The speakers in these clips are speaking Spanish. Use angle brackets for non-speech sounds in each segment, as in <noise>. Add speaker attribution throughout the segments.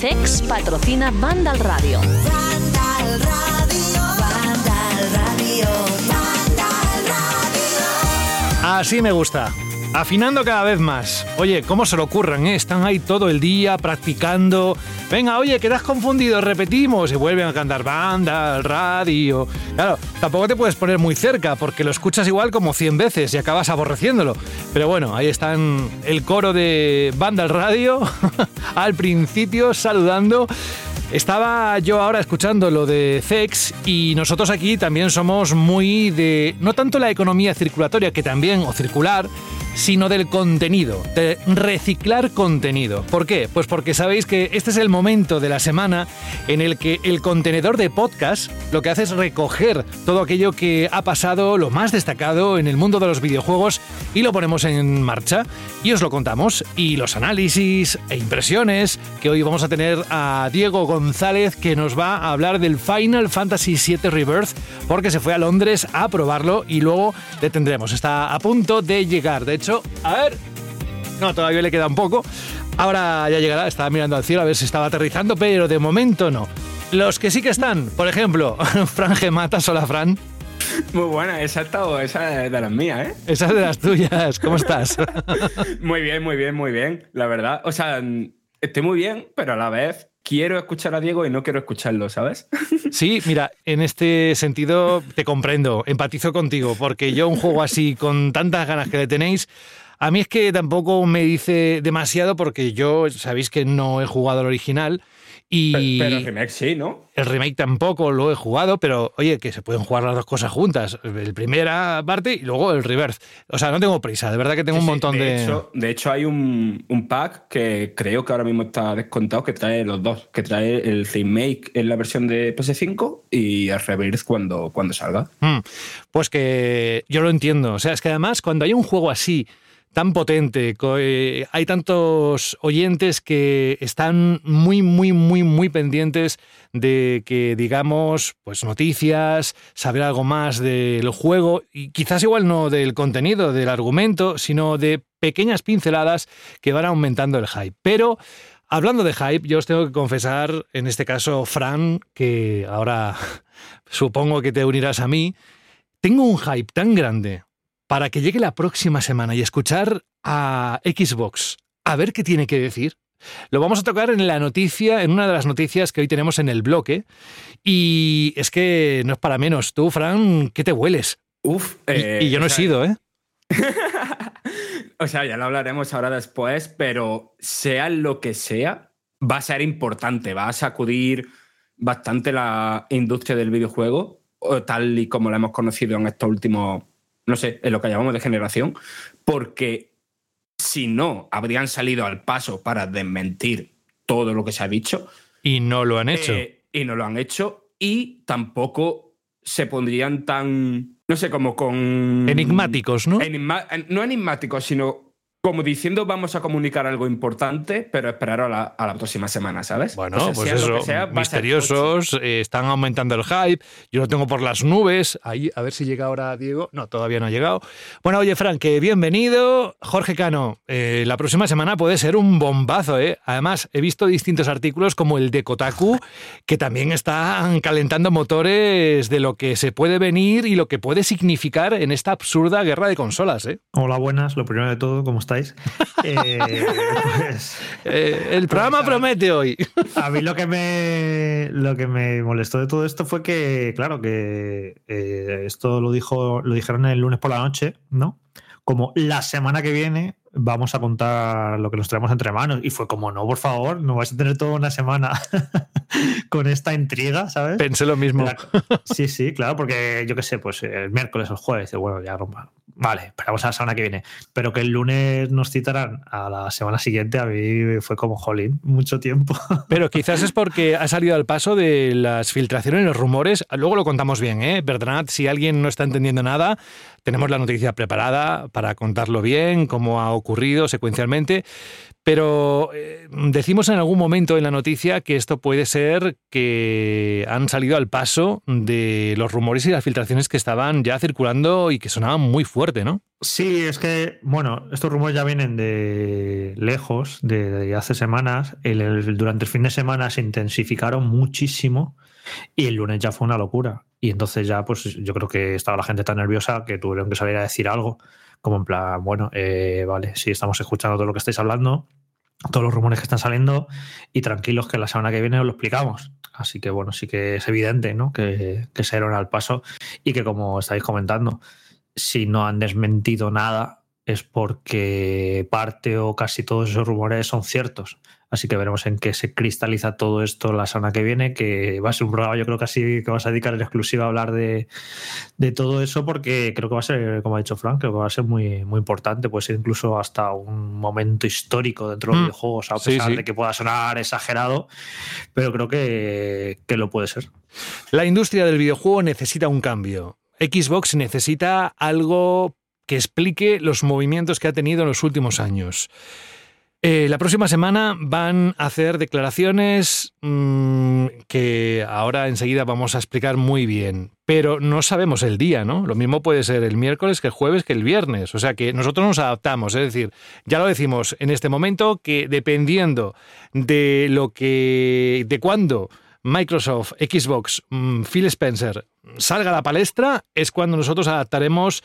Speaker 1: Sex patrocina Vandal Radio.
Speaker 2: Vandal Radio. Vandal Radio. Vandal Radio.
Speaker 3: Así me gusta. Afinando cada vez más. Oye, ¿cómo se lo ocurran? eh? Están ahí todo el día practicando. Venga, oye, que te has confundido, repetimos. Y vuelven a cantar banda, radio. Claro, tampoco te puedes poner muy cerca porque lo escuchas igual como 100 veces y acabas aborreciéndolo. Pero bueno, ahí están el coro de banda al radio <laughs> al principio saludando. Estaba yo ahora escuchando lo de CEX y nosotros aquí también somos muy de, no tanto la economía circulatoria, que también, o circular, sino del contenido, de reciclar contenido. ¿Por qué? Pues porque sabéis que este es el momento de la semana en el que el contenedor de podcast lo que hace es recoger todo aquello que ha pasado, lo más destacado en el mundo de los videojuegos y lo ponemos en marcha y os lo contamos. Y los análisis e impresiones que hoy vamos a tener a Diego González que nos va a hablar del Final Fantasy VII Rebirth porque se fue a Londres a probarlo y luego le tendremos. Está a punto de llegar. De hecho, a ver. No, todavía le queda un poco. Ahora ya llegará, estaba mirando al cielo a ver si estaba aterrizando, pero de momento no. Los que sí que están, por ejemplo, <laughs> Fran Gematas, hola Fran.
Speaker 4: Muy buena, esa, estado- esa es de las mías, ¿eh?
Speaker 3: Esa es de las tuyas, ¿cómo estás? <laughs>
Speaker 4: Muy bien, muy bien, muy bien, la verdad. O sea, estoy muy bien, pero a la vez quiero escuchar a Diego y no quiero escucharlo, ¿sabes?
Speaker 3: Sí, mira, en este sentido te comprendo, empatizo contigo, porque yo un juego así con tantas ganas que le tenéis, a mí es que tampoco me dice demasiado porque yo sabéis que no he jugado al original y
Speaker 4: Pero el remake sí, ¿no?
Speaker 3: el remake tampoco lo he jugado, pero oye, que se pueden jugar las dos cosas juntas, el primera parte y luego el reverse. O sea, no tengo prisa, de verdad que tengo
Speaker 4: Sí,
Speaker 3: un
Speaker 4: sí,
Speaker 3: montón de...
Speaker 4: Hecho, de hecho, hay un, un pack que creo que ahora mismo está descontado que trae los dos. Que trae el remake en la versión de PS5 y el Rebirth cuando, cuando salga.
Speaker 3: Mm, Pues que yo lo entiendo. O sea, es que además cuando hay un juego así tan potente, eh, hay tantos oyentes que están muy, muy, muy, muy pendientes de que digamos, pues noticias, saber algo más del juego y quizás igual no del contenido, del argumento, sino de pequeñas pinceladas que van aumentando el hype. Pero hablando de hype, yo os tengo que confesar, en este caso, Fran, que ahora <laughs> supongo que te unirás a mí, tengo un hype tan grande para que llegue la próxima semana y escuchar a Xbox a ver qué tiene que decir. Lo vamos a tocar en la noticia, en una de las noticias que hoy tenemos en el bloque. Y es que no es para menos. Tú, Fran, ¿qué te hueles?
Speaker 4: Uf.
Speaker 3: Y-
Speaker 4: eh,
Speaker 3: y yo no he
Speaker 4: sea,
Speaker 3: sido, ¿eh? <laughs>
Speaker 4: o sea, ya lo hablaremos ahora después, pero sea lo que sea, va a ser importante, va a sacudir bastante la industria del videojuego, tal y como la hemos conocido en estos últimos, no sé, en lo que llamamos de generación, porque si no, habrían salido al paso para desmentir todo lo que se ha dicho.
Speaker 3: Y no lo han hecho.
Speaker 4: Eh, y no lo han hecho. Y tampoco se pondrían tan, no sé, como con...
Speaker 3: Enigmáticos, ¿no?
Speaker 4: Enigma- no enigmáticos, sino como diciendo vamos a comunicar algo importante, pero esperar a la, a la próxima semana, ¿sabes?
Speaker 3: Bueno,
Speaker 4: O sea,
Speaker 3: pues eso,
Speaker 4: sea,
Speaker 3: misteriosos, eh, están aumentando el hype, yo lo tengo por las nubes, ahí, a ver si llega ahora Diego, no, todavía no ha llegado. Bueno, oye, Frank, que bienvenido, Jorge Cano, eh, la próxima semana puede ser un bombazo, ¿eh? Además, he visto distintos artículos como el de Kotaku, que también están calentando motores de lo que se puede venir y lo que puede significar en esta absurda guerra de consolas, ¿eh?
Speaker 5: Hola, buenas. Lo primero de todo, ¿cómo estáis? <laughs> Eh, pues,
Speaker 3: Eh, el programa
Speaker 5: a ver.
Speaker 3: promete hoy.
Speaker 5: a mí lo que me lo que me molestó de todo esto fue que, claro, que eh, esto lo dijo, lo dijeron el lunes por la noche, ¿no? Como la semana que viene vamos a contar lo que nos traemos entre manos. Y fue como, no, por favor, no vais a tener toda una semana <laughs> con esta intriga, ¿sabes?
Speaker 3: Pensé lo mismo.
Speaker 5: La- Sí, sí, claro, porque yo qué sé, pues el miércoles o el jueves, dice, bueno, ya rompa. Vale, esperamos a la semana que viene. Pero que el lunes nos citarán a la semana siguiente, a mí fue como, jolín, mucho tiempo. <laughs>
Speaker 3: Pero quizás es porque ha salido al paso de las filtraciones, los rumores. Luego lo contamos bien, ¿eh? Bertrand, si alguien no está entendiendo nada, tenemos la noticia preparada para contarlo bien, cómo ha ocurrido secuencialmente. Pero eh, decimos en algún momento en la noticia que esto puede ser que han salido al paso de los rumores y las filtraciones que estaban ya circulando y que sonaban muy fuerte, ¿no?
Speaker 5: Sí, es que, bueno, estos rumores ya vienen de lejos, de, hace semanas. durante el fin de semana se intensificaron muchísimo y el lunes ya fue una locura. Y entonces ya, pues yo creo que estaba la gente tan nerviosa que tuvieron que salir a decir algo, como en plan, bueno, eh, vale, sí, estamos escuchando todo lo que estáis hablando, todos los rumores que están saliendo y tranquilos que la semana que viene os lo explicamos. Así que bueno, sí que es evidente ¿no? que, que se dieron al paso y que como estáis comentando, si no han desmentido nada es porque parte o casi todos esos rumores son ciertos. Así que veremos en qué se cristaliza todo esto la semana que viene, que va a ser un programa, yo creo que así que vas a dedicar en exclusiva a hablar de, todo eso, porque creo que va a ser, como ha dicho Frank, creo que va a ser muy, muy importante, puede ser incluso hasta un momento histórico dentro de los mm. videojuegos, a pesar de que pueda sonar exagerado, pero creo que, que lo puede ser.
Speaker 3: La industria del videojuego necesita un cambio. Xbox necesita algo que explique los movimientos que ha tenido en los últimos años. Eh, la próxima semana van a hacer declaraciones mm, que ahora enseguida vamos a explicar muy bien, pero no sabemos el día, ¿no? Lo mismo puede ser el miércoles que el jueves que el viernes, o sea que nosotros nos adaptamos, es decir, ya lo decimos en este momento que dependiendo de lo que, de cuándo Microsoft, Xbox, mm, Phil Spencer salga a la palestra, es cuando nosotros adaptaremos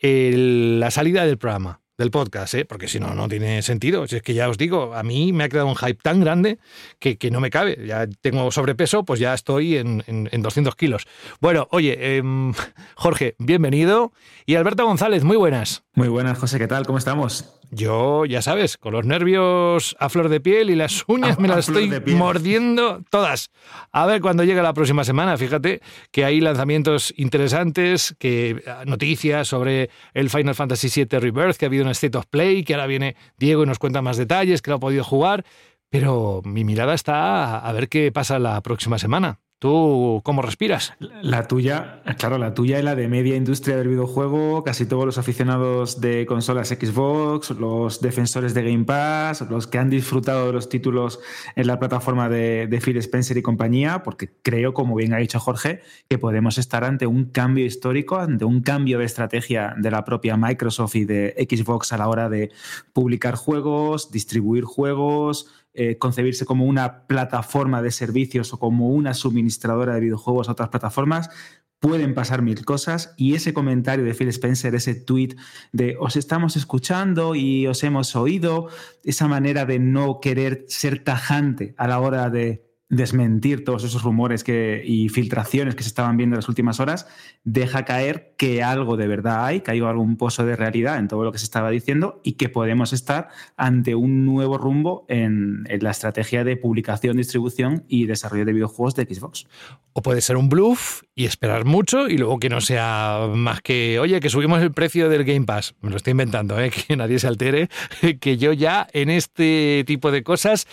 Speaker 3: la salida del programa del podcast, ¿eh? porque si no, no tiene sentido. Si es que ya os digo, a mí me ha quedado un hype tan grande que, no me cabe. Ya tengo sobrepeso, pues ya estoy en, 200 kilos. Bueno, oye, em, <laughs> Jorge, bienvenido. Y Alberto González, muy buenas.
Speaker 6: Muy buenas, José, ¿qué tal? ¿Cómo estamos?
Speaker 3: Yo, ya sabes, con los nervios a flor de piel y las <laughs> uñas me las estoy mordiendo todas. A ver cuando llega la próxima semana. Fíjate que hay lanzamientos interesantes, que ah, noticias sobre el Final Fantasy VII Rebirth, que ha habido un State of Play, que ahora viene Diego y nos cuenta más detalles, que lo ha podido jugar. Pero mi mirada está a ver qué pasa la próxima semana. ¿Tú cómo respiras?
Speaker 6: La tuya, claro, la tuya y la de media industria del videojuego, casi todos los aficionados de consolas Xbox, los defensores de Game Pass, los que han disfrutado de los títulos en la plataforma de, de Phil Spencer y compañía, porque creo, como bien ha dicho Jorge, que podemos estar ante un cambio histórico, ante un cambio de estrategia de la propia Microsoft y de Xbox a la hora de publicar juegos, distribuir juegos, eh, concebirse como una plataforma de servicios o como una suministradora de videojuegos a otras plataformas, pueden pasar mil cosas. Y ese comentario de Phil Spencer, ese tweet de os estamos escuchando y os hemos oído, esa manera de no querer ser tajante a la hora de desmentir todos esos rumores y filtraciones que se estaban viendo en las últimas horas, deja caer que algo de verdad hay, que hay algún pozo de realidad en todo lo que se estaba diciendo y que podemos estar ante un nuevo rumbo en, la estrategia de publicación, distribución y desarrollo de videojuegos de Xbox.
Speaker 3: O puede ser un bluff y esperar mucho y luego que no sea más que, oye, que subimos el precio del Game Pass. Me lo estoy inventando, ¿eh? <laughs> que nadie se altere, <laughs> que yo ya en este tipo de cosas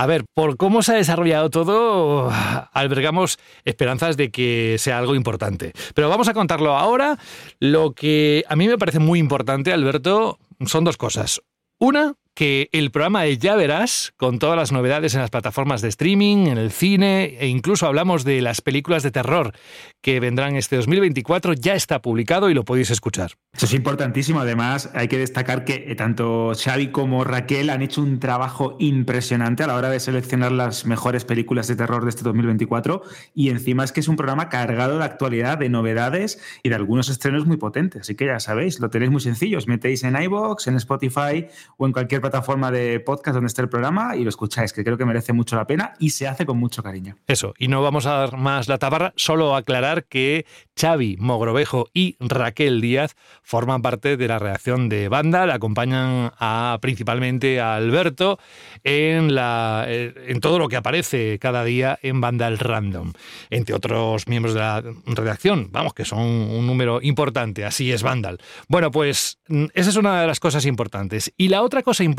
Speaker 3: a ver, por cómo se ha desarrollado todo, albergamos esperanzas de que sea algo importante. Pero vamos a contarlo ahora. Lo que a mí me parece muy importante, Alberto, son dos cosas. Una, que el programa de Ya Verás, con todas las novedades en las plataformas de streaming, en el cine, e incluso hablamos de las películas de terror que vendrán este 2024, ya está publicado y lo podéis escuchar.
Speaker 6: Eso es importantísimo. Además, hay que destacar que tanto Xavi como Raquel han hecho un trabajo impresionante a la hora de seleccionar las mejores películas de terror de este 2024. Y encima es que es un programa cargado de actualidad, de novedades y de algunos estrenos muy potentes. Así que ya sabéis, lo tenéis muy sencillo. Os metéis en iBox, en Spotify o en cualquier plataforma de podcast donde esté el programa y lo escucháis, que creo que merece mucho la pena y se hace con mucho cariño.
Speaker 3: Eso, y no vamos a dar más la tabarra, solo aclarar que Xavi Mogrovejo y Raquel Díaz forman parte de la redacción de Vandal, acompañan a, principalmente a Alberto en, la, eh, en todo lo que aparece cada día en Vandal Random, entre otros miembros de la redacción, vamos, que son un número importante, así es Vandal. Bueno, pues mm, esa es una de las cosas importantes. Y la otra cosa importante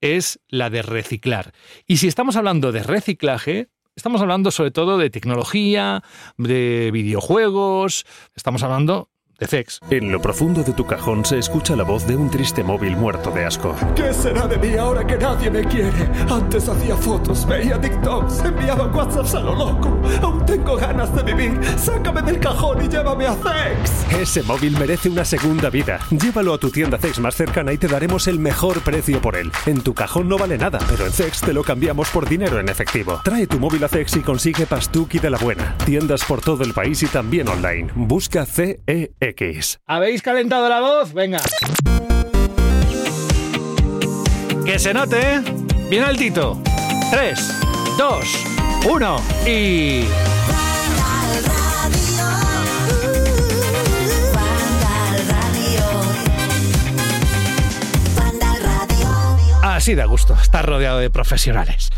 Speaker 3: es la de reciclar. Y si estamos hablando de reciclaje, estamos hablando sobre todo de tecnología, de videojuegos, estamos hablando sex.
Speaker 7: En lo profundo de tu cajón se escucha la voz de un triste móvil muerto de asco.
Speaker 8: ¿Qué será de mí ahora que nadie me quiere? Antes hacía fotos, veía TikToks, enviaba WhatsApps a lo loco. Aún tengo ganas de vivir. Sácame del cajón y llévame a Sex.
Speaker 7: Ese móvil merece una segunda vida. Llévalo a tu tienda Zex más cercana y te daremos el mejor precio por él. En tu cajón no vale nada, pero en Zex te lo cambiamos por dinero en efectivo. Trae tu móvil a Zex y consigue Pastuki de la buena. Tiendas por todo el país y también online. Busca CEX.
Speaker 3: ¿Habéis calentado la voz? Venga. Que se note. ¿eh? Bien altito. 3, 2, 1 y... Así da gusto estar rodeado de profesionales.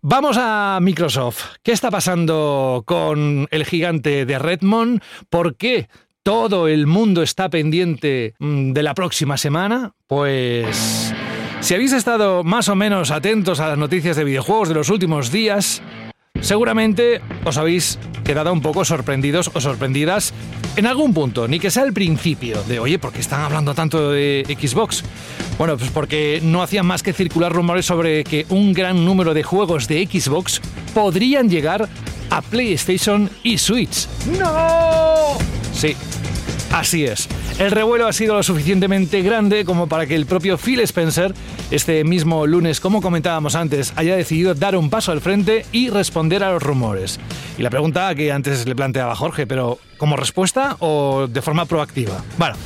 Speaker 3: Vamos a Microsoft. ¿Qué está pasando con el gigante de Redmond? ¿Por qué todo el mundo está pendiente mm, de la próxima semana? Pues... Si habéis estado más o menos atentos a las noticias de videojuegos de los últimos días, seguramente os habéis quedado un poco sorprendidos o sorprendidas en algún punto, ni que sea el principio de, oye, ¿por qué están hablando tanto de Xbox? Bueno, pues porque no hacían más que circular rumores sobre que un gran número de juegos de Xbox podrían llegar a PlayStation y Switch. ¡No! Sí, Así es. El revuelo ha sido lo suficientemente grande como para que el propio Phil Spencer, este mismo lunes, como comentábamos antes, haya decidido dar un paso al frente y responder a los rumores. Y la pregunta que antes le planteaba Jorge, pero ¿como respuesta o de forma proactiva? Bueno.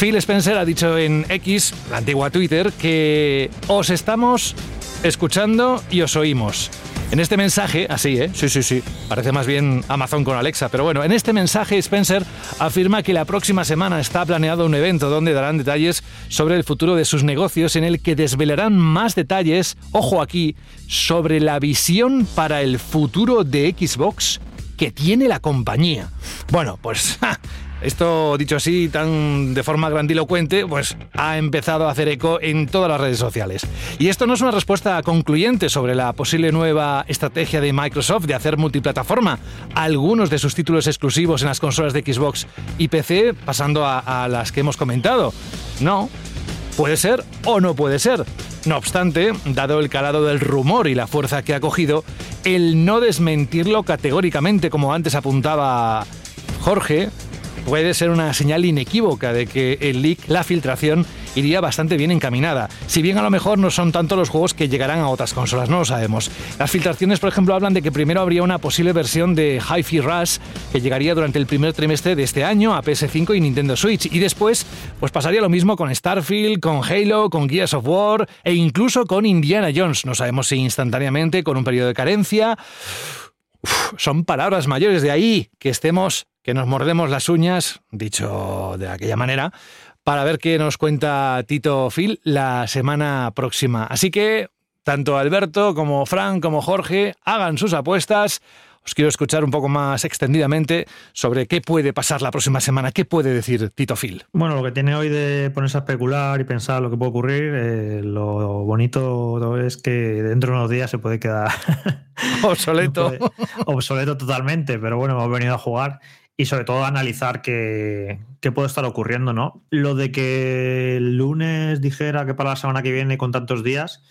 Speaker 3: Phil Spencer ha dicho en X, la antigua Twitter, que os estamos escuchando y os oímos. En este mensaje, así, ¿eh? Sí, sí, sí. Parece más bien Amazon con Alexa. Pero bueno, en este mensaje Spencer afirma que la próxima semana está planeado un evento donde darán detalles sobre el futuro de sus negocios en el que desvelarán más detalles, ojo aquí, sobre la visión para el futuro de Xbox que tiene la compañía. Bueno, pues ja, esto dicho así, tan de forma grandilocuente, pues ha empezado a hacer eco en todas las redes sociales. Y esto no es una respuesta concluyente sobre la posible nueva estrategia de Microsoft de hacer multiplataforma algunos de sus títulos exclusivos en las consolas de Xbox y PC, pasando a, a las que hemos comentado. No, Puede ser o no puede ser. No obstante, dado el calado del rumor y la fuerza que ha cogido, el no desmentirlo categóricamente, como antes apuntaba Jorge, puede ser una señal inequívoca de que el leak, la filtración, iría bastante bien encaminada. Si bien a lo mejor no son tanto los juegos que llegarán a otras consolas, no lo sabemos. Las filtraciones, por ejemplo, hablan de que primero habría una posible versión de Hi-Fi Rush que llegaría durante el primer trimestre de este año a PS5 y Nintendo Switch. Y después, pues pasaría lo mismo con Starfield, con Halo, con Gears of War e incluso con Indiana Jones. No sabemos si instantáneamente, con un periodo de carencia. Son palabras mayores de ahí que estemos, que nos mordemos las uñas, dicho de aquella manera, para ver qué nos cuenta Tito Phil la semana próxima. Así que tanto Alberto como Frank como Jorge hagan sus apuestas. Os quiero escuchar un poco más extendidamente sobre qué puede pasar la próxima semana, qué puede decir Tito Phil.
Speaker 5: Bueno, lo que tiene hoy de ponerse a especular y pensar lo que puede ocurrir, eh, lo bonito es que dentro de unos días se puede quedar <laughs>
Speaker 3: Obsoleto. <laughs>
Speaker 5: puede- obsoleto totalmente, pero bueno, hemos venido a jugar y sobre todo analizar qué, qué puede estar ocurriendo, ¿no? Lo de que el lunes dijera que para la semana que viene con tantos días,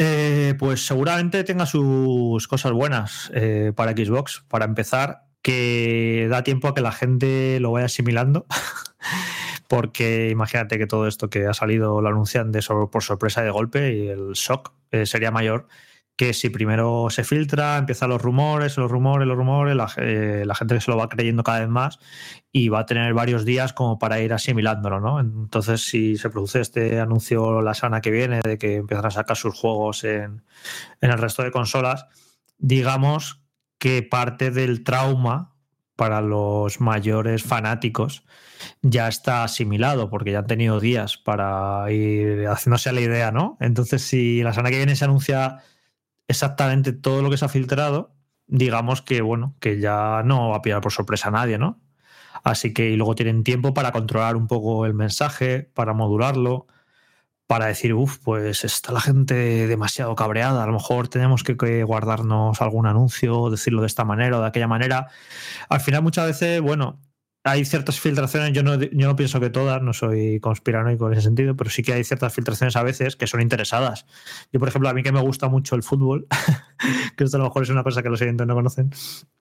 Speaker 5: eh, pues seguramente tenga sus cosas buenas eh, para Xbox. Para empezar, que da tiempo a que la gente lo vaya asimilando. <laughs> Porque imagínate que todo esto que ha salido lo anuncian de por sorpresa de golpe y el shock eh, sería mayor que si primero se filtra, empiezan los rumores, los rumores, los rumores, la, eh, gente se lo va creyendo cada vez más y va a tener varios días como para ir asimilándolo, ¿no? Entonces, si se produce este anuncio la semana que viene de que empiezan a sacar sus juegos en, en el resto de consolas, digamos que parte del trauma para los mayores fanáticos ya está asimilado porque ya han tenido días para ir haciéndose la idea, ¿no? Entonces, si la semana que viene se anuncia exactamente todo lo que se ha filtrado, digamos que, bueno, que ya no va a pillar por sorpresa a nadie, ¿no? Así que y luego tienen tiempo para controlar un poco el mensaje, para modularlo, para decir, uff, pues está la gente demasiado cabreada, a lo mejor tenemos que, que guardarnos algún anuncio, decirlo de esta manera o de aquella manera. Al final muchas veces, bueno, hay ciertas filtraciones, yo no, yo no pienso que todas, no soy conspiranoico en ese sentido, pero sí que hay ciertas filtraciones a veces que son interesadas. Yo, por ejemplo, a mí que me gusta mucho el fútbol, <laughs> que esto a lo mejor es una cosa que los oyentes no conocen,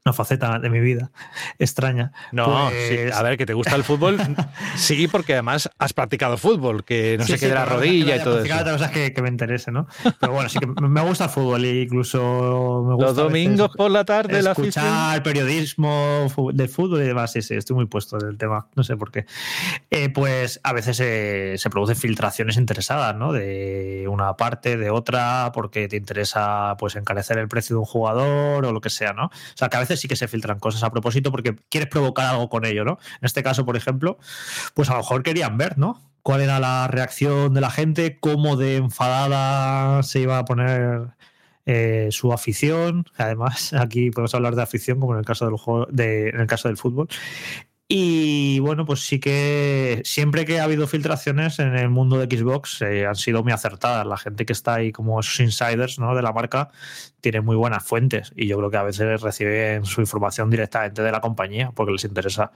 Speaker 5: una faceta de mi vida extraña.
Speaker 3: No,
Speaker 5: pues-
Speaker 3: sí, a ver, que te gusta el fútbol, <laughs> sí, porque además has practicado fútbol, que no
Speaker 5: Sí,
Speaker 3: se
Speaker 5: sí,
Speaker 3: quede la rodilla y todo eso.
Speaker 5: otras cosas que, que me interese, ¿no? Pero bueno, sí que me gusta el fútbol e incluso me gusta
Speaker 3: Los domingos por la tarde la afición.
Speaker 5: escuchar periodismo del fútbol y demás. Sí, sí, estoy muy puesto del tema, no sé por qué. Eh, pues a veces se producen filtraciones interesadas, ¿no? De una parte, de otra, porque te interesa pues encarecer el precio de un jugador o lo que sea, ¿no? O sea, que a veces sí que se filtran cosas a propósito porque quieres provocar algo con ello, ¿no? En este caso, por ejemplo, pues a lo mejor querían ver, ¿no? cuál era la reacción de la gente, cómo de enfadada se iba a poner eh, su afición. Además, <laughs> aquí podemos hablar de afición como en el caso del juego, de, en el caso del fútbol. Y bueno, pues sí que siempre que ha habido filtraciones en el mundo de Xbox eh, han sido muy acertadas. La gente que está ahí como esos insiders ¿no? de la marca tiene muy buenas fuentes y yo creo que a veces reciben su información directamente de la compañía porque les interesa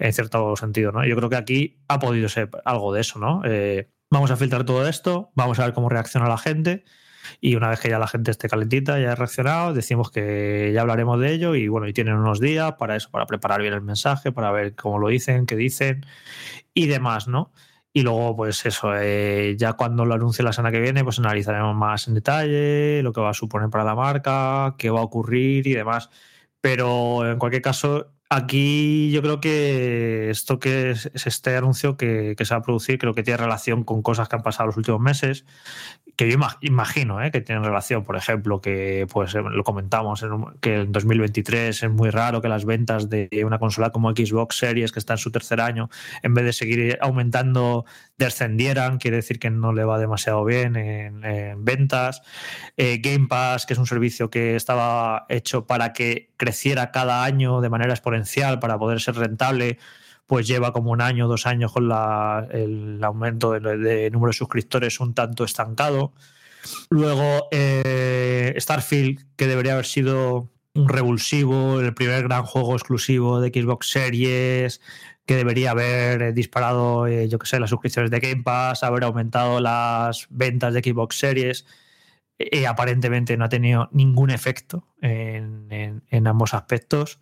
Speaker 5: en cierto sentido. ¿no? Yo creo que aquí ha podido ser algo de eso. ¿no? Eh, vamos a filtrar todo esto, vamos a ver cómo reacciona la gente y una vez que ya la gente esté calentita, ya ha reaccionado, decimos que ya hablaremos de ello y bueno, y tienen unos días para eso, para preparar bien el mensaje, para ver cómo lo dicen, qué dicen y demás, ¿no? Y luego, pues eso, eh, ya cuando lo anuncie la semana que viene, pues analizaremos más en detalle lo que va a suponer para la marca, qué va a ocurrir y demás. Pero en cualquier caso, aquí yo creo que esto que es, es este anuncio que, que se va a producir, creo que tiene relación con cosas que han pasado los últimos meses, que yo ima- imagino ¿eh? que tienen relación, por ejemplo, que pues eh, lo comentamos, que en 2023 es muy raro que las ventas de una consola como Xbox Series, que está en su tercer año, en vez de seguir aumentando, descendieran, quiere decir que no le va demasiado bien en, en ventas. Eh, Game Pass, que es un servicio que estaba hecho para que creciera cada año de manera exponencial, para poder ser rentable, pues lleva como un año, dos años con la- el aumento de, número de suscriptores un tanto estancado. Luego, eh, Starfield, que debería haber sido un revulsivo, el primer gran juego exclusivo de Xbox Series, que debería haber eh, disparado, eh, yo sé, las suscripciones de Game Pass, haber aumentado las ventas de Xbox Series. eh, aparentemente no ha tenido ningún efecto en- en ambos aspectos.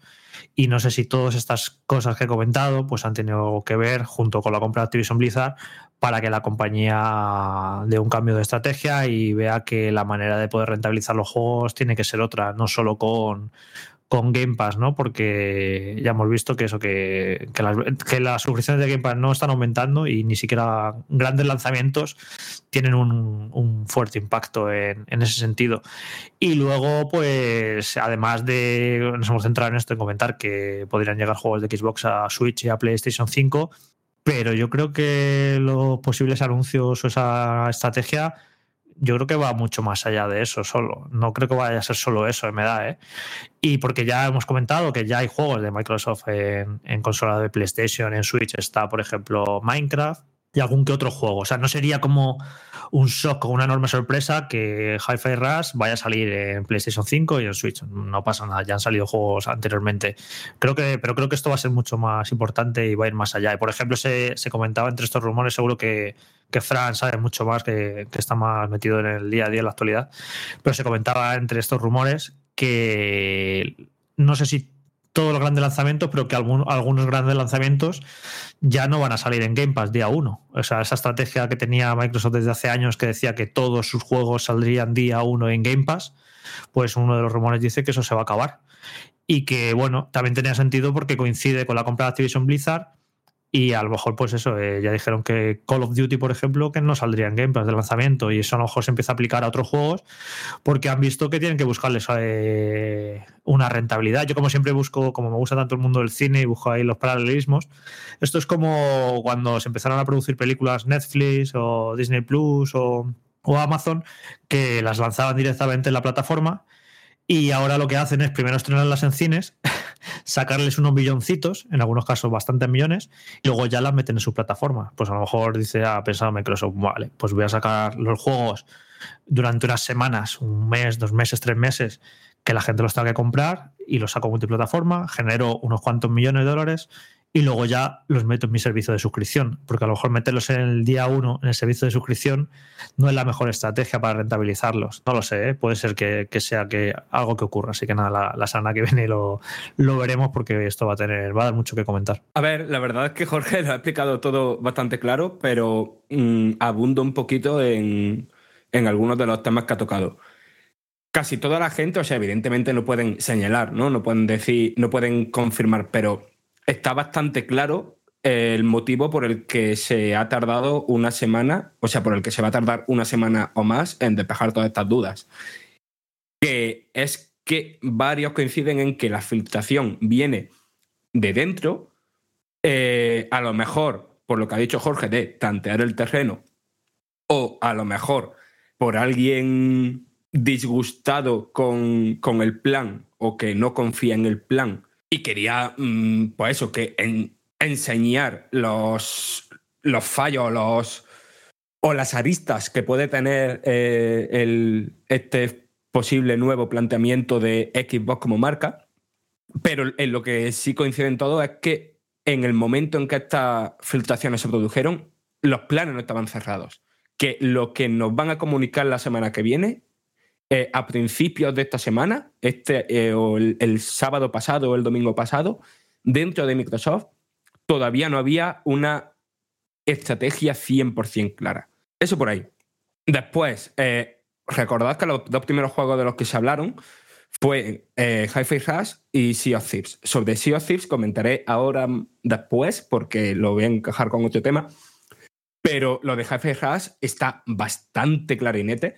Speaker 5: Y no sé si todas estas cosas que he comentado pues han tenido que ver junto con la compra de Activision Blizzard para que la compañía dé un cambio de estrategia y vea que la manera de poder rentabilizar los juegos tiene que ser otra, no solo con, con Game Pass, ¿no? Porque ya hemos visto que eso, que, que las, que las suscripciones de Game Pass no están aumentando y ni siquiera grandes lanzamientos tienen un, un fuerte impacto en, en ese sentido. Y luego, pues, además de, nos hemos centrado en esto, en comentar que podrían llegar juegos de Xbox a Switch y a PlayStation 5, pero yo creo que los posibles anuncios o esa estrategia, yo creo que va mucho más allá de eso solo. No creo que vaya a ser solo eso, me da, ¿eh? Y porque ya hemos comentado que ya hay juegos de Microsoft en, en consola de PlayStation, en Switch está, por ejemplo, Minecraft y algún que otro juego. O sea, no sería como un shock o una enorme sorpresa que Hi-Fi Rush vaya a salir en PlayStation 5 y en Switch. No pasa nada, ya han salido juegos anteriormente. Creo que, pero creo que esto va a ser mucho más importante y va a ir más allá. Y por ejemplo, se, se comentaba entre estos rumores, seguro que, que Fran sabe mucho más, que está más metido en el día a día en la actualidad, pero se comentaba entre estos rumores que no sé si todos los grandes lanzamientos, pero que algunos grandes lanzamientos ya no van a salir en Game Pass día uno. O sea, esa estrategia que tenía Microsoft desde hace años que decía que todos sus juegos saldrían día uno en Game Pass, pues uno de los rumores dice que eso se va a acabar. Y que, bueno, también tenía sentido porque coincide con la compra de Activision Blizzard y a lo mejor, pues eso, eh, ya dijeron que Call of Duty, por ejemplo, que no saldría en Game Pass de lanzamiento y eso a lo mejor se empieza a aplicar a otros juegos porque han visto que tienen que buscarles eh, una rentabilidad. Yo como siempre busco, como me gusta tanto el mundo del cine y busco ahí los paralelismos, esto es como cuando se empezaron a producir películas Netflix o Disney Plus o, o Amazon que las lanzaban directamente en la plataforma y ahora lo que hacen es primero estrenarlas en cines, <laughs> sacarles unos milloncitos, en algunos casos bastantes millones, y luego ya las meten en su plataforma. Pues a lo mejor dice, ha pensado Microsoft, vale, pues voy a sacar los juegos durante unas semanas, un mes, dos meses, tres meses, que la gente los tenga que comprar y los saco multiplataforma, genero unos cuantos millones de dólares y luego ya los meto en mi servicio de suscripción, porque a lo mejor meterlos en el día uno en el servicio de suscripción no es la mejor estrategia para rentabilizarlos. No lo sé, ¿eh? puede ser que, que sea que algo que ocurra. Así que nada, la, la semana que viene lo, lo veremos porque esto va a tener, va a dar mucho que comentar.
Speaker 4: A ver, la verdad es que Jorge lo ha explicado todo bastante claro, pero mm, abundo un poquito en, en algunos de los temas que ha tocado. Casi toda la gente, o sea, evidentemente no pueden señalar, ¿no? No pueden decir, no pueden confirmar, pero está bastante claro el motivo por el que se ha tardado una semana, o sea, por el que se va a tardar una semana o más en despejar todas estas dudas. Que es que varios coinciden en que la filtración viene de dentro, eh, a lo mejor, por lo que ha dicho Jorge, de tantear el terreno, o a lo mejor por alguien disgustado con, con el plan o que no confía en el plan y quería, mm, pues eso, que en- enseñar los, los fallos los, o las aristas que puede tener eh, el, este posible nuevo planteamiento de Xbox como marca. Pero en lo que sí coinciden todos es que en el momento en que estas filtraciones se produjeron, los planes no estaban cerrados. Que lo que nos van a comunicar la semana que viene, eh, a principios de esta semana, este, eh, o el, sábado pasado o el domingo pasado, dentro de Microsoft, todavía no había una estrategia 100% clara. Eso por ahí. Después, eh, recordad que los dos primeros juegos de los que se hablaron fue Hi-Fi Rush y Sea of Thieves. Sobre Sea of Thieves comentaré ahora después porque lo voy a encajar con otro tema. Pero lo de Hi-Fi Rush está bastante clarinete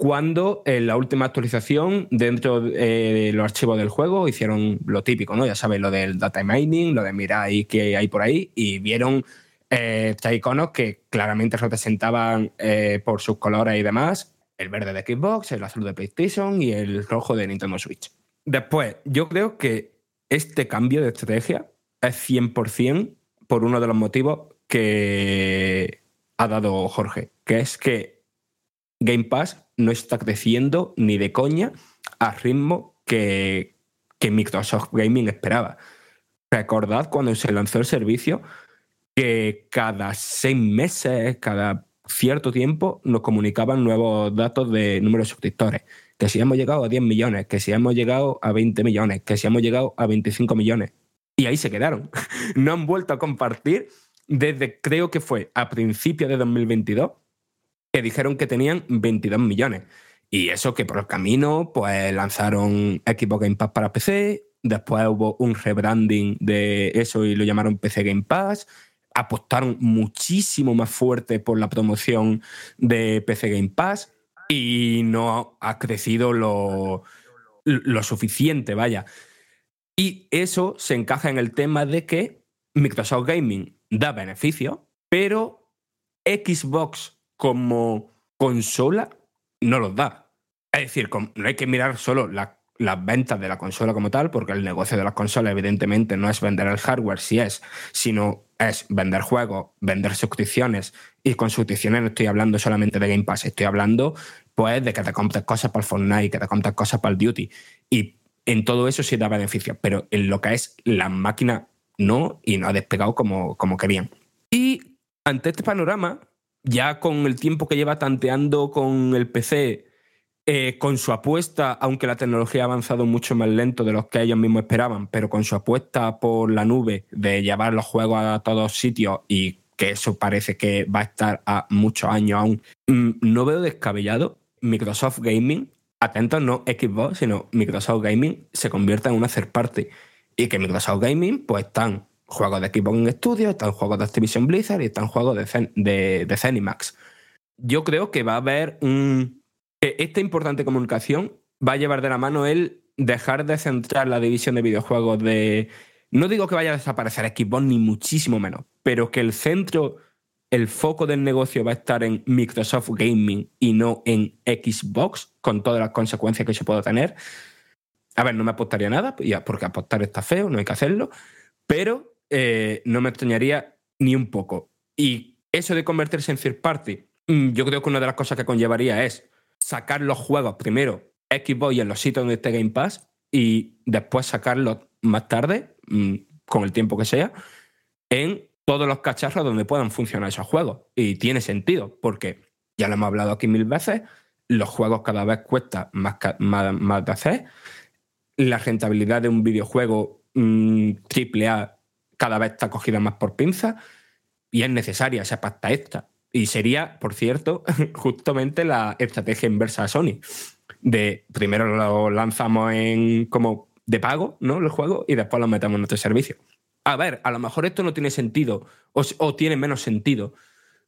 Speaker 4: cuando en la última actualización dentro de los archivos del juego hicieron lo típico, ¿no? Ya sabéis, lo del data mining, lo de mirar ahí qué hay por ahí y vieron eh, tres iconos que claramente representaban eh, por sus colores y demás el verde de Xbox, el azul de PlayStation y el rojo de Nintendo Switch. Después, yo creo que este cambio de estrategia es 100% por uno de los motivos que ha dado Jorge, que es que Game Pass no está creciendo ni de coña al ritmo que, que Microsoft Gaming esperaba. Recordad cuando se lanzó el servicio que cada seis meses, cada cierto tiempo, nos comunicaban nuevos datos de número de suscriptores. Que si hemos llegado a 10 millones, que si hemos llegado a 20 millones, que si hemos llegado a 25 millones. Y ahí se quedaron. <laughs> No han vuelto a compartir desde, creo que fue a principios de 2022, que dijeron que tenían 22 millones. Y eso que por el camino, pues lanzaron Xbox Game Pass para PC, después hubo un rebranding de eso y lo llamaron PC Game Pass, apostaron muchísimo más fuerte por la promoción de PC Game Pass y no ha crecido lo, lo suficiente, vaya. Y eso se encaja en el tema de que Microsoft Gaming da beneficios, pero Xbox como consola no los da. Es decir, no hay que mirar solo la- las ventas de la consola como tal, porque el negocio de las consolas evidentemente no es vender el hardware, si es, sino es vender juegos, vender suscripciones. Y con suscripciones no estoy hablando solamente de Game Pass, estoy hablando pues de que te compres cosas para el Fortnite, que te compres cosas para el Duty. Y en todo eso sí da beneficios, pero en lo que es la máquina no, y no ha despegado como, como querían. Y ante este panorama, ya con el tiempo que lleva tanteando con el PC eh, con su apuesta, aunque la tecnología ha avanzado mucho más lento de lo que ellos mismos esperaban, pero con su apuesta por la nube de llevar los juegos a todos sitios y que eso parece que va a estar a muchos años aún, mm, no veo descabellado Microsoft Gaming, atentos, no Xbox, sino Microsoft Gaming, se convierta en una third party. Y que Microsoft Gaming, pues están juegos de Xbox en estudio, están juegos de Activision Blizzard y están juegos de, Zen- de, de Zenimax. Yo creo que va a haber un. esta importante comunicación va a llevar de la mano el dejar de centrar la división de videojuegos de. No digo que vaya a desaparecer Xbox, ni muchísimo menos, pero que el centro, el foco del negocio va a estar en Microsoft Gaming y no en Xbox, con todas las consecuencias que eso puede tener. A ver, no me apostaría nada, porque apostar está feo, no hay que hacerlo, pero eh, no me extrañaría ni un poco. Y eso de convertirse en third party, mm, yo creo que una de las cosas que conllevaría es sacar los juegos primero Xbox y en los sitios donde esté Game Pass y después sacarlos más tarde, mm, con el tiempo que sea, en todos los cacharros donde puedan funcionar esos juegos. Y tiene sentido, porque ya lo hemos hablado aquí mil veces, los juegos cada vez cuesta más, más, más de hacer, la rentabilidad de un videojuego mm, triple A cada vez está cogida más por pinza y es necesaria esa pasta extra. Y sería, por cierto, <laughs> justamente la estrategia inversa a Sony. De primero lo lanzamos en como de pago, ¿no? Los juegos, y después los metemos en nuestro servicio. A ver, a lo mejor esto no tiene sentido, o, o tiene menos sentido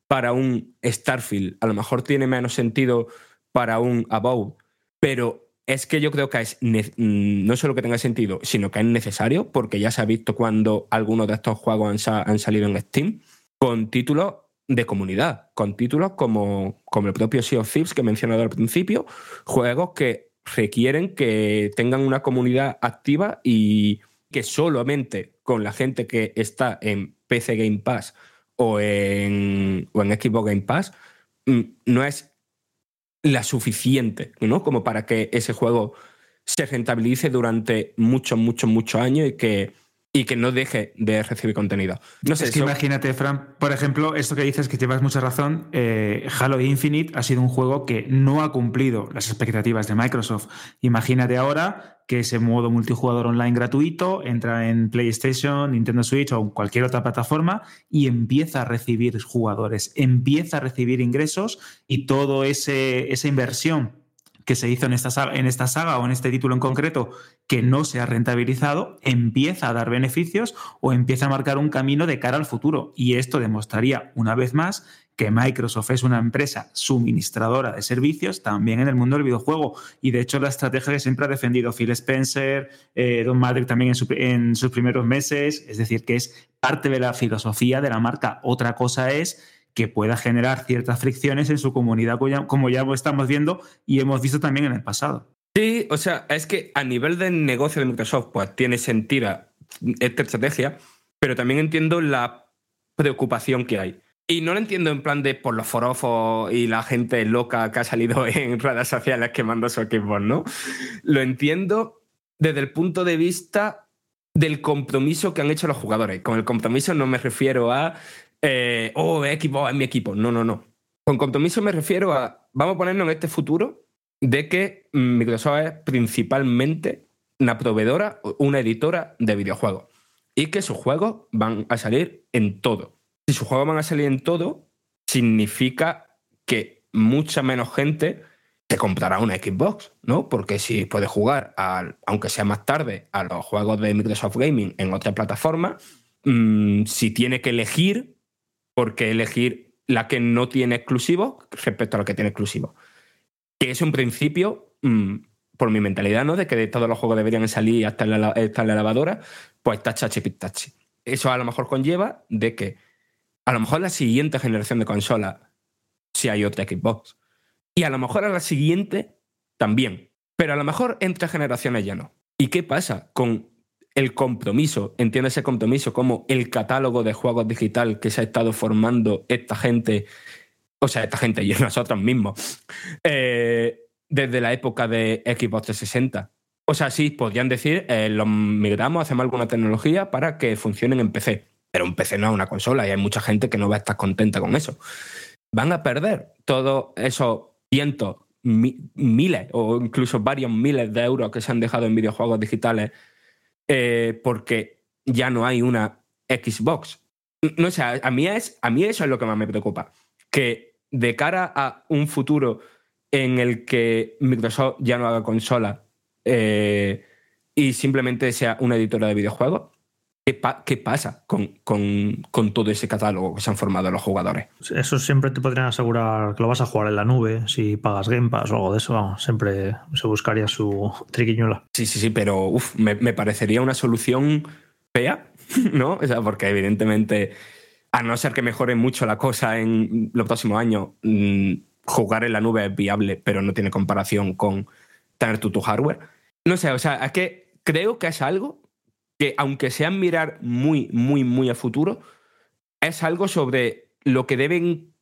Speaker 4: para un Starfield, a lo mejor tiene menos sentido para un Above, pero es que yo creo que es mm, no solo que tenga sentido, sino que es necesario, porque ya se ha visto cuando algunos de estos juegos han, han salido en Steam con títulos de comunidad, con títulos como, como el propio Sea of Thieves que he mencionado al principio, juegos que requieren que tengan una comunidad activa y que solamente con la gente que está en PC Game Pass o en, o en Xbox Game Pass mm, no es la suficiente, ¿no? Como para que ese juego se rentabilice durante muchos, muchos, muchos años y que, y que no deje de recibir contenido. No sé,
Speaker 6: es que
Speaker 4: eso-
Speaker 6: imagínate, Fran, por ejemplo, esto que dices que llevas mucha razón, eh, Halo Infinite ha sido un juego que no ha cumplido las expectativas de Microsoft. Imagínate ahora que ese modo multijugador online gratuito entra en PlayStation, Nintendo Switch o en cualquier otra plataforma y empieza a recibir jugadores, empieza a recibir ingresos y todo ese esa inversión que se hizo en esta, saga, en esta saga o en este título en concreto que no se ha rentabilizado, empieza a dar beneficios o empieza a marcar un camino de cara al futuro. Y esto demostraría una vez más que Microsoft es una empresa suministradora de servicios también en el mundo del videojuego. Y de hecho la estrategia que siempre ha defendido Phil Spencer, eh, Don Madrick también en sus primeros meses, es decir, que es parte de la filosofía de la marca. Otra cosa es que pueda generar ciertas fricciones en su comunidad, como ya- estamos viendo y hemos visto también en el pasado.
Speaker 4: Sí, o sea, es que a nivel del negocio de Microsoft, pues tiene sentido esta estrategia, pero también entiendo la preocupación que hay. Y no lo entiendo en plan de por los forofos y la gente loca que ha salido <laughs> en redes sociales quemando su equipo, ¿no? Lo entiendo desde el punto de vista del compromiso que han hecho los jugadores. Con el compromiso no me refiero a, eh, oh, es mi equipo. No, no, no. Con compromiso me refiero a, vamos a ponernos en este futuro de que Microsoft es principalmente una proveedora, o una editora de videojuegos. Y que sus juegos van a salir en todo. Si sus juegos van a salir en todo, significa que mucha menos gente te comprará una Xbox, ¿no? Porque si puedes jugar, al- aunque sea más tarde, a los juegos de Microsoft Gaming en otra plataforma, mm, si tiene que elegir, porque elegir la que no tiene exclusivo respecto a la que tiene exclusivo. Que es un principio, mm, por mi mentalidad, ¿no? De que de todos los juegos deberían salir hasta la, la- lavadora, pues tacha chipitachi. Eso a lo mejor conlleva de que a lo mejor la siguiente generación de consola, si hay otra Xbox, y a lo mejor a la siguiente también, pero a lo mejor entre generaciones ya no. ¿Y qué pasa con el compromiso? Entiendo ese compromiso como el catálogo de juegos digital que se ha estado formando esta gente, o sea, esta gente y <laughs> nosotros mismos, eh, desde la época de Xbox 360. O sea, sí, podrían decir, eh, los migramos, hacemos alguna tecnología para que funcionen en PC. Pero un PC no es una consola y hay mucha gente que no va a estar contenta con eso. Van a perder todos esos cientos, mi- miles o incluso varios miles de euros que se han dejado en videojuegos digitales eh, porque ya no hay una Xbox. No sé, a mí, es, a mí eso es lo que más me preocupa. Que de cara a un futuro en el que Microsoft ya no haga consola eh, y simplemente sea una editora de videojuegos, ¿qué, pa- qué pasa con, con- con todo ese catálogo que se han formado los jugadores?
Speaker 5: Eso siempre te podrían asegurar que lo vas a jugar en la nube si pagas Game Pass o algo de eso. Vamos, siempre se buscaría su triquiñuela.
Speaker 4: Sí, sí, sí, pero uf, me, me parecería una solución fea, <laughs> ¿no? O sea, porque evidentemente, a no ser que mejore mucho la cosa en los próximos años, mm, jugar en la nube es viable, pero no tiene comparación con tener tú tu hardware. No sé, o sea, es que creo que es algo que, aunque sea mirar muy, muy, muy a futuro, es algo sobre lo que deben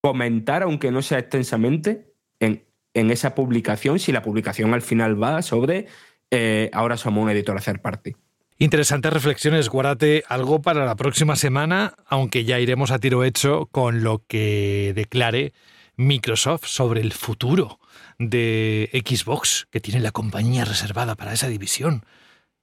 Speaker 4: comentar, aunque no sea extensamente, en, en esa publicación, si la publicación al final va sobre eh, ahora somos una editora third party.
Speaker 3: Interesantes reflexiones. Guárdate algo para la próxima semana, aunque ya iremos a tiro hecho con lo que declare Microsoft sobre el futuro de Xbox, que tiene la compañía reservada para esa división.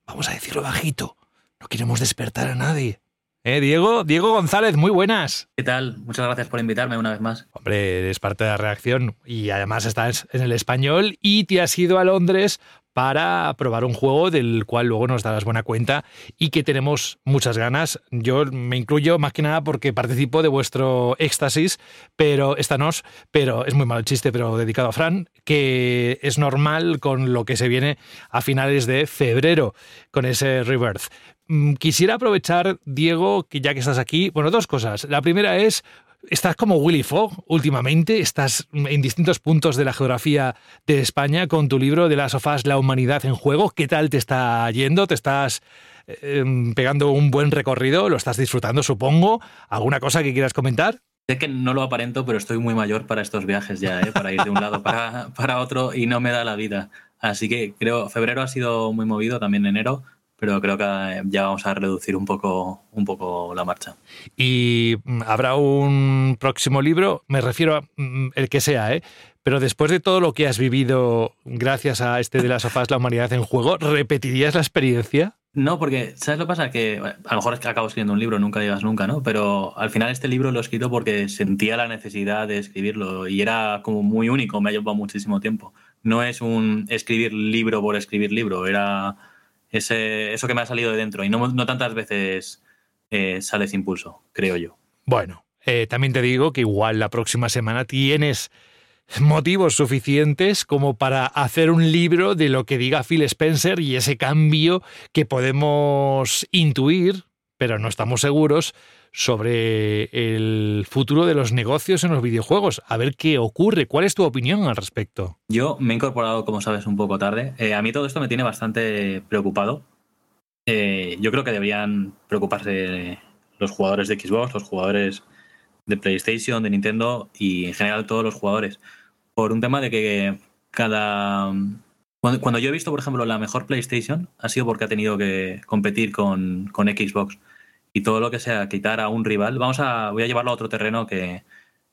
Speaker 3: Vamos a decirlo bajito. No queremos despertar a nadie. ¿Eh, Diego? Diego González, muy buenas.
Speaker 9: ¿Qué tal? Muchas gracias por invitarme una vez más.
Speaker 3: Hombre, eres parte de la reacción y además estás en el español y te has ido a Londres para probar un juego del cual luego nos darás buena cuenta y que tenemos muchas ganas. Yo me incluyo más que nada porque participo de vuestro éxtasis, pero esta nos, pero es muy mal el chiste, pero dedicado a Fran, que es normal con lo que se viene a finales de febrero con ese Rebirth. Mm, Quisiera aprovechar, Diego, que ya que estás aquí, bueno, dos cosas. La primera es Estás como Willy Fogg últimamente, estás en distintos puntos de la geografía de España con tu libro de las sofás, la humanidad en juego. ¿Qué tal te está yendo? ¿Te estás eh, pegando un buen recorrido? ¿Lo estás disfrutando, supongo? ¿Alguna cosa que quieras comentar?
Speaker 9: Sé que no lo aparento, pero estoy muy mayor para estos viajes ya, ¿eh? para ir de un lado para, para otro y no me da la vida. Así que creo, febrero ha sido muy movido, también enero, pero creo que ya vamos a reducir un poco, un poco la marcha.
Speaker 3: Y mm, habrá un próximo libro, me refiero a mm, el que sea, ¿eh? Pero después de todo lo que has vivido gracias a este de las sofás, la humanidad en juego, ¿repetirías la experiencia?
Speaker 9: No, porque, ¿sabes lo que pasa? Que bueno, a lo mejor es que acabo escribiendo un libro, nunca digas nunca, ¿no? Pero al final este libro lo he escrito porque sentía la necesidad de escribirlo y era como muy único, me ha llevado muchísimo tiempo. No es un escribir libro por escribir libro, era ese, eso que me ha salido de dentro y no, no tantas veces eh, sale ese impulso, creo yo.
Speaker 3: Bueno, eh, también te digo que igual la próxima semana tienes motivos suficientes como para hacer un libro de lo que diga Phil Spencer y ese cambio que podemos intuir, pero no estamos seguros, sobre el futuro de los negocios en los videojuegos. A ver qué ocurre. ¿Cuál es tu opinión al respecto?
Speaker 9: Yo me he incorporado, como sabes, un poco tarde. Eh, a mí todo esto me tiene bastante preocupado. Eh, yo creo que deberían preocuparse los jugadores de Xbox, los jugadores de PlayStation, de Nintendo y en general todos los jugadores. Por un tema de que cada... Cuando, yo he visto, por ejemplo, la mejor PlayStation ha sido porque ha tenido que competir con, con Xbox. Y todo lo que sea quitar a un rival, vamos a, voy a llevarlo a otro terreno que,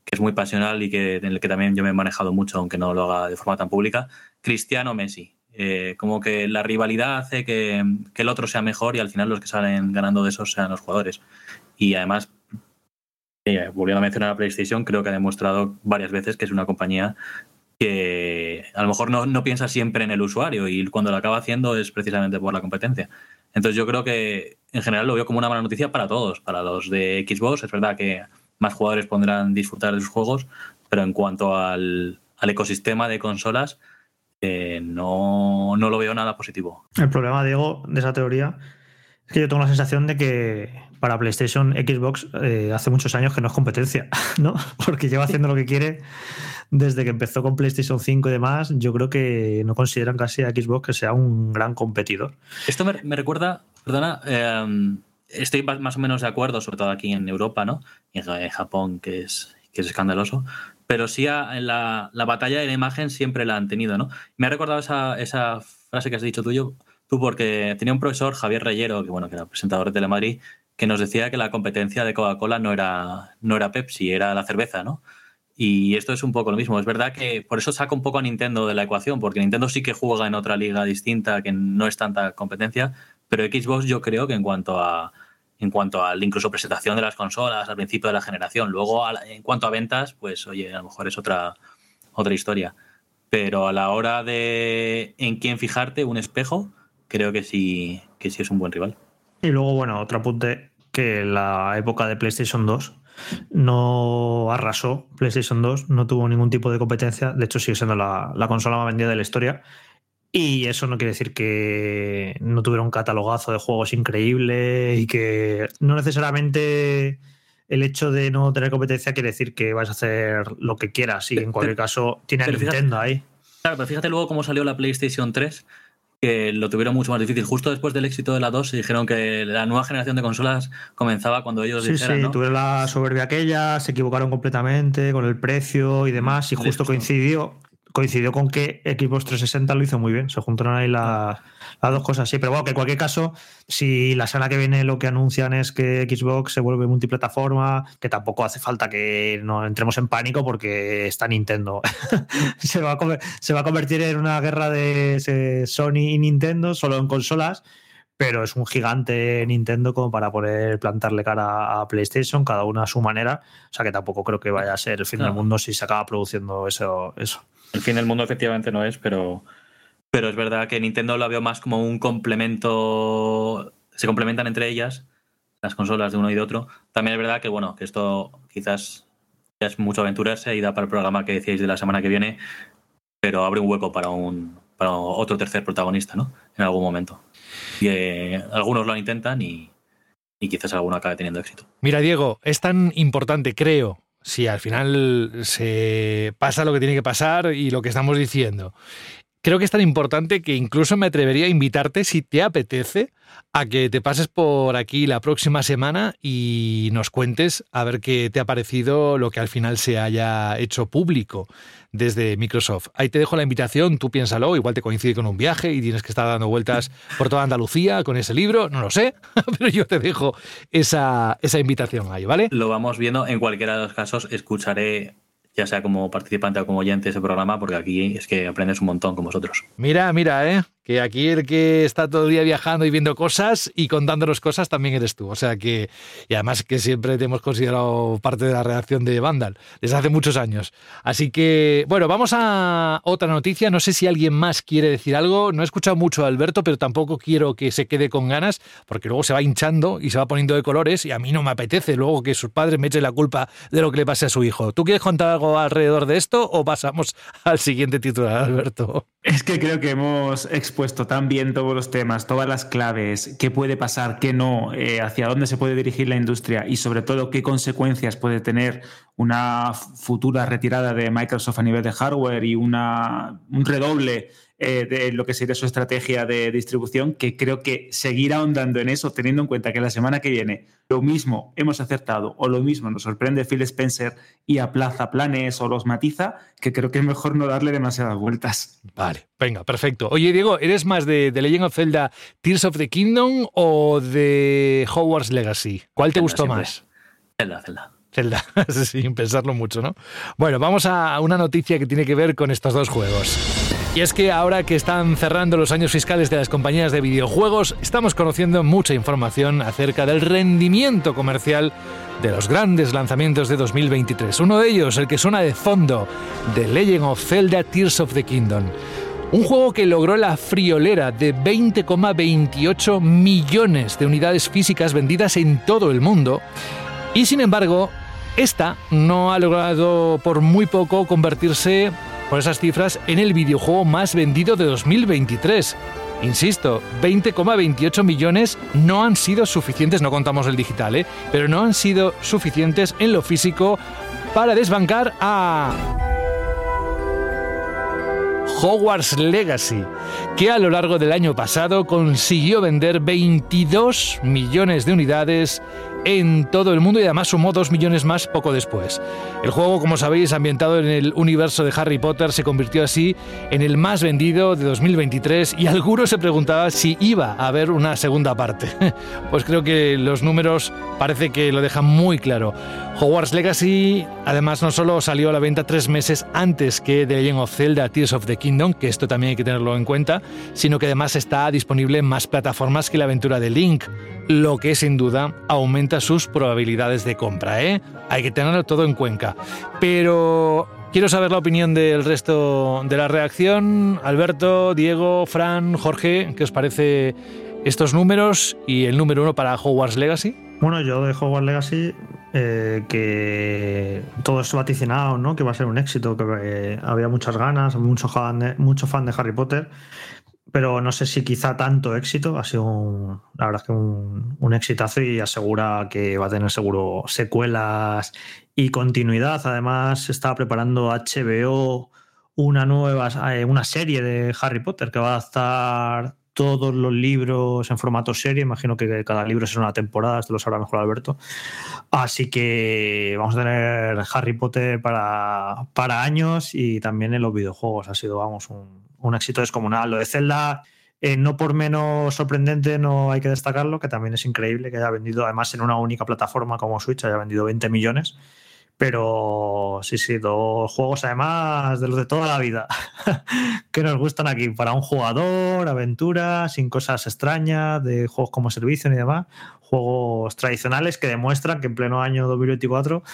Speaker 9: que es muy pasional y que, en el que también yo me he manejado mucho, aunque no lo haga de forma tan pública. Cristiano Messi. Eh, como que la rivalidad hace que, que el otro sea mejor y al final los que salen ganando de esos sean los jugadores. Y además, eh, volviendo a mencionar a PlayStation, creo que ha demostrado varias veces que es una compañía que a lo mejor no, no, piensa siempre en el usuario y cuando lo acaba haciendo es precisamente por la competencia. Entonces yo creo que en general lo veo como una mala noticia para todos, para los de Xbox. Es verdad que más jugadores podrán disfrutar de sus juegos, pero en cuanto al, al ecosistema de consolas, eh, no, no lo veo nada positivo.
Speaker 5: El problema, Diego, de esa teoría es que yo tengo la sensación de que para PlayStation, Xbox, eh, hace muchos años que no es competencia, <laughs> ¿no? Porque lleva haciendo lo que quiere desde que empezó con PlayStation 5 y demás. Yo creo que no consideran casi a Xbox que sea un gran competidor.
Speaker 9: Esto me, me recuerda, perdona, eh, estoy más o menos de acuerdo, sobre todo aquí en Europa, ¿no? Y en Japón, que es, que es escandaloso. Pero sí, a, en la, la, batalla de la imagen siempre la han tenido, ¿no? Me ha recordado esa, esa frase que has dicho tú, tú, porque tenía un profesor, Javier Reyero, que bueno, que era presentador de Telemadrid, que nos decía que la competencia de Coca-Cola no era, no era Pepsi, era la cerveza, ¿no? Y esto es un poco lo mismo. Es verdad que por eso saca un poco a Nintendo de la ecuación, porque Nintendo sí que juega en otra liga distinta, que no es tanta competencia, pero Xbox yo creo que en cuanto a en cuanto a incluso presentación de las consolas al principio de la generación, luego en cuanto a ventas, pues oye, a lo mejor es otra otra historia. Pero a la hora de en quién fijarte, un espejo, creo que sí que sí es un buen rival.
Speaker 5: Y luego, bueno, otro apunte, que la época de PlayStation 2 no arrasó PlayStation 2, no tuvo ningún tipo de competencia, de hecho sigue siendo la, la consola más vendida de la historia. Y eso no quiere decir que no tuviera un catalogazo de juegos increíble y que no necesariamente el hecho de no tener competencia quiere decir que vas a hacer lo que quieras y en cualquier caso tiene a
Speaker 9: fíjate-
Speaker 5: Nintendo ahí.
Speaker 9: Claro, pero fíjate luego cómo salió la PlayStation 3, que lo tuvieron mucho más difícil. Justo después del éxito de la 2 se dijeron que la nueva generación de consolas comenzaba cuando ellos
Speaker 5: Sí,
Speaker 9: dijeran,
Speaker 5: sí,
Speaker 9: ¿no?
Speaker 5: tuvieron la soberbia aquella, se equivocaron completamente con el precio y demás, y justo coincidió, coincidió con que Xbox 360 lo hizo muy bien. Se juntaron ahí las, las dos cosas, sí. Pero bueno, que en cualquier caso, si la semana que viene lo que anuncian es que Xbox se vuelve multiplataforma, que tampoco hace falta que no entremos en pánico porque está Nintendo. <laughs> se, va a se va a convertir en una guerra de Sony y Nintendo solo en consolas pero es un gigante Nintendo como para poder plantarle cara a PlayStation, cada una a su manera. O sea que tampoco creo que vaya a ser el fin del mundo si se acaba produciendo eso. eso.
Speaker 9: El fin del mundo efectivamente no es, pero, pero es verdad que Nintendo lo veo más como un complemento, se complementan entre ellas las consolas de uno y de otro. También es verdad que bueno, que esto quizás es mucho aventurarse y da para el programa que decíais de la semana que viene, pero abre un hueco para un para otro tercer protagonista, ¿no? En algún momento. Y eh, algunos lo intentan y, y quizás alguno acabe teniendo éxito.
Speaker 3: Mira, Diego, es tan importante, creo, si al final se pasa lo que tiene que pasar y lo que estamos diciendo. Creo que es tan importante que incluso me atrevería a invitarte, si te apetece, a que te pases por aquí la próxima semana y nos cuentes a ver qué te ha parecido lo que al final se haya hecho público desde Microsoft. Ahí te dejo la invitación, tú piénsalo, igual te coincide con un viaje y tienes que estar dando vueltas por toda Andalucía con ese libro, no lo sé, <laughs> pero yo te dejo esa, esa invitación ahí, ¿vale?
Speaker 9: Lo vamos viendo. En cualquiera de los casos, escucharé, ya sea como participante o como oyente, ese programa, porque aquí es que aprendes un montón con vosotros.
Speaker 3: Mira, mira, ¿eh? Que aquí el que está todo el día viajando y viendo cosas y contándonos cosas también eres tú. O sea que, y además que siempre te hemos considerado parte de la redacción de Vandal desde hace muchos años. Así que, bueno, vamos a otra noticia. No sé si alguien más quiere decir algo. No he escuchado mucho a Alberto, pero tampoco quiero que se quede con ganas, porque luego se va hinchando y se va poniendo de colores y a mí no me apetece luego que sus padres me echen la culpa de lo que le pase a su hijo. ¿Tú quieres contar algo alrededor de esto o pasamos al siguiente titular, Alberto?
Speaker 6: Es que creo que hemos expuesto tan bien todos los temas, todas las claves, qué puede pasar, qué no, eh, hacia dónde se puede dirigir la industria y sobre todo qué consecuencias puede tener una futura retirada de Microsoft a nivel de hardware y una, un redoble eh, de lo que sería su estrategia de distribución, que creo que seguir ahondando en eso, teniendo en cuenta que la semana que viene lo mismo hemos acertado o lo mismo nos sorprende Phil Spencer y aplaza planes o los matiza, que creo que es mejor no darle demasiadas vueltas.
Speaker 3: Vale, venga, perfecto. Oye, Diego, ¿eres más de, de Legend of Zelda Tears of the Kingdom o de Hogwarts Legacy? ¿Cuál te
Speaker 9: Zelda
Speaker 3: gustó
Speaker 9: siempre.
Speaker 3: más?
Speaker 9: Zelda, Zelda.
Speaker 3: Zelda, <laughs> sin pensarlo mucho, ¿no? Bueno, vamos a una noticia que tiene que ver con estos dos juegos. Y es que ahora que están cerrando los años fiscales de las compañías de videojuegos, estamos conociendo mucha información acerca del rendimiento comercial de los grandes lanzamientos de 2023. Uno de ellos, el que suena de fondo, The Legend of Zelda Tears of the Kingdom. Un juego que logró la friolera de 20,28 millones de unidades físicas vendidas en todo el mundo. Y sin embargo, esta no ha logrado por muy poco convertirse, por esas cifras, en el videojuego más vendido de 2023. Insisto, 20,28 millones no han sido suficientes, no contamos el digital, ¿eh? pero no han sido suficientes en lo físico para desbancar a Hogwarts Legacy. que a lo largo del año pasado consiguió vender 22 millones de unidades en todo el mundo y además sumó 2 millones más poco después. El juego, como sabéis, ambientado en el universo de Harry Potter, se convirtió así en el más vendido de 2023 y algunos se preguntaba si iba a haber una segunda parte. <laughs> Pues creo que los números parece que lo dejan muy claro. Hogwarts Legacy además no solo salió a la venta tres meses antes que The Legend of Zelda Tears of the Kingdom, que esto también hay que tenerlo en cuenta, sino que además está disponible en más plataformas que la aventura de Link, lo que sin duda aumenta sus probabilidades de compra. ¿eh? Hay que tenerlo todo en cuenta. Pero quiero saber la opinión del resto de la reacción. Alberto, Diego, Fran, Jorge, ¿qué os parece estos números y el número uno para Hogwarts Legacy?
Speaker 5: Bueno, yo de Hogwarts Legacy, eh, que todo es vaticinado, ¿no? Que va a ser un éxito, que eh, había muchas ganas, mucho fan, mucho fan de Harry Potter, pero no sé si quizá tanto éxito, ha sido un- la verdad es que un, un exitazo y asegura que va a tener seguro secuelas y continuidad. Además, está preparando HBO una nueva, eh, una serie de Harry Potter que va a adaptar todos los libros en formato serie. Imagino que cada libro será una temporada, esto lo sabrá mejor Alberto. Así que vamos a tener Harry Potter para, para años y también en los videojuegos. Ha sido, vamos, un, un éxito descomunal. Lo de Zelda, eh, no por menos sorprendente, no hay que destacarlo, que también es increíble que haya vendido, además en una única plataforma como Switch, haya vendido 20 millones. Pero sí, sí, dos juegos además de los de toda la vida <laughs> que nos gustan aquí para un jugador, aventuras, sin cosas extrañas, de juegos como servicio ni demás. Juegos tradicionales que demuestran que en pleno año 2024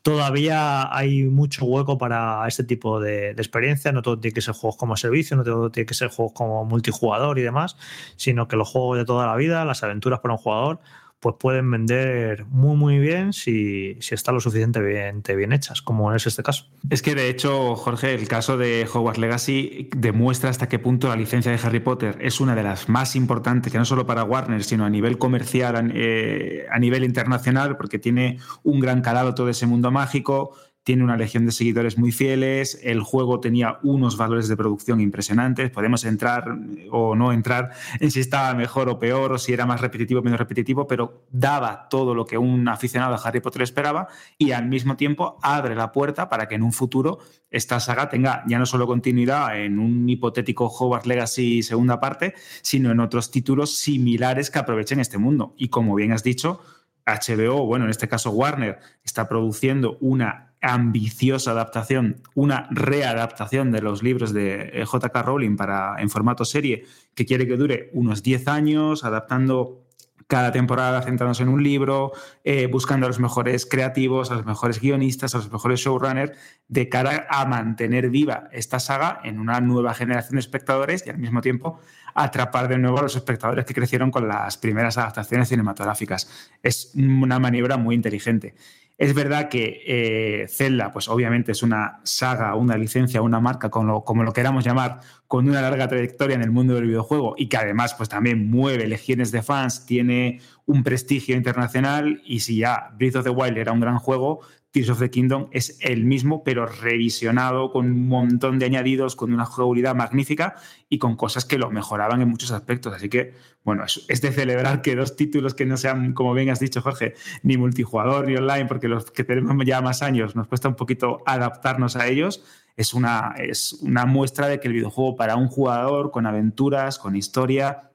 Speaker 5: todavía hay mucho hueco para este tipo de, de experiencia. No todo tiene que ser juegos como servicio, no todo tiene que ser juegos como multijugador y demás, sino que los juegos de toda la vida, las aventuras para un jugador, pues pueden vender muy muy bien si, si están lo suficientemente bien, hechas, como es este caso.
Speaker 6: Es que de hecho, Jorge, el caso de Hogwarts Legacy demuestra hasta qué punto la licencia de Harry Potter es una de las más importantes, que no solo para Warner, sino a nivel comercial, a, eh, a nivel internacional, porque tiene un gran calado todo ese mundo mágico, tiene una legión de seguidores muy fieles, el juego tenía unos valores de producción impresionantes, podemos entrar o no entrar en si estaba mejor o peor, o si era más repetitivo o menos repetitivo, pero daba todo lo que un aficionado a Harry Potter esperaba y al mismo tiempo abre la puerta para que en un futuro esta saga tenga ya no solo continuidad en un hipotético Hogwarts Legacy segunda parte, sino en otros títulos similares que aprovechen este mundo. Y como bien has dicho, HBO, bueno, en este caso Warner, está produciendo una ambiciosa adaptación, una readaptación de los libros de eh, JK Rowling para, en formato serie que quiere que dure unos 10 años, adaptando cada temporada centrándose en un libro, eh, buscando a los mejores creativos, a los mejores guionistas, a los mejores showrunners, de cara a mantener viva esta saga en una nueva generación de espectadores y al mismo tiempo atrapar de nuevo a los espectadores que crecieron con las primeras adaptaciones cinematográficas. Es una maniobra muy inteligente. Es verdad que eh, Zelda, pues obviamente es una saga, una licencia, una marca, como lo, como lo, queramos llamar, con una larga trayectoria en el mundo del videojuego y que además pues también mueve legiones de fans, tiene un prestigio internacional y si ya Breath of the Wild era un gran juego, Tears of the Kingdom es el mismo, pero revisionado con un montón de añadidos, con una jugabilidad magnífica y con cosas que lo mejoraban en muchos aspectos. Así que, bueno, es, de celebrar que dos títulos que no sean, como bien has dicho, Jorge, ni multijugador ni online, porque los que tenemos ya más años nos cuesta un poquito adaptarnos a ellos. Es una, es una muestra de que el videojuego para un jugador con aventuras, con historia,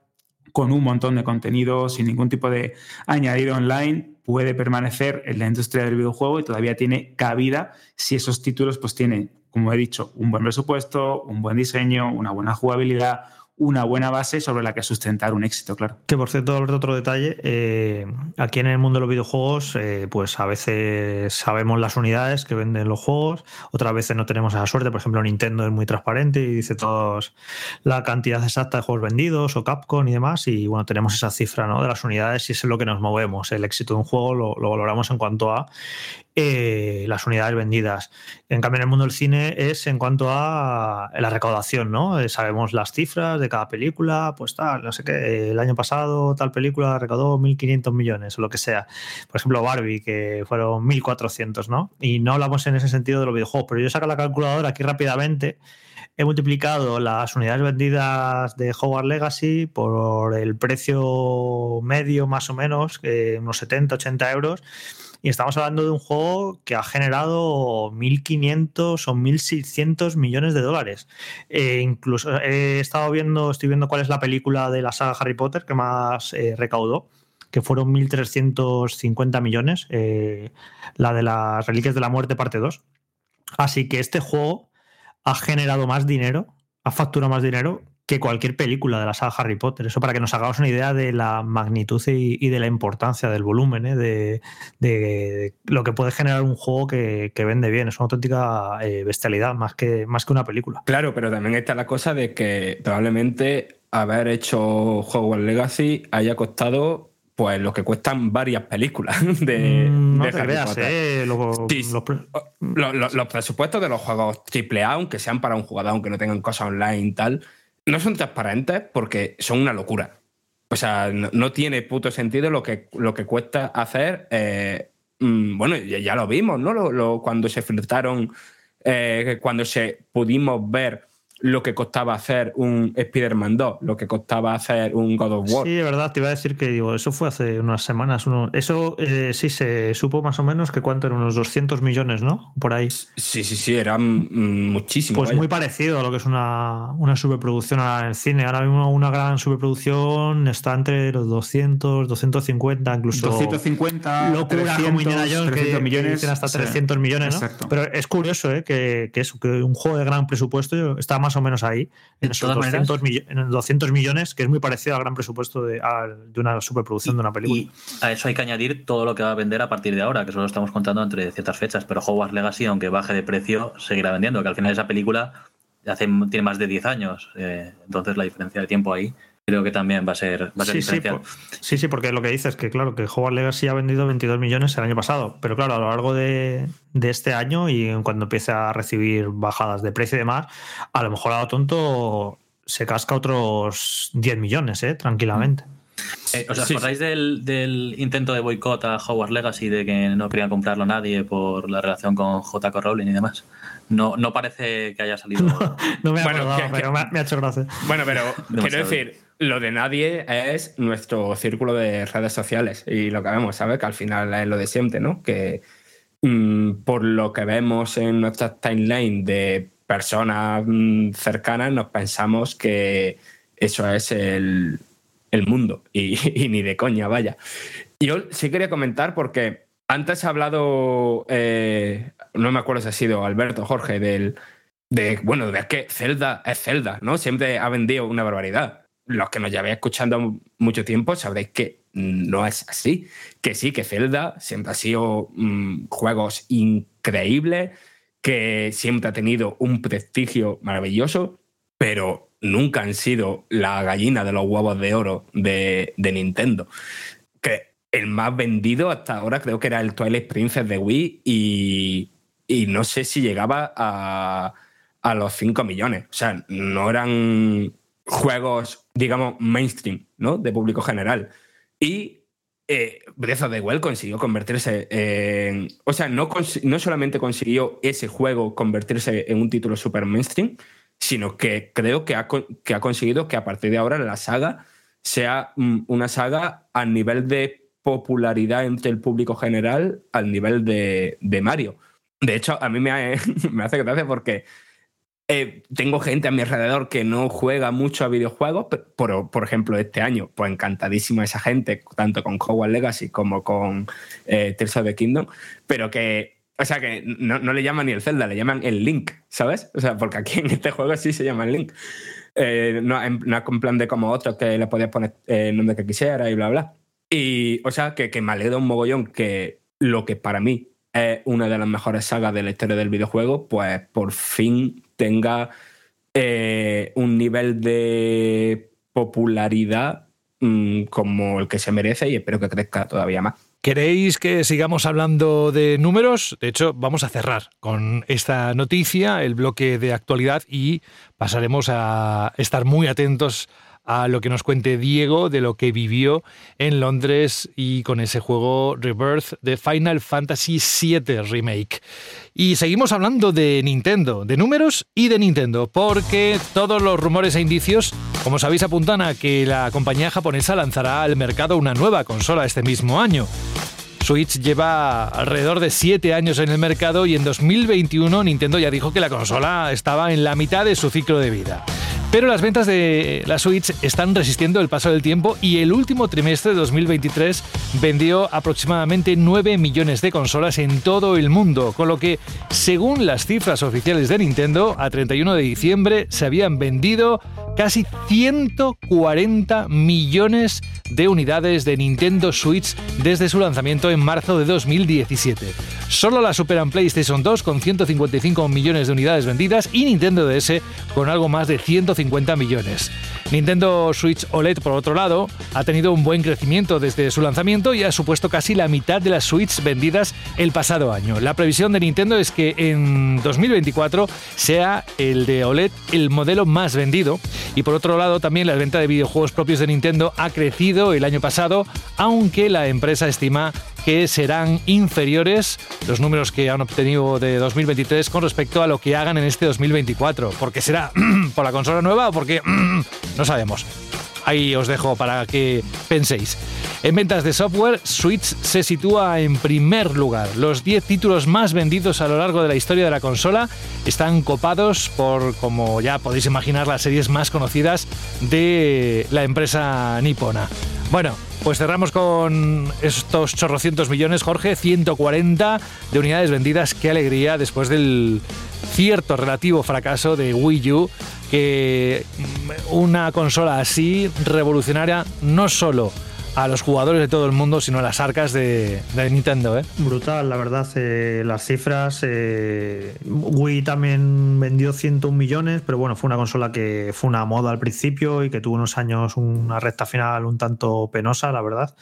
Speaker 6: con un montón de contenido, sin ningún tipo de añadido online, puede permanecer en la industria del videojuego y todavía tiene cabida si esos títulos pues tienen, como he dicho, un buen presupuesto, un buen diseño, una buena jugabilidad, una buena base sobre la que sustentar un éxito, claro.
Speaker 5: Que por cierto, otro detalle, eh, aquí en el mundo de los videojuegos, eh, pues a veces sabemos las unidades que venden los juegos, otras veces no tenemos esa suerte, por ejemplo Nintendo es muy transparente y dice todos la cantidad exacta de juegos vendidos o Capcom y demás, y bueno, tenemos esa cifra ¿no? de las unidades y es lo que nos movemos, el éxito de un juego lo, lo valoramos en cuanto a... eh, las unidades vendidas. En cambio, en el mundo del cine es en cuanto a la recaudación, ¿no? Eh, sabemos las cifras de cada película, pues tal, no sé qué, el año pasado tal película recaudó 1.500 millones o lo que sea. Por ejemplo, Barbie, que fueron 1.400, ¿no? Y no hablamos en ese sentido de los videojuegos, pero yo saco la calculadora aquí rápidamente he multiplicado las unidades vendidas de Hogwarts Legacy por el precio medio más o menos, unos 70, 80 euros. Y estamos hablando de un juego que ha generado 1.500 o 1.600 millones de dólares. Eh, incluso he estado viendo, estoy viendo cuál es la película de la saga Harry Potter que más eh, recaudó, que fueron 1.350 millones, eh, la de las Reliquias de la Muerte parte 2. Así que este juego ha generado más dinero, ha facturado más dinero que cualquier película de la saga Harry Potter. Eso para que nos hagamos una idea de la magnitud y, y de la importancia del volumen, ¿eh? de, de lo que puede generar un juego que, que vende bien. Es una auténtica eh, bestialidad, más que, más que una película.
Speaker 4: Claro, pero también está la cosa de que probablemente haber hecho Hogwarts Legacy haya costado pues lo que cuestan varias películas <laughs> de,
Speaker 5: Mm, no
Speaker 4: de
Speaker 5: te
Speaker 4: Harry
Speaker 5: creas,
Speaker 4: Potter.
Speaker 5: ¿eh? Lo-
Speaker 4: Sí,
Speaker 5: los pre-
Speaker 4: Lo- lo- los presupuestos de los juegos AAA, aunque sean para un jugador, aunque no tengan cosas online y tal, no son transparentes porque son una locura. O sea, no, tiene puto sentido lo que, lo que cuesta hacer. eh, mm, bueno, ya, lo vimos, ¿no? Lo- cuando se filtraron, eh, cuando se pudimos ver lo que costaba hacer un Spider-Man 2, lo que costaba hacer un God of War.
Speaker 5: Sí, de verdad, te iba a decir que digo, eso fue hace unas semanas. uno- eso eh, sí se supo más o menos que cuánto eran unos 200 millones, ¿no? Por ahí.
Speaker 4: Sí, sí, sí, eran mm, muchísimos.
Speaker 5: Pues
Speaker 4: vaya.
Speaker 5: muy parecido a lo que es una, una superproducción ahora en el cine. Ahora mismo una gran superproducción está entre los 200, 250, incluso
Speaker 6: 250,
Speaker 5: locura
Speaker 6: 300,
Speaker 5: como Indiana Jones, que,
Speaker 6: 300
Speaker 5: que
Speaker 6: millones.
Speaker 5: dicen hasta
Speaker 6: sí.
Speaker 5: 300 millones, ¿no?
Speaker 6: Exacto.
Speaker 5: Pero es curioso ¿eh? que, que eso, que un juego de gran presupuesto está más o menos ahí, en esos
Speaker 9: todas
Speaker 5: 200, millo- en 200 millones, que es muy parecido al gran presupuesto de una superproducción de una película.
Speaker 9: Y a eso hay que añadir todo lo que va a vender a partir de ahora, que solo estamos contando entre ciertas fechas. Pero Hogwarts Legacy, aunque baje de precio, seguirá vendiendo, que al final esa película hace, tiene más de 10 años. eh, entonces la diferencia de tiempo ahí creo que también va a ser, va a ser
Speaker 5: Sí, sí, por- sí, sí, porque lo que dices es que, claro, que Hogwarts Legacy ha vendido 22 millones el año pasado, pero claro, a lo largo de, de este año y cuando empiece a recibir bajadas de precio y demás, a lo mejor a lo tonto se casca otros 10 millones, ¿eh? tranquilamente.
Speaker 9: Eh, ¿Os
Speaker 4: Sí, sí.
Speaker 9: acordáis del, del intento de boicot a Hogwarts Legacy de que no querían comprarlo nadie por la relación con J.K. Rowling y demás? No, no parece que haya salido. <laughs>
Speaker 5: No me
Speaker 4: Bueno,
Speaker 5: acordado,
Speaker 4: que-
Speaker 5: pero
Speaker 4: que-
Speaker 5: me ha, me ha hecho gracia.
Speaker 4: Bueno, pero <laughs> quiero decir, lo de nadie es nuestro círculo de redes sociales y lo que vemos, ¿sabes? Que al final es lo de siempre, ¿no? Que mm, por lo que vemos en nuestra timeline de personas mm, cercanas, nos pensamos que eso es el, el mundo y, <laughs> ni de coña, vaya. Yo sí quería comentar porque antes ha hablado, eh, no me acuerdo si ha sido Alberto Jorge, del, de, bueno, de que Zelda es Zelda, ¿no? Siempre ha vendido una barbaridad. Los que nos lleváis escuchando mucho tiempo sabréis que no es así. Que sí, que Zelda siempre ha sido mm, juegos increíbles, que siempre ha tenido un prestigio maravilloso, pero nunca han sido la gallina de los huevos de oro de, de Nintendo. Que el más vendido hasta ahora creo que era el Twilight Princess de Wii y, y no sé si llegaba a, a los 5 millones. O sea, no eran juegos, digamos, mainstream, ¿no? De público general. Y eh, Breath of the Wild consiguió convertirse en... O sea, no, no solamente consiguió ese juego convertirse en un título super mainstream, sino que creo que ha, que ha conseguido que a partir de ahora la saga sea mm, una saga a nivel de popularidad entre el público general al nivel de, de Mario. De hecho, a mí me, ha- <laughs> me hace gracia porque eh, tengo gente a mi alrededor que no juega mucho a videojuegos, por, por ejemplo, este año, pues encantadísima esa gente, tanto con Hogwarts Legacy como con eh, Tears of the Kingdom, pero que, o sea, que no, no le llaman ni el Zelda, le llaman el Link, ¿sabes? O sea, porque aquí en este juego sí se llama el Link. Eh, no, en, no plan de como otros que le podías poner eh, el nombre que quisiera y bla, bla. Y, o sea, que, que me alegra un mogollón que lo que para mí es una de las mejores sagas de la historia del videojuego, pues por fin tenga eh, un nivel de popularidad mm, como el que se merece y espero que crezca todavía más.
Speaker 3: ¿Queréis que sigamos hablando de números? De hecho, vamos a cerrar con esta noticia, el bloque de actualidad, y pasaremos a estar muy atentos a lo que nos cuente Diego de lo que vivió en Londres y con ese juego Rebirth de Final Fantasy VII Remake. Y seguimos hablando de Nintendo, de números y de Nintendo, porque todos los rumores e indicios, como sabéis, apuntan a que la compañía japonesa lanzará al mercado una nueva consola este mismo año. Switch lleva alrededor de 7 años en el mercado y en 2021 Nintendo ya dijo que la consola estaba en la mitad de su ciclo de vida. Pero las ventas de la Switch están resistiendo el paso del tiempo y el último trimestre de 2023 vendió aproximadamente 9 millones de consolas en todo el mundo, con lo que, según las cifras oficiales de Nintendo, a 31 de diciembre se habían vendido casi 140 millones de unidades de Nintendo Switch desde su lanzamiento en marzo de 2017. Solo la superan PlayStation 2 con 155 millones de unidades vendidas y Nintendo DS con algo más de 150 millones. Nintendo Switch OLED, por otro lado, ha tenido un buen crecimiento desde su lanzamiento y ha supuesto casi la mitad de las Switch vendidas el pasado año. La previsión de Nintendo es que en 2024 sea el de OLED el modelo más vendido y por otro lado también la venta de videojuegos propios de Nintendo ha crecido el año pasado, aunque la empresa estima que serán inferiores los números que han obtenido de 2023 con respecto a lo que hagan en este 2024. ¿Por qué será? <clears throat> ¿Por la consola nueva o porque <clears throat> no sabemos? Ahí os dejo para que penséis. En ventas de software, Switch se sitúa en primer lugar. Los 10 títulos más vendidos a lo largo de la historia de la consola están copados por, como ya podéis imaginar, las series más conocidas de la empresa nipona. Bueno, pues cerramos con estos chorrocientos millones, Jorge, 140 de unidades vendidas. Qué alegría después del cierto relativo fracaso de Wii U, que una consola así revolucionaria no solo a los jugadores de todo el mundo, sino a las arcas de, de Nintendo. ¿eh?
Speaker 5: Brutal, la verdad, eh, las cifras. eh, Wii también vendió 101 millones, pero bueno, fue una consola que fue una moda al principio y que tuvo unos años, una recta final un tanto penosa, la verdad.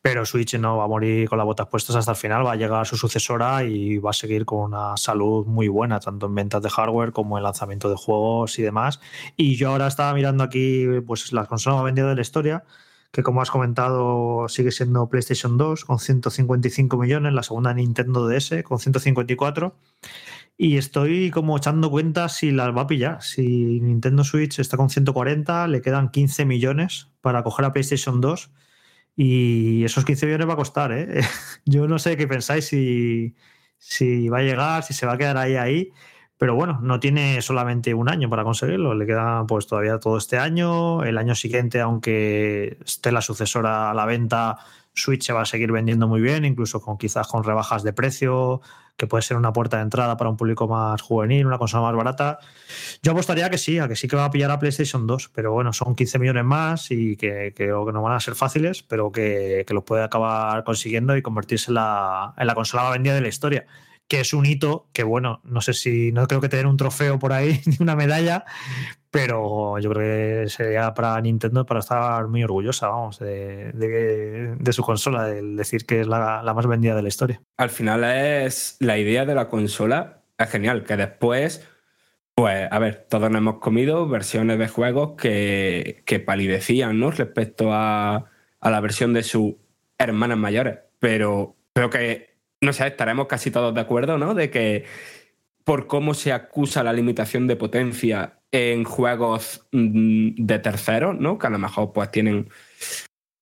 Speaker 5: Pero Switch no va a morir con las botas puestas hasta el final, va a llegar su sucesora y va a seguir con una salud muy buena, tanto en ventas de hardware como en lanzamiento de juegos y demás. Y yo ahora estaba mirando aquí pues las consolas más vendidas de la historia que como has comentado sigue siendo PlayStation 2 con 155 millones, la segunda Nintendo DS con 154. Y estoy como echando cuentas si las va a pillar. Si Nintendo Switch está con 140, le quedan 15 millones para coger a PlayStation 2. Y esos 15 millones va a costar, ¿eh? <laughs> Yo no sé qué pensáis si, si va a llegar, si se va a quedar ahí, ahí. Pero bueno, no tiene solamente un año para conseguirlo, le queda pues todavía todo este año, el año siguiente, aunque esté la sucesora a la venta, Switch se va a seguir vendiendo muy bien, incluso con quizás con rebajas de precio, que puede ser una puerta de entrada para un público más juvenil, una consola más barata. Yo apostaría que sí, a que sí que va a pillar a PlayStation 2, pero bueno, son 15 millones más y que, creo que no van a ser fáciles, pero que, que lo puede acabar consiguiendo y convertirse la, en la consola más vendida de la historia que es un hito que, bueno, no sé si, no creo que tener un trofeo por ahí, <laughs> ni una medalla, pero yo creo que sería para Nintendo para estar muy orgullosa, vamos, de, de- su consola, de decir que es la, la más vendida de la historia.
Speaker 4: Al final es la idea de la consola, es genial, que después, pues, a ver, todos nos hemos comido versiones de juegos que, que palidecían, ¿no? Respecto a, a la versión de sus hermanas mayores, pero creo que, no sé, estaremos casi todos de acuerdo, ¿no? De que por cómo se acusa la limitación de potencia en juegos mm, de terceros, ¿no? Que a lo mejor pues tienen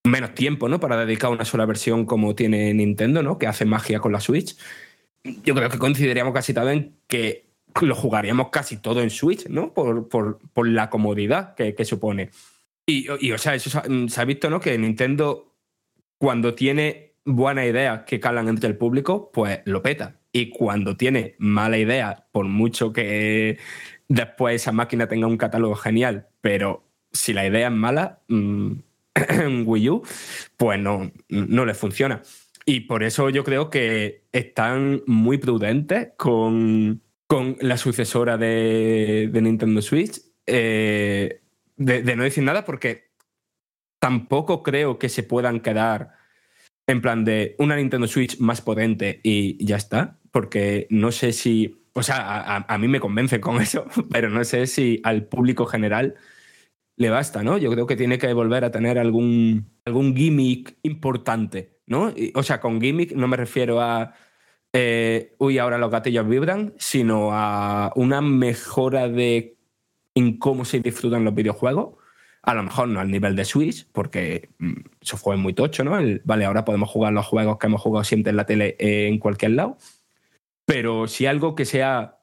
Speaker 4: menos tiempo, ¿no? Para dedicar una sola versión como tiene Nintendo, ¿no? Que hace magia con la Switch. Yo creo que coincidiríamos casi todo en que lo jugaríamos casi todo en Switch, ¿no? Por, por- por la comodidad que, que supone. Y, y, o sea, eso se ha- se ha visto, ¿no? Que Nintendo, cuando tiene buenas ideas que calan entre el público, pues lo peta. Y cuando tiene mala idea, por mucho que después esa máquina tenga un catálogo genial, pero si la idea es mala, mm, <clears throat> Wii U, pues no, no les funciona. Y por eso yo creo que están muy prudentes con, con la sucesora de, Nintendo Switch, eh, de no decir nada, porque tampoco creo que se puedan quedar En plan de una Nintendo Switch más potente y ya está. Porque no sé si. O sea, a, mí me convence con <laughs> eso, pero no sé si al público general le basta, ¿no? Yo creo que tiene que volver a tener algún, algún gimmick importante, ¿no? O sea, con gimmick no me refiero a. eh, uy, ahora los gatillos vibran, sino a una mejora de en cómo se disfrutan los videojuegos. A lo mejor no al nivel de Switch, porque mm, eso fue muy tocho, ¿no? El, vale, ahora podemos jugar los juegos que hemos jugado siempre en la tele en cualquier lado. Pero sí algo que sea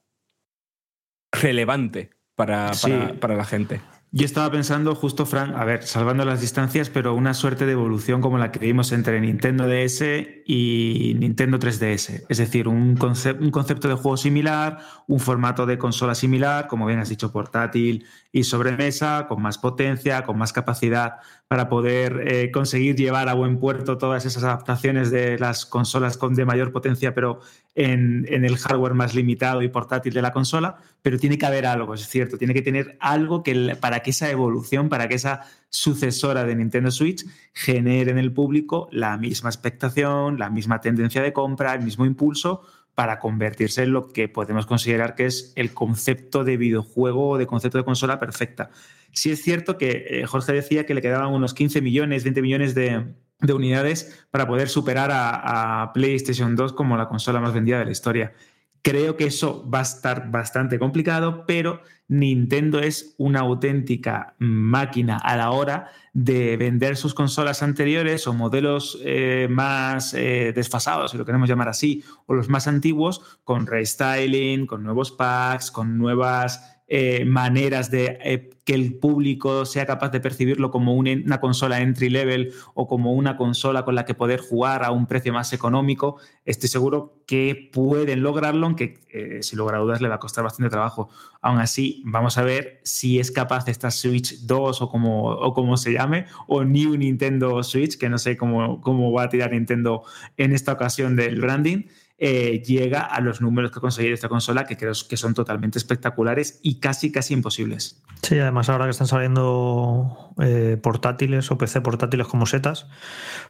Speaker 4: relevante para,
Speaker 6: Sí.
Speaker 4: para, para la gente.
Speaker 6: Yo estaba pensando justo, Frank, a ver, salvando las distancias, pero una suerte de evolución como la que vimos entre Nintendo DS y Nintendo 3DS. Es decir, un, un concepto de juego similar, un formato de consola similar, como bien has dicho, portátil y sobremesa, con más potencia, con más capacidad para poder eh, conseguir llevar a buen puerto todas esas adaptaciones de las consolas con de mayor potencia, pero en, en el hardware más limitado y portátil de la consola, pero tiene que haber algo, es cierto, tiene que tener algo que para que esa evolución, para que esa sucesora de Nintendo Switch genere en el público la misma expectación, la misma tendencia de compra, el mismo impulso para convertirse en lo que podemos considerar que es el concepto de videojuego o de concepto de consola perfecta. Sí es cierto que eh, Jorge decía que le quedaban unos 15 millones, 20 millones de, de unidades para poder superar a, a PlayStation 2 como la consola más vendida de la historia. Creo que eso va a estar bastante complicado, pero Nintendo es una auténtica máquina a la hora de vender sus consolas anteriores o modelos eh, más eh, desfasados, si lo queremos llamar así, o los más antiguos, con restyling, con nuevos packs, con nuevas eh, maneras de eh, que el público sea capaz de percibirlo como un- una consola entry level o como una consola con la que poder jugar a un precio más económico, estoy seguro que pueden lograrlo, aunque eh, sin lugar a dudas le va a costar bastante trabajo. Aún así, vamos a ver si es capaz esta Switch 2 o como, o como se llame, o New Nintendo Switch, que no sé cómo, cómo va a tirar Nintendo en esta ocasión del branding, eh, llega a los números que ha conseguido esta consola, que creo que son totalmente espectaculares y casi, casi imposibles.
Speaker 5: Sí, además ahora que están saliendo eh, portátiles o PC portátiles como setas,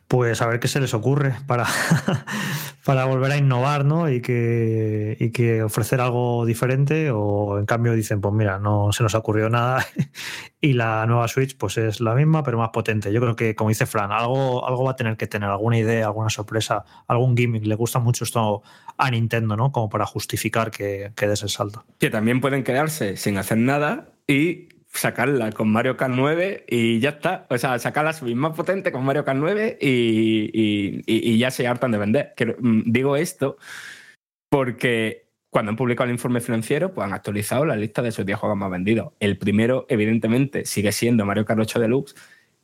Speaker 5: pues a ver qué se les ocurre para, <laughs> para volver a innovar, ¿no? Y que, y que ofrecer algo diferente o en cambio dicen, pues mira, no se nos ocurrió nada <laughs> y la nueva Switch pues es la misma pero más potente. Yo creo que, como dice Fran, algo, algo va a tener que tener, alguna idea, alguna sorpresa, algún gimmick. Le gusta mucho esto a Nintendo, ¿no? Como para justificar que, que des el salto.
Speaker 4: Que también pueden quedarse sin hacer nada y sacarla con Mario Kart 9 y ya está. O sea, sacar la Switch más potente con Mario Kart 9 y, y- ya se hartan de vender. Mm, digo esto porque cuando han publicado el informe financiero, pues han actualizado la lista de sus 10 juegos más vendidos. El primero, evidentemente, sigue siendo Mario Kart 8 Deluxe,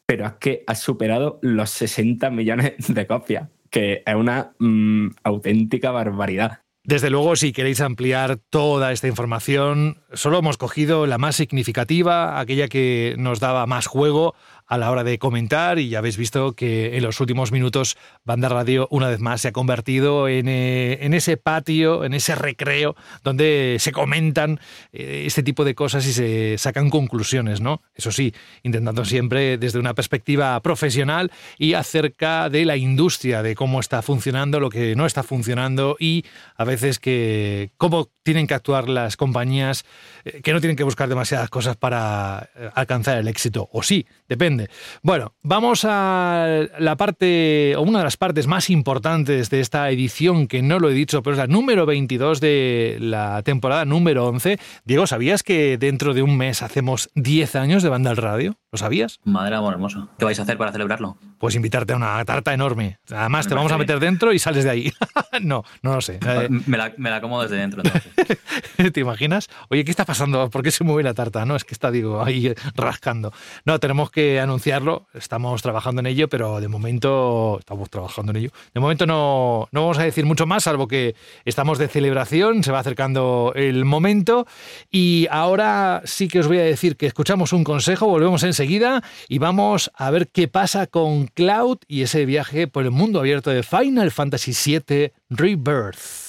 Speaker 4: pero es que ha superado los 60 millones de copias, que es una mm, auténtica barbaridad.
Speaker 3: Desde luego, si queréis ampliar toda esta información, solo hemos cogido la más significativa, aquella que nos daba más juego a la hora de comentar y ya habéis visto que en los últimos minutos Banda Radio una vez más se ha convertido en, eh, en ese patio, en ese recreo donde se comentan eh, este tipo de cosas y se sacan conclusiones, ¿no? Eso sí, intentando siempre desde una perspectiva profesional y acerca de la industria, de cómo está funcionando, lo que no está funcionando y a veces que cómo tienen que actuar las compañías eh, que no tienen que buscar demasiadas cosas para alcanzar el éxito. O sí, depende. Bueno, vamos a la parte, o una de las partes más importantes de esta edición, que no lo he dicho, pero es la número 22 de la temporada número 11. Diego, ¿sabías que dentro de un mes hacemos 10 años de banda al radio? ¿Lo sabías?
Speaker 9: Madre amor hermoso. ¿Qué vais a hacer para celebrarlo?
Speaker 3: Pues invitarte a una tarta enorme. Además,
Speaker 9: Me
Speaker 3: te vamos a meter dentro y sales de ahí. <laughs> no, no lo sé. Eh,
Speaker 9: Me la, me la como desde dentro. entonces. <laughs>
Speaker 3: ¿Te imaginas? Oye, ¿qué está pasando? ¿Por qué se mueve la tarta? No, es que está, digo, ahí <laughs> rascando. No, tenemos que anunciarlo. Estamos trabajando en ello, pero de momento estamos trabajando en ello. De momento no, no vamos a decir mucho más, salvo que estamos de celebración, se va acercando el momento. Y ahora sí que os voy a decir que escuchamos un consejo, volvemos enseguida y vamos a ver qué pasa con Cloud y ese viaje por el mundo abierto de Final Fantasy VII Rebirth.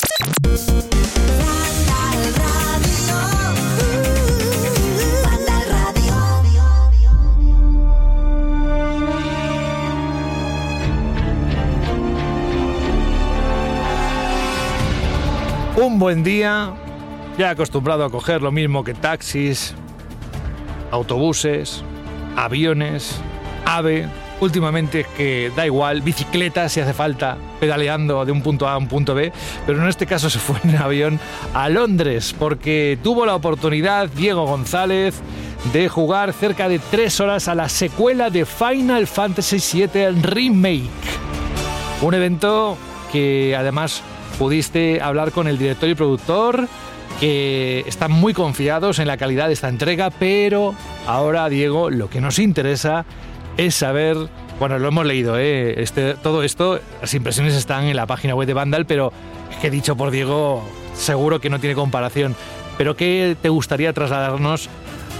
Speaker 3: Un buen día, ya acostumbrado a coger lo mismo que taxis, autobuses, aviones, ave. Últimamente es que da igual, bicicleta si hace falta, pedaleando de un punto A a un punto B, pero en este caso se fue en avión a Londres porque tuvo la oportunidad Diego González de jugar cerca de tres horas a la secuela de Final Fantasy VII Remake. Un evento que además pudiste hablar con el director y productor, que están muy confiados en la calidad de esta entrega, pero ahora, Diego, lo que nos interesa es saber, bueno, lo hemos leído, ¿eh? este, todo esto, las impresiones están en la página web de Vandal, pero es que dicho por Diego, seguro que no tiene comparación. Pero ¿qué te gustaría trasladarnos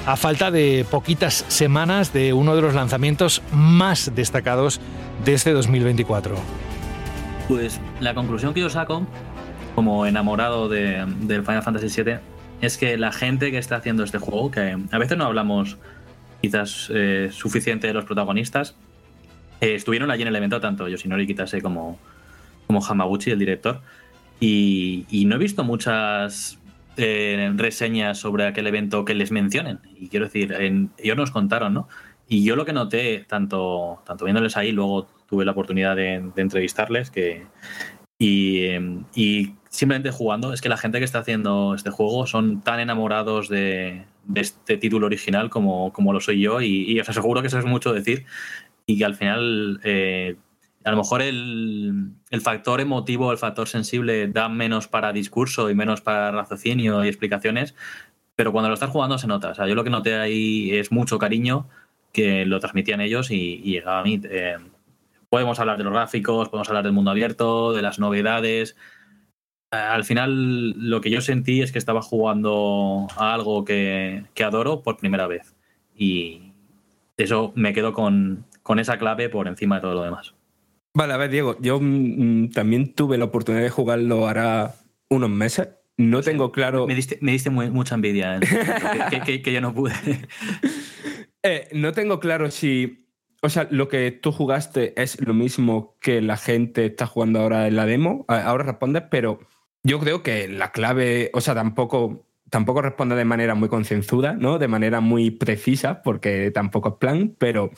Speaker 3: a falta de poquitas semanas de uno de los lanzamientos más destacados de este 2024?
Speaker 9: Pues la conclusión que yo saco, como enamorado de, del Final Fantasy VII, es que la gente que está haciendo este juego, que a veces no hablamos quizás eh, suficiente de los protagonistas, eh, estuvieron allí en el evento tanto Yoshinori Kitase como, como Hamaguchi, el director, y, no he visto muchas eh, reseñas sobre aquel evento que les mencionen. Y quiero decir, en- ellos nos contaron, ¿no? Y yo lo que noté, tanto, tanto viéndoles ahí, luego tuve la oportunidad de, entrevistarles, que, y, eh, y simplemente jugando, es que la gente que está haciendo este juego son tan enamorados de, de este título original como, como lo soy yo, y, y os aseguro que eso es mucho decir, y que al final, eh, a lo mejor el, el factor emotivo, el factor sensible da menos para discurso y menos para raciocinio y explicaciones, pero cuando lo estás jugando se nota. O sea, yo lo que noté ahí es mucho cariño que lo transmitían ellos y, y llegaba a mí. Eh, podemos hablar de los gráficos, podemos hablar del mundo abierto, de las novedades. Eh, Al final, lo que yo sentí es que estaba jugando a algo que, que adoro por primera vez. Y eso me quedo con, con esa clave por encima de todo lo demás.
Speaker 4: Vale, a ver, Diego, yo mm, mm, también tuve la oportunidad de jugarlo hará unos meses. No tengo claro.
Speaker 9: Me diste, me diste muy- mucha envidia, que, que- que yo no pude. <laughs>
Speaker 4: Eh, no tengo claro si. O sea, lo que tú jugaste es lo mismo que la gente está jugando ahora en la demo. Ahora respondes, pero yo creo que la clave. O sea, tampoco. Tampoco responde de manera muy concienzuda, ¿no? De manera muy precisa, porque tampoco es plan, pero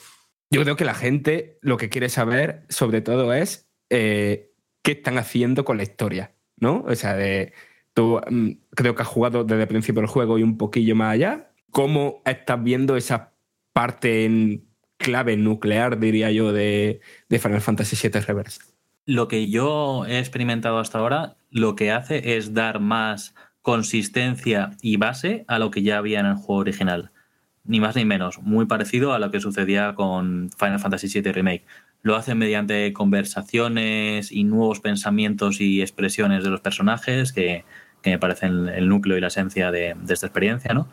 Speaker 4: yo creo que la gente lo que quiere saber, sobre todo, es eh, qué están haciendo con la historia, ¿no? O sea, de, tú mm, creo que has jugado desde el principio del juego y un poquillo más allá. ¿Cómo estás viendo esa parte en clave nuclear, diría yo, de, de Final Fantasy VII Reverse?
Speaker 9: Lo que yo he experimentado hasta ahora, lo que hace es dar más consistencia y base a lo que ya había en el juego original. Ni más ni menos. Muy parecido a lo que sucedía con Final Fantasy VII Remake. Lo hace mediante conversaciones y nuevos pensamientos y expresiones de los personajes que, me parecen el núcleo y la esencia de, de esta experiencia, ¿no?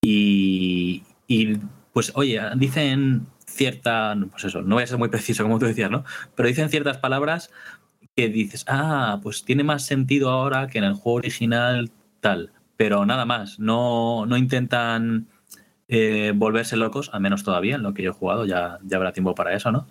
Speaker 9: Y, y, pues, oye, dicen cierta, pues eso, no voy a ser muy preciso como tú decías, ¿no? Pero dicen ciertas palabras que dices, ah, pues tiene más sentido ahora que en el juego original tal, pero nada más, no, no intentan eh, volverse locos, al menos todavía en lo que yo he jugado, ya, ya habrá tiempo para eso, ¿no?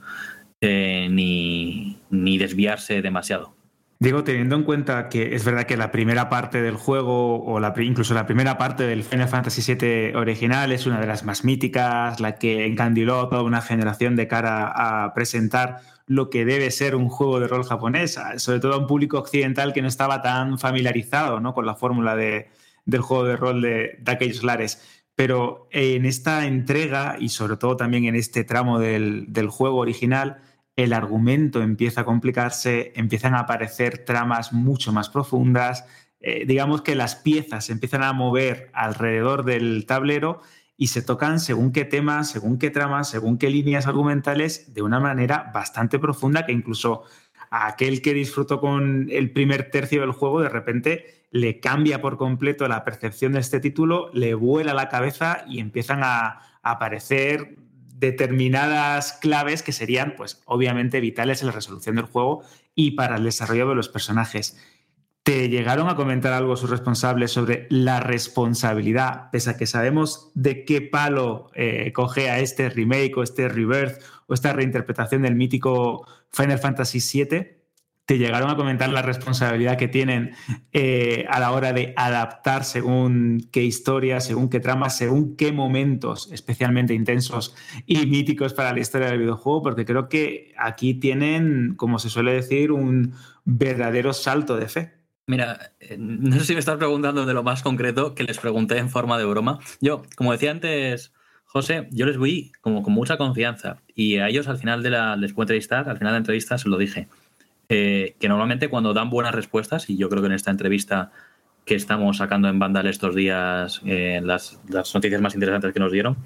Speaker 9: Eh, ni, ni desviarse demasiado.
Speaker 6: Digo, teniendo en cuenta que es verdad que la primera parte del juego, o la, incluso la primera parte del Final Fantasy VII original, es una de las más míticas, la que encandiló a toda una generación de cara a presentar lo que debe ser un juego de rol japonés, sobre todo a un público occidental que no estaba tan familiarizado ¿no? con la fórmula de- del juego de rol de, de aquellos lares. Pero en esta entrega, y sobre todo también en este tramo del, del juego original, el argumento empieza a complicarse, empiezan a aparecer tramas mucho más profundas, eh, digamos que las piezas empiezan a mover alrededor del tablero y se tocan según qué temas, según qué tramas, según qué líneas argumentales, de una manera bastante profunda que incluso a aquel que disfrutó con el primer tercio del juego, de repente le cambia por completo la percepción de este título, le vuela la cabeza y empiezan a aparecer determinadas claves que serían, pues, obviamente vitales en la resolución del juego y para el desarrollo de los personajes. ¿Te llegaron a comentar algo sus responsables sobre la responsabilidad, pese a que sabemos de qué palo eh, coge a este remake o este rebirth o esta reinterpretación del mítico Final Fantasy VII? ¿Te llegaron a comentar la responsabilidad que tienen eh, a la hora de adaptar según qué historia, según qué trama, según qué momentos especialmente intensos y míticos para la historia del videojuego? Porque creo que aquí tienen, como se suele decir, un verdadero salto de fe.
Speaker 9: Mira, eh, no sé si me estás preguntando de lo más concreto que les pregunté en forma de broma. Yo, como decía antes José, yo les voy como con mucha confianza y a ellos al final de la, les puedo entrevistar, al final de la entrevista se lo dije, eh, que normalmente cuando dan buenas respuestas, y yo creo que en esta entrevista que estamos sacando en Vandal estos días, eh, las, las noticias más interesantes que nos dieron,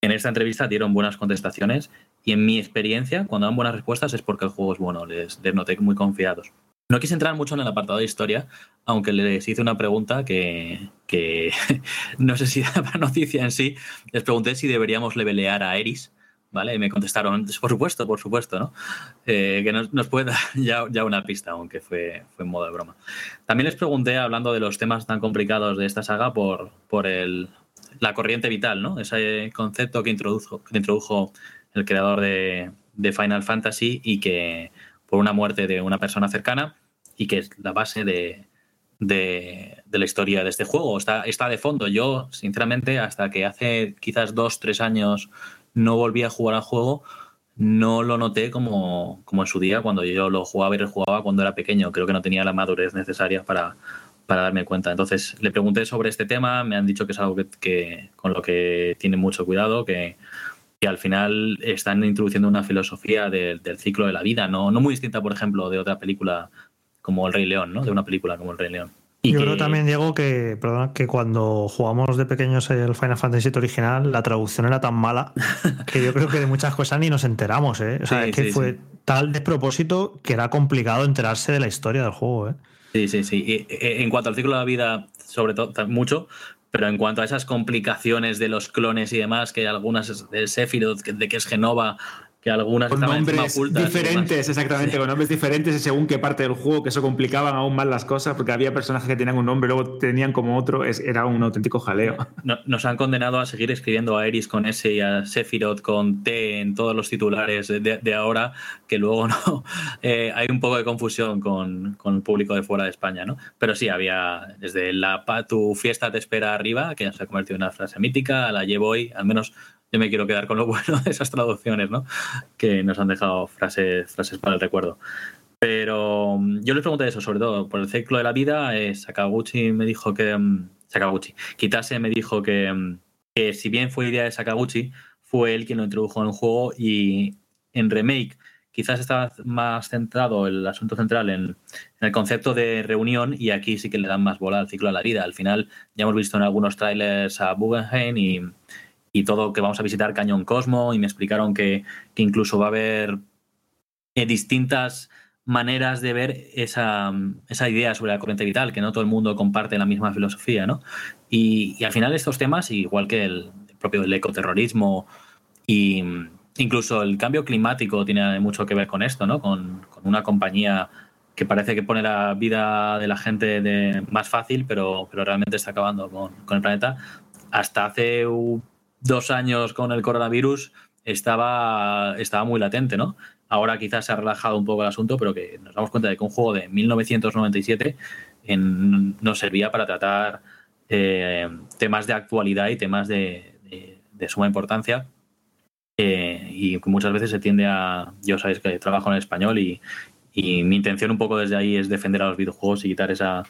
Speaker 9: en esta entrevista dieron buenas contestaciones y en mi experiencia, cuando dan buenas respuestas es porque el juego es bueno, les, les noté muy confiados. No quise entrar mucho en el apartado de historia, aunque les hice una pregunta que, que <laughs> no sé si <laughs> era noticia en sí. Les pregunté si deberíamos levelear a Eris, ¿vale? Y me contestaron, por supuesto, por supuesto, ¿no? Eh, que nos, nos puede dar <laughs> ya, ya, una pista, aunque fue, fue en modo de broma. También les pregunté, hablando de los temas tan complicados de esta saga, por, por el, la corriente vital, ¿no? Ese concepto que introdujo, que introdujo el creador de, de Final Fantasy y que por una muerte de una persona cercana y que es la base de, de, de, la historia de este juego. Está, está de fondo. Yo, sinceramente, hasta que hace quizás dos, tres años no volví a jugar al juego, no lo noté como, como en su día, cuando yo lo jugaba y rejugaba cuando era pequeño. Creo que no tenía la madurez necesaria para, para darme cuenta. Entonces le pregunté sobre este tema, me han dicho que es algo que, con lo que tienen mucho cuidado, que, que al final están introduciendo una filosofía de, del ciclo de la vida, ¿no? no muy distinta, por ejemplo, de otra película como El Rey León, ¿no? De una película como El Rey León.
Speaker 5: Y Yo que... creo también, Diego, que, cuando jugamos de pequeños el Final Fantasy original, la traducción era tan mala que yo creo que de muchas cosas ni nos enteramos, ¿eh? O sea, sí, es que sí, fue sí. tal despropósito que era complicado enterarse de la historia del juego, ¿eh?
Speaker 9: Sí, sí, sí. Y, en cuanto al ciclo de la vida, sobre todo, mucho, pero en cuanto a esas complicaciones de los clones y demás, que algunas de Sephiroth, de que es Genova, que algunas
Speaker 6: con nombres ocultas, diferentes, exactamente, sí. con nombres diferentes y según qué parte del juego, que eso complicaban aún más las cosas, porque había personajes que tenían un nombre, luego tenían como otro, es, era un auténtico jaleo.
Speaker 9: No, nos han condenado a seguir escribiendo a Eris con S y a Sephiroth con T en todos los titulares de, de ahora, que luego no <laughs> eh, hay un poco de confusión con, con, el público de fuera de España, ¿no? Pero sí, había desde la tu fiesta te espera arriba, que se ha convertido en una frase mítica, a la llevo hoy, al menos yo me quiero quedar con lo bueno de esas traducciones, ¿no? Que nos han dejado frases, frases para el recuerdo. Pero mm, yo les pregunté eso, sobre todo por el ciclo de la vida. Eh, Sakaguchi me dijo que. Um, Sakaguchi. Kitase me dijo que, um, que, si bien fue idea de Sakaguchi, fue él quien lo introdujo en el juego y en remake quizás estaba más centrado el asunto central en, en, el concepto de reunión y aquí sí que le dan más bola al ciclo de la vida. Al final ya hemos visto en algunos trailers a Guggenheim y y todo que vamos a visitar Cañón Cosmo y me explicaron que, que incluso va a haber eh, distintas maneras de ver esa, esa, idea sobre la corriente vital, que no todo el mundo comparte la misma filosofía, ¿no? Y, y al final estos temas, igual que el, propio el ecoterrorismo y incluso el cambio climático tiene mucho que ver con esto, ¿no? Con, con una compañía que parece que pone la vida de la gente más fácil, pero, pero realmente está acabando con, con el planeta. Hasta hace un dos años con el coronavirus estaba, estaba muy latente, ¿no? Ahora quizás se ha relajado un poco el asunto, pero que nos damos cuenta de que un juego de 1997 en, nos servía para tratar eh, temas de actualidad y temas de, de, suma importancia. Eh, y muchas veces se tiende a. Yo sabéis que trabajo en español y, y, mi intención un poco desde ahí es defender a los videojuegos y quitar esa,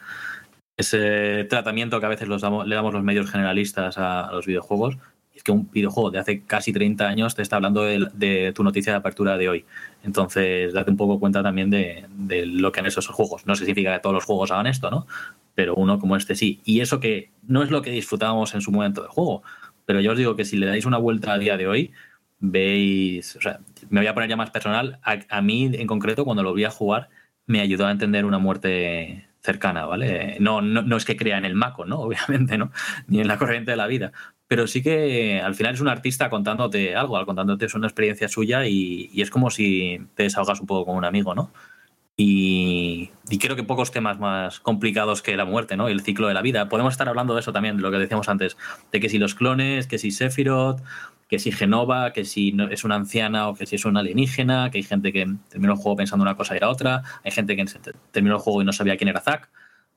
Speaker 9: ese tratamiento que a veces los le damos los medios generalistas a los videojuegos Es que un videojuego de hace casi 30 años te está hablando de, de tu noticia de apertura de hoy. Entonces, date un poco cuenta también de, de lo que han hecho esos juegos. No significa que todos los juegos hagan esto, ¿no? Pero uno como este sí. Y eso que no es lo que disfrutábamos en su momento del juego. Pero yo os digo que si le dais una vuelta a día de hoy, veis. O sea, me voy a poner ya más personal. A, a mí, en concreto, cuando lo vi a jugar, me ayudó a entender una muerte cercana, ¿vale? No, no, no es que crea en el maco, ¿no? <laughs> Obviamente, ¿no? Ni en la corriente de la vida. Pero sí que al final es un artista contándote algo, contándote es una experiencia suya y, es como si te desahogas un poco con un amigo, ¿no? Y, y, creo que pocos temas más complicados que la muerte, ¿no? Y el ciclo de la vida. Podemos estar hablando de eso también, lo que decíamos antes, de que si los clones, que si Sephiroth, que si Genova, que si es una anciana o que si es una alienígena, que hay gente que terminó el juego pensando una cosa y era otra, hay gente que terminó el juego y no sabía quién era Zack,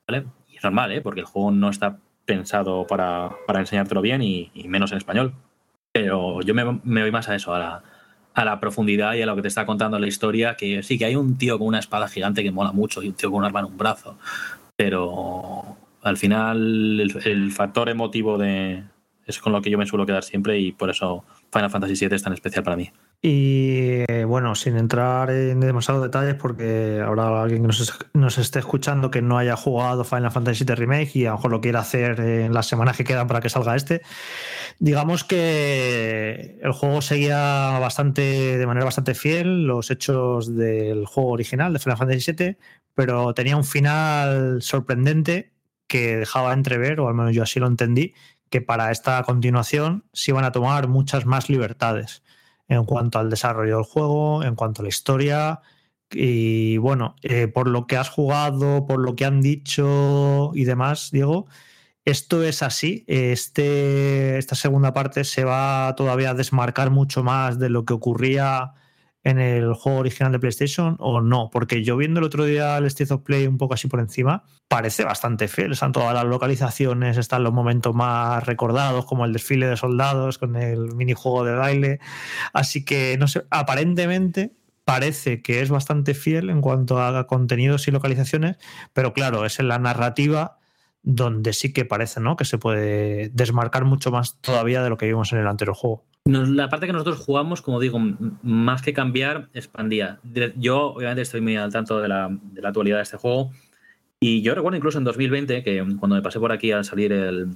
Speaker 9: ¿vale? Y es normal, ¿eh? Porque el juego no está pensado para, para enseñártelo bien y, menos en español. Pero yo me, me voy más a eso, a la, a la profundidad y a lo que te está contando la historia, que sí, que hay un tío con una espada gigante que mola mucho y un tío con un arma en un brazo, pero al final el, el factor emotivo de, es con lo que yo me suelo quedar siempre y por eso Final Fantasy VII es tan especial para mí.
Speaker 5: Y eh, bueno, sin entrar en demasiados detalles, porque habrá alguien que nos, nos, esté escuchando que no haya jugado Final Fantasy VII Remake y a lo mejor lo quiera hacer en las semanas que quedan para que salga este. Digamos que el juego seguía bastante, de manera bastante fiel los hechos del juego original de Final Fantasy VII, pero tenía un final sorprendente que dejaba entrever, o al menos yo así lo entendí, que para esta continuación se iban a tomar muchas más libertades en cuanto al desarrollo del juego, en cuanto a la historia. Y bueno, eh, por lo que has jugado, por lo que han dicho y demás, Diego, esto es así. Este, esta segunda parte se va todavía a desmarcar mucho más de lo que ocurría en el juego original de PlayStation o no, porque yo viendo el otro día el State of Play un poco así por encima, parece bastante fiel, están todas las localizaciones, están los momentos más recordados, como el desfile de soldados con el minijuego de baile, así que no sé, aparentemente parece que es bastante fiel en cuanto a contenidos y localizaciones, pero claro, es en la narrativa donde sí que parece ¿no? que se puede desmarcar mucho más todavía de lo que vimos en el anterior juego.
Speaker 9: La parte que nosotros jugamos, como digo, más que cambiar, expandía. Yo, obviamente, estoy muy al tanto de la, de la, actualidad de este juego. Y yo recuerdo incluso en 2020, que cuando me pasé por aquí al salir el,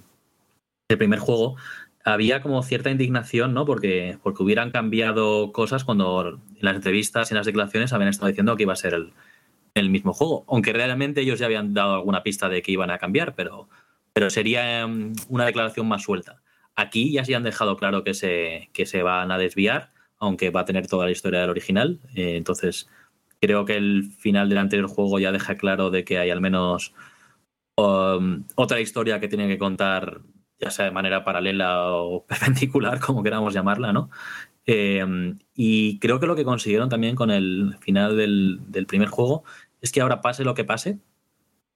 Speaker 9: el primer juego, había como cierta indignación, ¿no? Porque, porque hubieran cambiado cosas cuando en las entrevistas y en las declaraciones habían estado diciendo que iba a ser el, el mismo juego. Aunque realmente ellos ya habían dado alguna pista de que iban a cambiar, pero, pero sería una declaración más suelta. Aquí ya se han dejado claro que se, que se van a desviar, aunque va a tener toda la historia del original. Eh, entonces, creo que el final del anterior juego ya deja claro de que hay al menos um, otra historia que tiene que contar, ya sea de manera paralela o <laughs> perpendicular, como queramos llamarla, ¿no? Eh, y creo que lo que consiguieron también con el final del, del primer juego es que ahora pase lo que pase,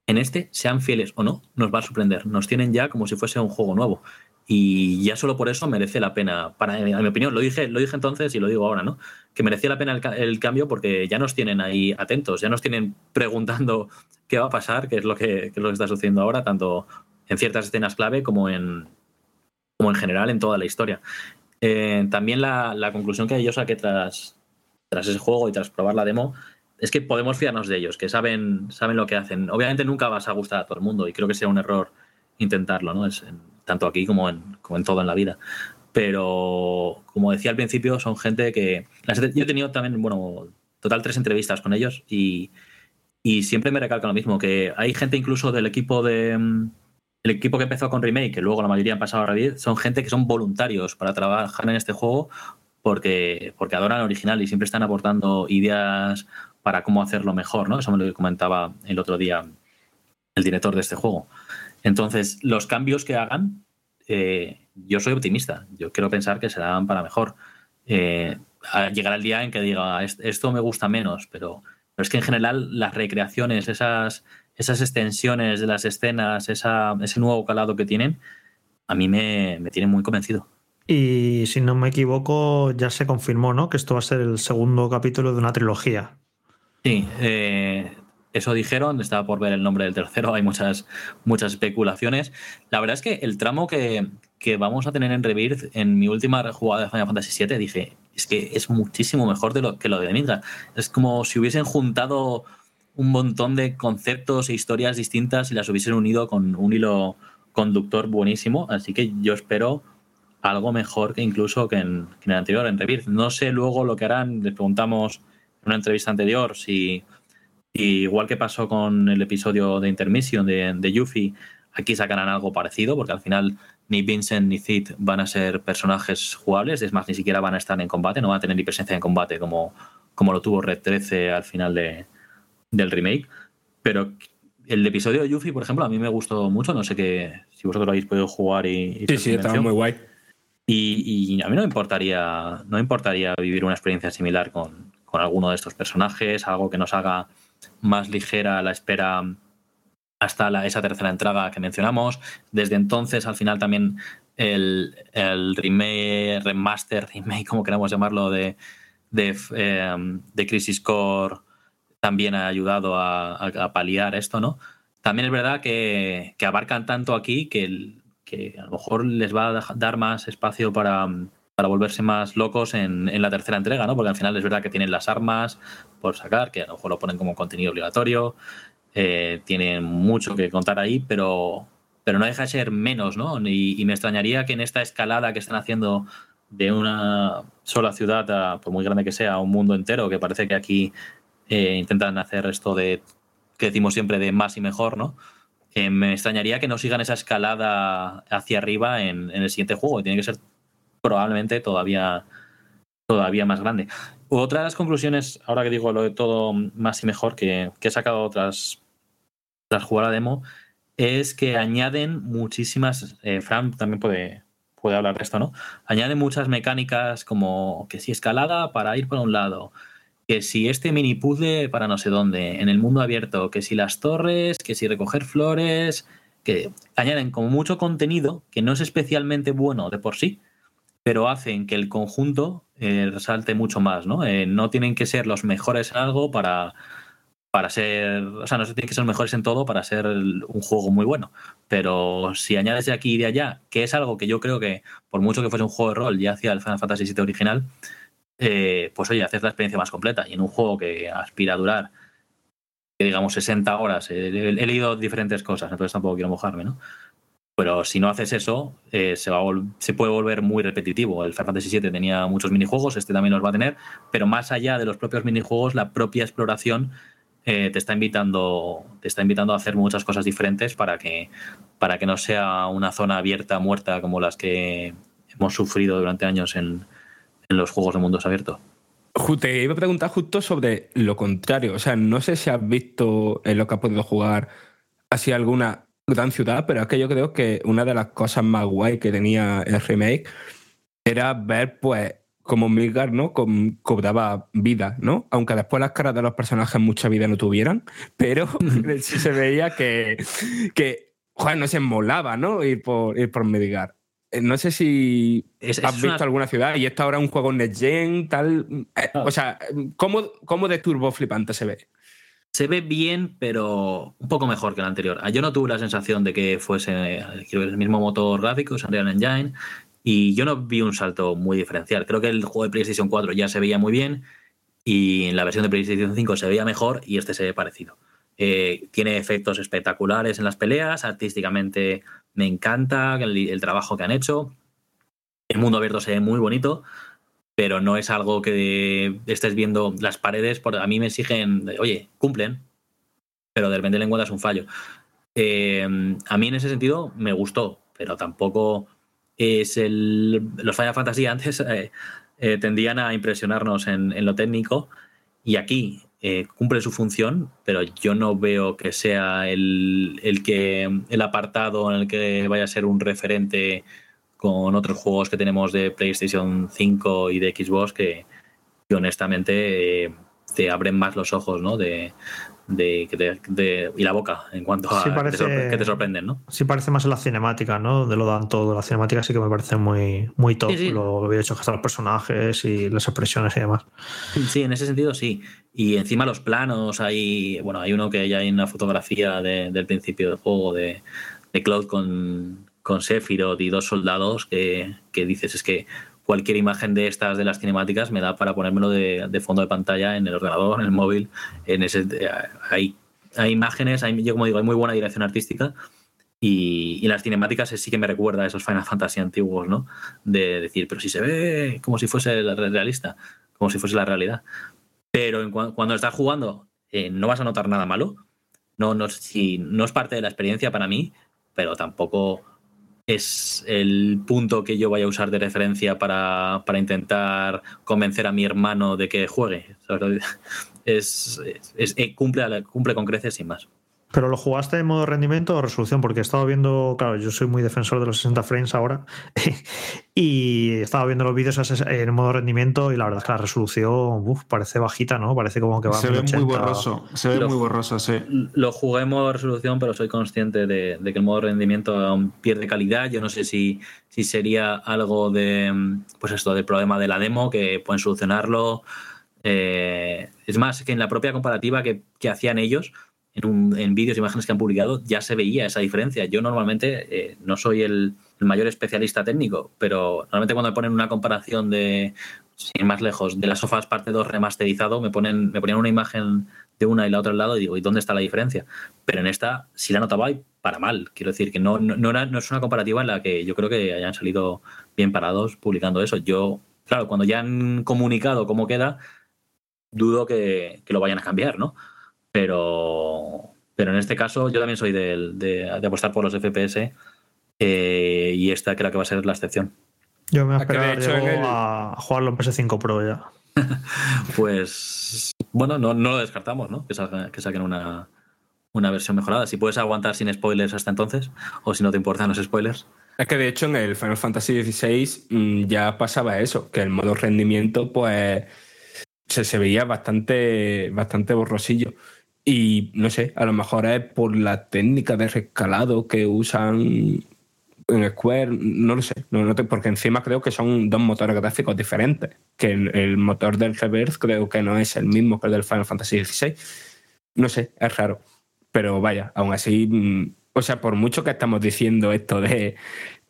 Speaker 9: en este, sean fieles o no, nos va a sorprender. Nos tienen ya como si fuese un juego nuevo. Y ya solo por eso merece la pena, para en mi opinión, lo dije, lo dije entonces y lo digo ahora, ¿no? Que merecía la pena el, cambio porque ya nos tienen ahí atentos, ya nos tienen <laughs> preguntando qué va a pasar, qué es lo que, es lo que está sucediendo ahora, tanto en ciertas escenas clave como en, como en general en toda la historia. Eh, también la, la, conclusión que yo saqué tras, tras ese juego y tras probar la demo es que podemos fiarnos de ellos, que saben, saben lo que hacen. Obviamente nunca vas a gustar a todo el mundo y creo que sería un error intentarlo, ¿no? Es, tanto aquí como en, como en todo en la vida. Pero, como decía al principio, son gente que... Yo he tenido también, bueno, total tres entrevistas con ellos y, y siempre me recalcan lo mismo, que hay gente incluso del equipo de... El equipo que empezó con Remake, que luego la mayoría han pasado a Revit, son gente que son voluntarios para trabajar en este juego porque, porque adoran el original y siempre están aportando ideas para cómo hacerlo mejor, ¿no? Eso me lo comentaba el otro día el director de este juego. Entonces, los cambios que hagan, eh, yo soy optimista. Yo quiero pensar que serán para mejor. Eh, llegará el día en que diga, esto me gusta menos, pero, es que en general las recreaciones, esas, esas extensiones de las escenas, ese nuevo calado que tienen, a mí me, me tienen muy convencido.
Speaker 5: Y si no me equivoco, ya se confirmó, ¿no? Que esto va a ser el segundo capítulo de una trilogía.
Speaker 9: Sí, eh, eso dijeron, estaba por ver el nombre del tercero, <laughs> hay muchas, muchas especulaciones. La verdad es que el tramo que, que vamos a tener en Rebirth, en mi última jugada de Final Fantasy VII, dije, es que es muchísimo mejor de lo que lo de Midgar. Es como si hubiesen juntado un montón de conceptos e historias distintas y las hubiesen unido con un hilo conductor buenísimo. Así que yo espero algo mejor que incluso que en, que en el anterior, en Rebirth. No sé luego lo que harán, les preguntamos una entrevista anterior si, igual que pasó con el episodio de Intermission de, de Yuffie, aquí sacarán algo parecido, porque al final ni Vincent ni Cid van a ser personajes jugables, es más, ni siquiera van a estar en combate, no van a tener ni presencia en combate como, como lo tuvo Red 13 al final de, del remake. Pero el episodio de Yuffie, por ejemplo, a mí me gustó mucho, no sé qué, si vosotros lo habéis podido jugar y... y
Speaker 10: Sí, sí, estaba muy guay.
Speaker 9: y, y a mí no me importaría, no me importaría vivir una experiencia similar con, con alguno de estos personajes, algo que nos haga más ligera la espera hasta la- esa tercera entrega que mencionamos. Desde entonces, al final también el, el remake, remaster, <laughs> remake, como queramos llamarlo, de, de, eh, de Crisis Core también ha ayudado a, a- paliar esto, ¿no? También es verdad que, que abarcan tanto aquí que, que a lo mejor les va a dar más espacio para, para volverse más locos en, en la tercera entrega, ¿no? Porque al final es verdad que tienen las armas por sacar, que a lo mejor lo ponen como contenido obligatorio, eh, tienen mucho que contar ahí, pero, pero no deja de ser menos, ¿no? Y, y me extrañaría que en esta escalada que están haciendo de una sola ciudad, a, por muy grande que sea, a un mundo entero, que parece que aquí eh, intentan hacer esto de que decimos siempre de más y mejor, ¿no? Eh, me extrañaría que no sigan esa escalada hacia arriba en, en el siguiente juego. Tiene que ser probablemente todavía, todavía más grande. Otras conclusiones, ahora que digo lo de todo más y mejor, que, que he sacado tras, tras jugar demo, es que añaden muchísimas. eh, Fran también puede, puede hablar de esto, ¿no? Añaden muchas mecánicas como que si escalada para ir por un lado, que si este mini puzzle para no sé dónde, en el mundo abierto, que si las torres, que si recoger flores, que añaden como mucho contenido que no es especialmente bueno de por sí, pero hacen que el conjunto eh, resalte mucho más, ¿no? Eh, no tienen que ser los mejores en algo para, para ser, o sea, no se tienen que ser mejores en todo para ser un juego muy bueno, pero si añades de aquí y de allá, que es algo que yo creo que por mucho que fuese un juego de rol ya hacía el Final Fantasy VII original, eh, pues oye, haces la experiencia más completa y en un juego que aspira a durar digamos 60 horas, eh, he leído diferentes cosas, entonces tampoco quiero mojarme, ¿no? Pero si no haces eso, eh, se, puede volver muy repetitivo. El Final Fantasy VII tenía muchos minijuegos, este también los va a tener, pero más allá de los propios minijuegos, la propia exploración eh, te, está invitando, te está invitando a hacer muchas cosas diferentes para que, para que no sea una zona abierta, muerta, como las que hemos sufrido durante años en, en los juegos de mundos abiertos.
Speaker 10: Te iba a preguntar justo sobre lo contrario. O sea, no sé si has visto en lo que has podido jugar así alguna gran ciudad, pero es que yo creo que una de las cosas más guay que tenía el remake era ver, pues, como Midgar, ¿no? Com- cobraba vida, ¿no? Aunque después las caras de los personajes mucha vida no tuvieran, <laughs> pero <laughs> sí se veía que, que joder, no se molaba, ¿no? Ir por, ir por Midgar. Eh, No sé si
Speaker 9: Es-
Speaker 10: has visto
Speaker 9: una-
Speaker 10: alguna ciudad y esto ahora es un juego Next Gen, tal. Eh,
Speaker 9: Claro.
Speaker 10: O sea, ¿cómo, ¿cómo de turbo flipante se ve?
Speaker 9: Se ve bien, pero un poco mejor que el anterior. Ah, Yo no tuve la sensación de que fuese eh, el mismo motor gráfico, Unreal Engine, y yo no vi un salto muy diferencial. Creo que el juego de PlayStation 4 ya se veía muy bien, y en la versión de PlayStation 5 se veía mejor, y este se ve parecido. Eh, tiene efectos espectaculares en las peleas, artísticamente me encanta el, el trabajo que han hecho. El mundo abierto se ve muy bonito, pero no es algo que estés viendo las paredes, por, a mí me exigen, oye, cumplen, pero de repente le encuentras un fallo. Eh, a mí en ese sentido me gustó, pero tampoco es el... Los Final Fantasy antes eh, eh, tendían a impresionarnos en, en lo técnico y aquí eh, cumple su función, pero yo no veo que sea el, el que el apartado en el que vaya a ser un referente con otros juegos que tenemos de PlayStation 5 y de Xbox que, que honestamente eh, te abren más los ojos, ¿no? De, de, que te- de- y la boca en cuanto a
Speaker 5: Sí,
Speaker 9: que, te sorpre- que te sorprenden, ¿no?
Speaker 5: Sí parece más en la cinemática, ¿no? De lo dan todo. La cinemática sí que me parece muy, muy top.
Speaker 9: Sí, sí.
Speaker 5: Lo había hecho están los personajes y las expresiones y demás.
Speaker 9: Sí, en ese sentido sí. Y encima los planos, hay, bueno, hay uno que ya hay una fotografía de- del principio del juego de, de Cloud con, con Sephiroth y dos soldados que, que dices es que cualquier imagen de estas de las cinemáticas me da para ponérmelo de, de fondo de pantalla en el ordenador, en el móvil, en ese eh, hay, hay imágenes, hay, yo como digo, hay muy buena dirección artística y, y las cinemáticas sí que me recuerda a esos Final Fantasy antiguos, ¿no? De decir, pero si se ve como si fuese realista, como si fuese la realidad. Pero en cua- cuando estás jugando eh, no vas a notar nada malo. No, no, si, no es parte de la experiencia para mí, pero tampoco es el punto que yo vaya a usar de referencia para, para intentar convencer a mi hermano de que juegue. Es, es- cumple, cumple con creces sin más.
Speaker 5: ¿Pero lo jugaste en modo rendimiento o resolución? Porque he estado viendo, claro, yo soy muy defensor de los 60 frames ahora, <laughs> y he estado viendo los vídeos a en modo rendimiento y la verdad es que la resolución uf, parece bajita, ¿no? Parece como que va a
Speaker 6: Se ve muy
Speaker 5: 1080.
Speaker 6: borroso, se ve
Speaker 9: Lo-
Speaker 6: muy borroso, sí.
Speaker 9: Lo jugué en modo resolución, pero soy consciente de, de que el modo rendimiento aún pierde calidad. Yo no sé si, si sería algo de, pues esto, del problema de la demo, que pueden solucionarlo. Eh, es más, que en la propia comparativa que, que hacían ellos, en, un- en vídeos imágenes que han publicado, ya se veía esa diferencia. Yo normalmente eh, no soy el, mayor especialista técnico, pero normalmente cuando me ponen una comparación de, sin más lejos, de las sofás parte 2 remasterizado, me ponen, me ponían una imagen de una y la otra al lado y digo, ¿y dónde está la diferencia? Pero en esta sí la notaba y para mal. Quiero decir que no, no, es una comparativa en la que yo creo que hayan salido bien parados publicando eso. Yo, claro, cuando ya han comunicado cómo queda, dudo que lo vayan a cambiar, ¿no? Pero, pero en este caso yo también soy de, de apostar por los FPS eh, y esta creo que va a ser la excepción.
Speaker 5: Yo me voy a esperar
Speaker 10: el-
Speaker 5: a jugarlo en PS5 Pro ya. <laughs>
Speaker 9: Pues bueno, no, no lo descartamos, ¿no? Que, salga- que saquen una, una versión mejorada. Si puedes aguantar sin spoilers hasta entonces, o si no te importan los spoilers.
Speaker 10: Es que de hecho en el Final Fantasy XVI mm, ya pasaba eso, que el modo rendimiento pues se, se veía bastante, bastante borrosillo. Y no sé, a lo mejor es por la técnica de rescalado que usan en Square, no lo sé, no, no porque encima creo que son dos motores gráficos diferentes, que el, motor del Rebirth creo que no es el mismo que el del Final Fantasy XVI. No sé, es raro. Pero vaya, aún así, mm, o sea, por mucho que estamos diciendo esto de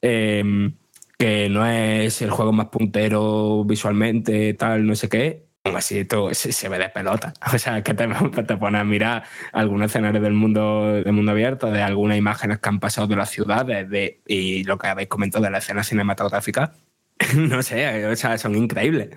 Speaker 10: em, que no es el juego más puntero visualmente, tal, no sé qué, aún así esto se, se ve de pelota. <laughs> O sea, que te, <laughs> te pones a mirar algún escenario del mundo, del mundo abierto, de algunas imágenes que han pasado de las ciudades de, y lo que habéis comentado de la escena cinematográfica, <laughs> no sé, o sea, son increíbles.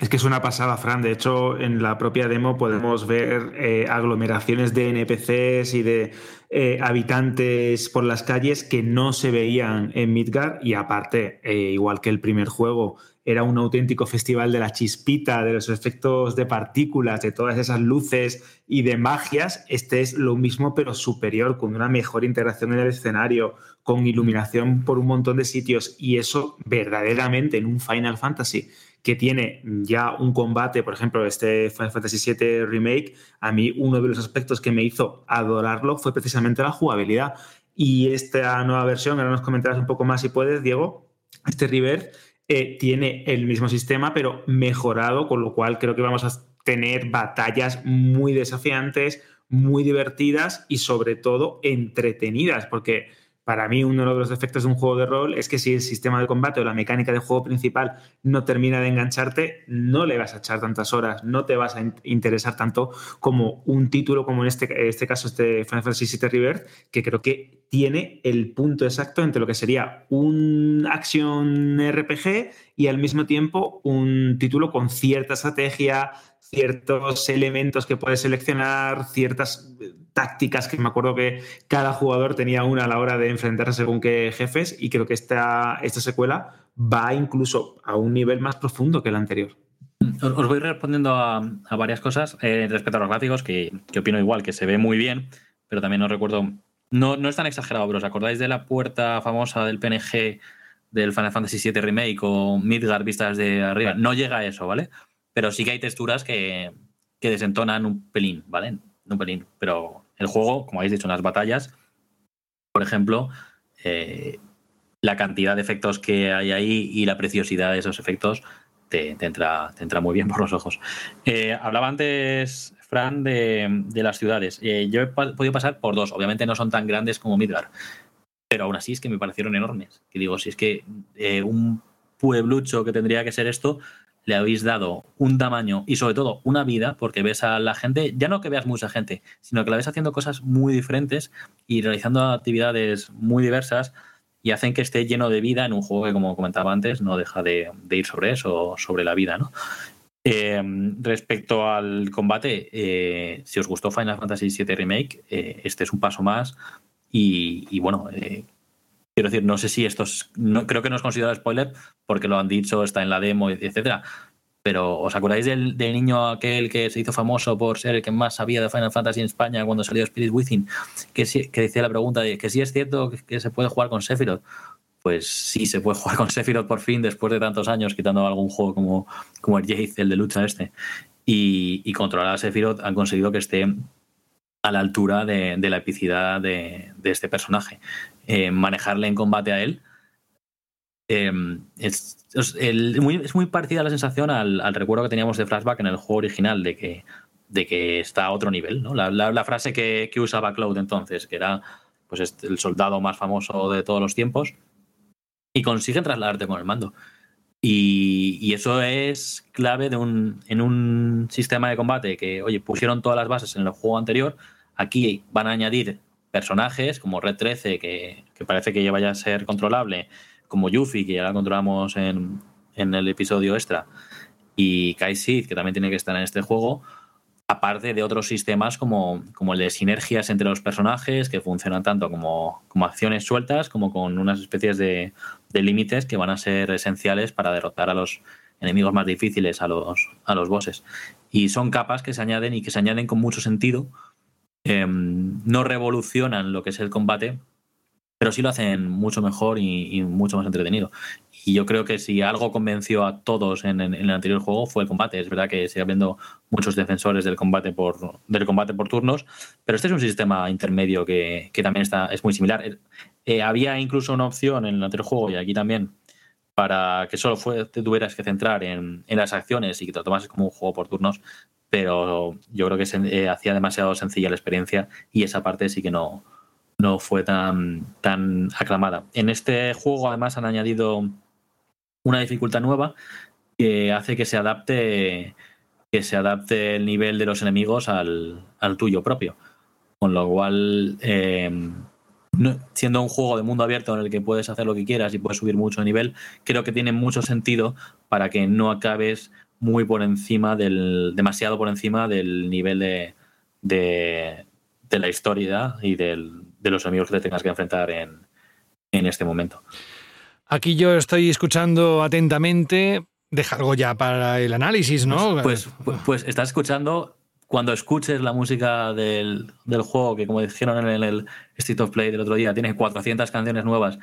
Speaker 6: Es que es una pasada, Fran. De hecho, en la propia demo podemos ver eh, aglomeraciones de NPCs y de eh, habitantes por las calles que no se veían en Midgar. Y aparte, eh, igual que el primer juego, era un auténtico festival de la chispita, de los efectos de partículas, de todas esas luces y de magias. Este es lo mismo, pero superior, con una mejor integración en el escenario, con iluminación por un montón de sitios. Y eso verdaderamente en un Final Fantasy que tiene ya un combate, por ejemplo, este Final Fantasy VII Remake, a mí uno de los aspectos que me hizo adorarlo fue precisamente la jugabilidad. Y esta nueva versión, ahora nos comentarás un poco más si puedes, Diego, este Rebirth eh, tiene el mismo sistema, pero mejorado, con lo cual creo que vamos a tener batallas muy desafiantes, muy divertidas y sobre todo entretenidas, porque para mí uno de los defectos de un juego de rol es que si el sistema de combate o la mecánica de juego principal no termina de engancharte, no le vas a echar tantas horas, no te vas a in- interesar tanto como un título como en este, este caso este Final Fantasy VII Rebirth, que creo que tiene el punto exacto entre lo que sería un action RPG y al mismo tiempo un título con cierta estrategia, ciertos elementos que puedes seleccionar, ciertas tácticas que me acuerdo que cada jugador tenía una a la hora de enfrentarse según qué jefes y creo que esta, esta secuela va incluso a un nivel más profundo que el anterior.
Speaker 9: Os voy respondiendo a, varias cosas eh, respecto a los gráficos, que, que opino igual, que se ve muy bien, pero también os recuerdo, no, no es tan exagerado, pero ¿os acordáis de la puerta famosa del PNG del Final Fantasy VII Remake o Midgar vistas de arriba? No llega a eso, ¿vale? Pero sí que hay texturas que, que desentonan un pelín, ¿vale? Un pelín. Pero el juego, como habéis dicho, en las batallas, por ejemplo, eh, la cantidad de efectos que hay ahí y la preciosidad de esos efectos te, entra, te entra muy bien <laughs> por los ojos. Eh, hablaba antes, Fran, de, de las ciudades. Eh, yo he podido pasar por dos. Obviamente no son tan grandes como Midgar. pero aún así es que me parecieron enormes. Y digo, si es que eh, un pueblucho que tendría que ser esto, le habéis dado un tamaño y sobre todo una vida, porque ves a la gente, ya no que veas mucha gente, sino que la ves haciendo cosas muy diferentes y realizando actividades muy diversas y hacen que esté lleno de vida en un juego que, como comentaba antes, no deja de, ir sobre eso, sobre la vida, ¿no? Eh, respecto al combate, eh, si os gustó Final Fantasy VII Remake, eh, este es un paso más. Y, y bueno, eh, quiero decir, no sé si esto es. No, creo que no es considerado spoiler porque lo han dicho, está en la demo, etcétera. Pero ¿os acordáis del, del niño aquel que se hizo famoso por ser el que más sabía de Final Fantasy en España cuando salió Spirit Within? Que, sí- que decía la pregunta de que si es cierto que, que se puede jugar con Sephiroth. Pues sí, se puede jugar con Sephiroth por fin después de tantos años, quitando algún juego como, como el Jade, el de lucha este. Y, y controlar a Sephiroth han conseguido que esté a la altura de, de la epicidad de, de este personaje. Eh, manejarle en combate a él eh, es, muy, es muy parecida la sensación al, al recuerdo que teníamos de Flashback en el juego original, de que, de que está a otro nivel. ¿no? La, la- la frase que, que usaba Cloud entonces, que era pues, este- el soldado más famoso de todos los tiempos, y consiguen trasladarte con el mando. Y, y eso es clave de un, en un sistema de combate que, oye, pusieron todas las bases en el juego anterior. Aquí van a añadir personajes como Red 13, que, que parece que ya vaya a ser controlable, como Yuffie, que ya la controlamos en, en el episodio extra, y Kai Sid, que también tiene que estar en este juego, aparte de otros sistemas como, como el de sinergias entre los personajes, que funcionan tanto como, como acciones sueltas, como con unas especies de, de límites que van a ser esenciales para derrotar a los enemigos más difíciles, a los, a los bosses. Y son capas que se añaden y que se añaden con mucho sentido. Em, no revolucionan lo que es el combate, pero sí lo hacen mucho mejor y, mucho más entretenido. Y yo creo que si algo convenció a todos en, el anterior juego fue el combate. Es verdad que sigue habiendo muchos defensores del combate por, del combate por turnos, pero este es un sistema intermedio que, que también está, es muy similar. Eh, había incluso una opción en el anterior juego y aquí también para que solo fue, te tuvieras que centrar en, en las acciones y que te lo tomases como un juego por turnos, pero yo creo que se, eh, hacía demasiado sencilla la experiencia y esa parte sí que no, no fue tan, tan aclamada. En este juego además han añadido una dificultad nueva que hace que se adapte que se adapte el nivel de los enemigos al, al tuyo propio. Con lo cual, eh, siendo un juego de mundo abierto en el que puedes hacer lo que quieras y puedes subir mucho de nivel, creo que tiene mucho sentido para que no acabes muy por encima del. demasiado por encima del nivel de, de, de la historia y del- de los enemigos que te tengas que enfrentar en, en este momento.
Speaker 3: Aquí yo estoy escuchando atentamente. Deja algo ya para el análisis, ¿no?
Speaker 9: Pues, pues, pues estás escuchando, cuando escuches la música del, del juego, que como dijeron en el Street of Play del otro día, tiene 400 canciones nuevas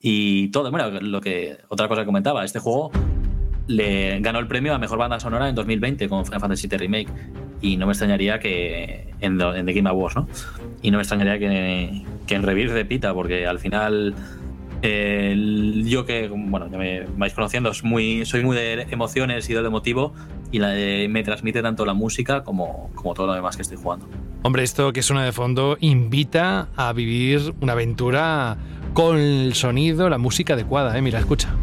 Speaker 9: y todo. Bueno, lo que otra cosa que comentaba, este juego le ganó el premio a mejor banda sonora en 2020 con Final Fantasy VII Remake y no me extrañaría que en, en The Game Awards, ¿no? Y no me extrañaría que, que en Rebirth repita, porque al final yo que, bueno, ya me vais conociendo, soy muy de emociones y de emotivo y me transmite tanto la música como, como todo lo demás que estoy jugando.
Speaker 3: Hombre, esto que suena de fondo invita a vivir una aventura con el sonido, la música adecuada, ¿eh? Mira, escucha.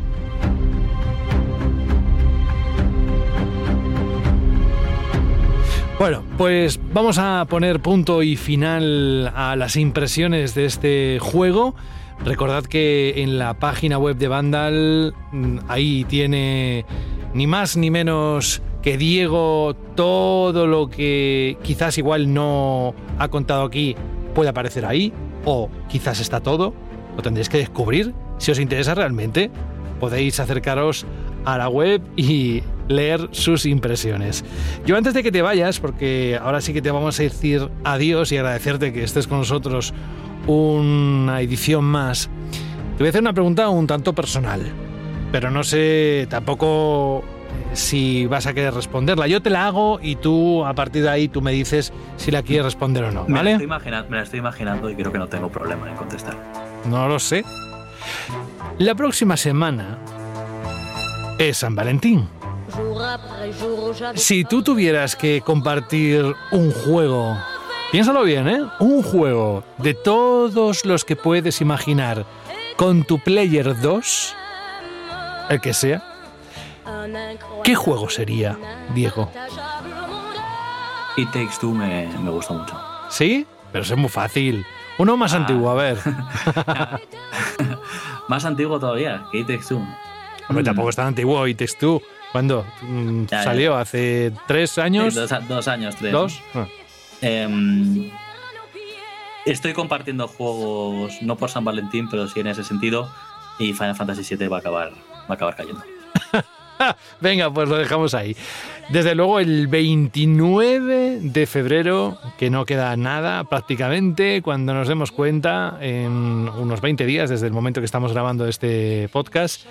Speaker 3: Bueno, pues vamos a poner punto y final a las impresiones de este juego. Recordad que en la página web de Vandal, mm, ahí tiene ni más ni menos que Diego todo lo que quizás igual no ha contado aquí puede aparecer ahí, o quizás está todo, lo tendréis que descubrir. Si os interesa realmente, podéis acercaros a la web y leer sus impresiones. Yo antes de que te vayas, porque ahora sí que te vamos a decir adiós y agradecerte que estés con nosotros una edición más, te voy a hacer una pregunta un tanto personal, pero no sé tampoco si vas a querer responderla. Yo te la hago y tú a partir de ahí tú me dices si la quieres responder o no,
Speaker 9: Me, la
Speaker 3: ¿vale?
Speaker 9: estoy imaginando, me la estoy imaginando y creo que no tengo problema en contestar.
Speaker 3: No lo sé. La próxima semana es San Valentín. Si tú tuvieras que compartir un juego Piénsalo bien, ¿eh? Un juego de todos los que puedes imaginar con tu Player 2, el que sea. ¿Qué juego sería, Diego?
Speaker 9: It Takes Two me, me gustó mucho.
Speaker 3: ¿Sí? Pero es muy fácil. Uno más
Speaker 9: Ah.
Speaker 3: antiguo, a ver. <laughs>
Speaker 9: Más antiguo todavía que It Takes Two.
Speaker 3: Hombre, tampoco es tan antiguo y Takes Two. ¿Cuándo?
Speaker 9: Ya, ya.
Speaker 3: ¿Salió? ¿Hace tres años?
Speaker 9: Sí, dos, a- dos años, tres.
Speaker 3: ¿Dos? Ah.
Speaker 9: Em, estoy compartiendo juegos, no por San Valentín, pero sí en ese sentido. Y Final Fantasy VII va a acabar, va a acabar cayendo. <laughs>
Speaker 3: Venga, pues lo dejamos ahí. Desde luego el 29 de febrero, que no queda nada prácticamente, cuando nos demos cuenta, en unos 20 días desde el momento que estamos grabando este podcast,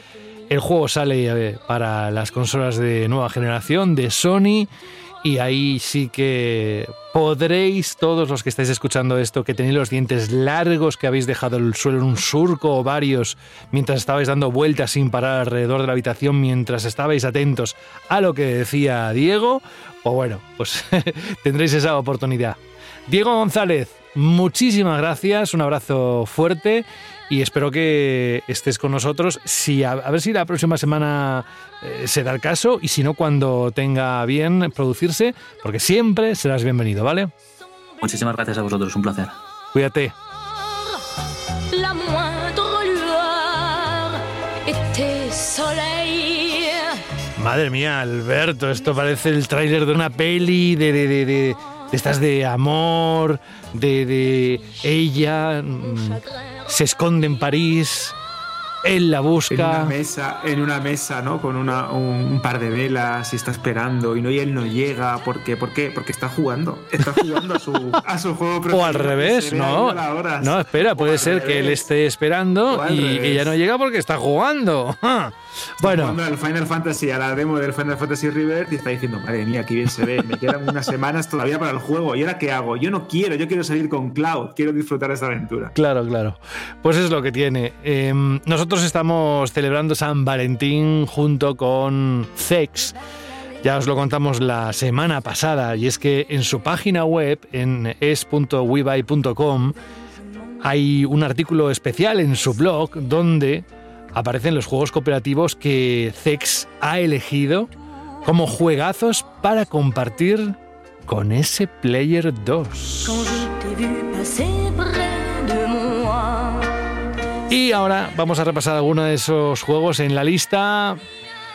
Speaker 3: el juego sale eh, para las consolas de nueva generación de Sony y ahí sí que podréis, todos los que estáis escuchando esto, que tenéis los dientes largos, que habéis dejado el suelo en un surco o varios mientras estabais dando vueltas sin parar alrededor de la habitación, mientras estabais atentos a lo que decía Diego, pues bueno, pues <laughs> tendréis esa oportunidad. Diego González, muchísimas gracias, un abrazo fuerte y espero que estés con nosotros. Si, a, a ver si la próxima semana eh, se da el caso y si no, cuando tenga bien producirse, porque siempre serás bienvenido, ¿vale?
Speaker 9: Muchísimas gracias a vosotros, un placer.
Speaker 3: Cuídate.
Speaker 2: La moindre lueur était soleil.
Speaker 3: Madre mía, Alberto, esto parece el tráiler de una peli de, de, de, de- de estas de amor, de, de ella mm, se esconde en París, él la
Speaker 6: En una
Speaker 3: busca.
Speaker 6: mesa, en una mesa, ¿no? Con una, un, par de velas y está esperando y no y él no llega. ¿Por qué? ¿Por qué? Porque está jugando. Está jugando a su, a su juego <laughs>
Speaker 3: O al revés, ¿no? No, espera, puede ser que él esté esperando y
Speaker 6: revés.
Speaker 3: ella no llega porque está jugando. <laughs> Ah. Bueno,
Speaker 6: Jugando al Final Fantasy, a la demo del Final Fantasy Rebirth y está diciendo, madre mía, qué bien se ve, me quedan unas semanas todavía para el juego. ¿Y ahora qué hago? Yo no quiero, yo quiero salir con Cloud, quiero disfrutar de esta aventura.
Speaker 3: Claro, claro. Pues es lo que tiene. Eh, nosotros estamos celebrando San Valentín junto con Zex. Ya os lo contamos la semana pasada y es que en su página web, en es.webuy.com, hay un artículo especial en su blog donde aparecen los juegos cooperativos que Zex ha elegido como juegazos para compartir con ese Player 2. Y ahora vamos a repasar algunos de esos juegos en la lista.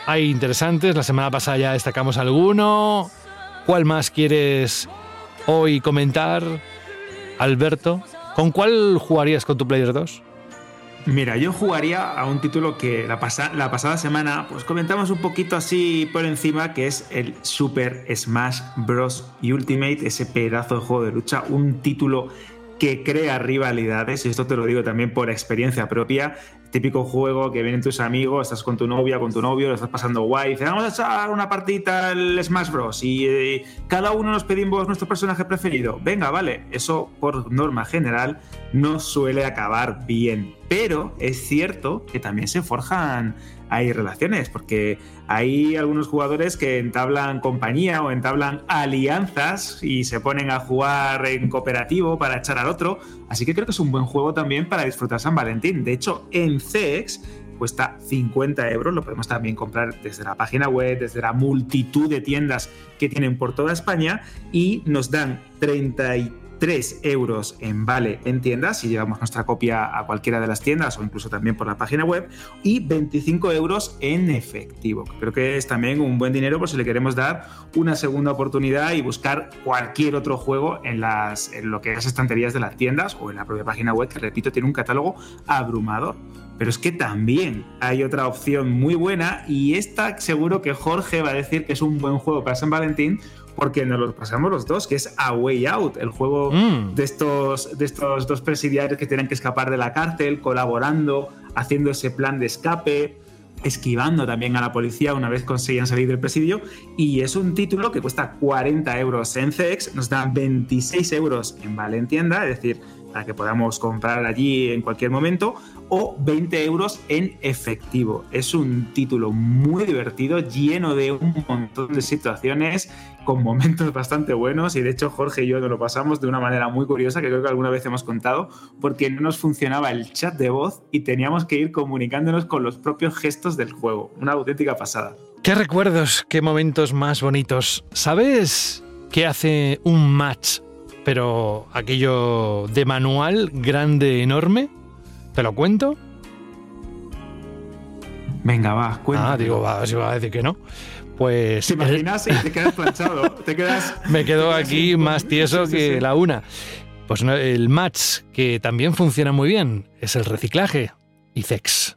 Speaker 3: Hay interesantes, la semana pasada ya destacamos alguno. ¿Cuál más quieres hoy comentar, Alberto? ¿Con cuál jugarías con tu Player 2?
Speaker 6: Mira, yo jugaría a un título que la, la pasada semana pues comentamos un poquito así por encima, que es el Super Smash Bros. Ultimate, ese pedazo de juego de lucha, un título que crea rivalidades, y esto te lo digo también por experiencia propia, típico juego que vienen tus amigos, estás con tu novia, con tu novio, lo estás pasando guay, dices, vamos a echar una partidita al Smash Bros. Y eh, cada uno nos pedimos nuestro personaje preferido. Venga, vale, eso por norma general no suele acabar bien. Pero es cierto que también se forjan hay relaciones, porque hay algunos jugadores que entablan compañía o entablan alianzas y se ponen a jugar en cooperativo para echar al otro. Así que creo que es un buen juego también para disfrutar San Valentín. De hecho, en CX cuesta 50 euros, lo podemos también comprar desde la página web, desde la multitud de tiendas que tienen por toda España y nos dan 33 euros en vale en tiendas si llevamos nuestra copia a cualquiera de las tiendas o incluso también por la página web y 25 euros en efectivo. Creo que es también un buen dinero por si le queremos dar una segunda oportunidad y buscar cualquier otro juego en, las, en lo que es estanterías de las tiendas o en la propia página web que repito tiene un catálogo abrumador. Pero es que también hay otra opción muy buena y esta seguro que Jorge va a decir que es un buen juego para San Valentín porque nos lo pasamos los dos, que es A Way Out, el juego
Speaker 3: Mm.
Speaker 6: de, estos, de estos dos presidiarios que tienen que escapar de la cárcel, colaborando, haciendo ese plan de escape, esquivando también a la policía una vez consiguen salir del presidio. Y es un título que cuesta 40 euros en CX, nos dan 26 euros en Vale en tienda, es decir, que podamos comprar allí en cualquier momento, o 20 euros en efectivo. Es un título muy divertido, lleno de un montón de situaciones con momentos bastante buenos y de hecho Jorge y yo nos lo pasamos de una manera muy curiosa que creo que alguna vez hemos contado porque no nos funcionaba el chat de voz y teníamos que ir comunicándonos con los propios gestos del juego. Una auténtica pasada.
Speaker 3: Qué recuerdos, qué momentos más bonitos. ¿Sabes qué hace un match, pero aquello de manual, grande, enorme? ¿Te lo cuento?
Speaker 6: Venga, va, cuéntame.
Speaker 3: Ah, digo, va, si va a decir que no. Pues.
Speaker 6: ¿Te imaginas? Y te quedas planchado. te quedas. <laughs>
Speaker 3: Me quedo aquí más tieso que la una. Pues no, el match, que también funciona muy bien, es el reciclaje. ICEX.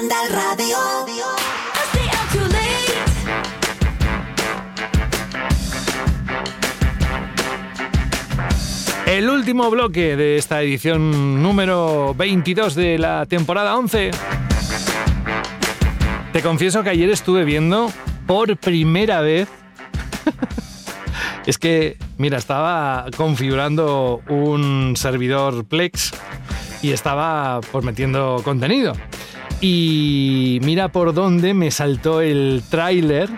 Speaker 3: El último bloque de esta edición número 22 de la temporada 11. Te confieso que ayer estuve viendo por primera vez. <laughs> es que, mira, estaba configurando un servidor Plex y estaba pues metiendo contenido. Y mira por dónde me saltó el tráiler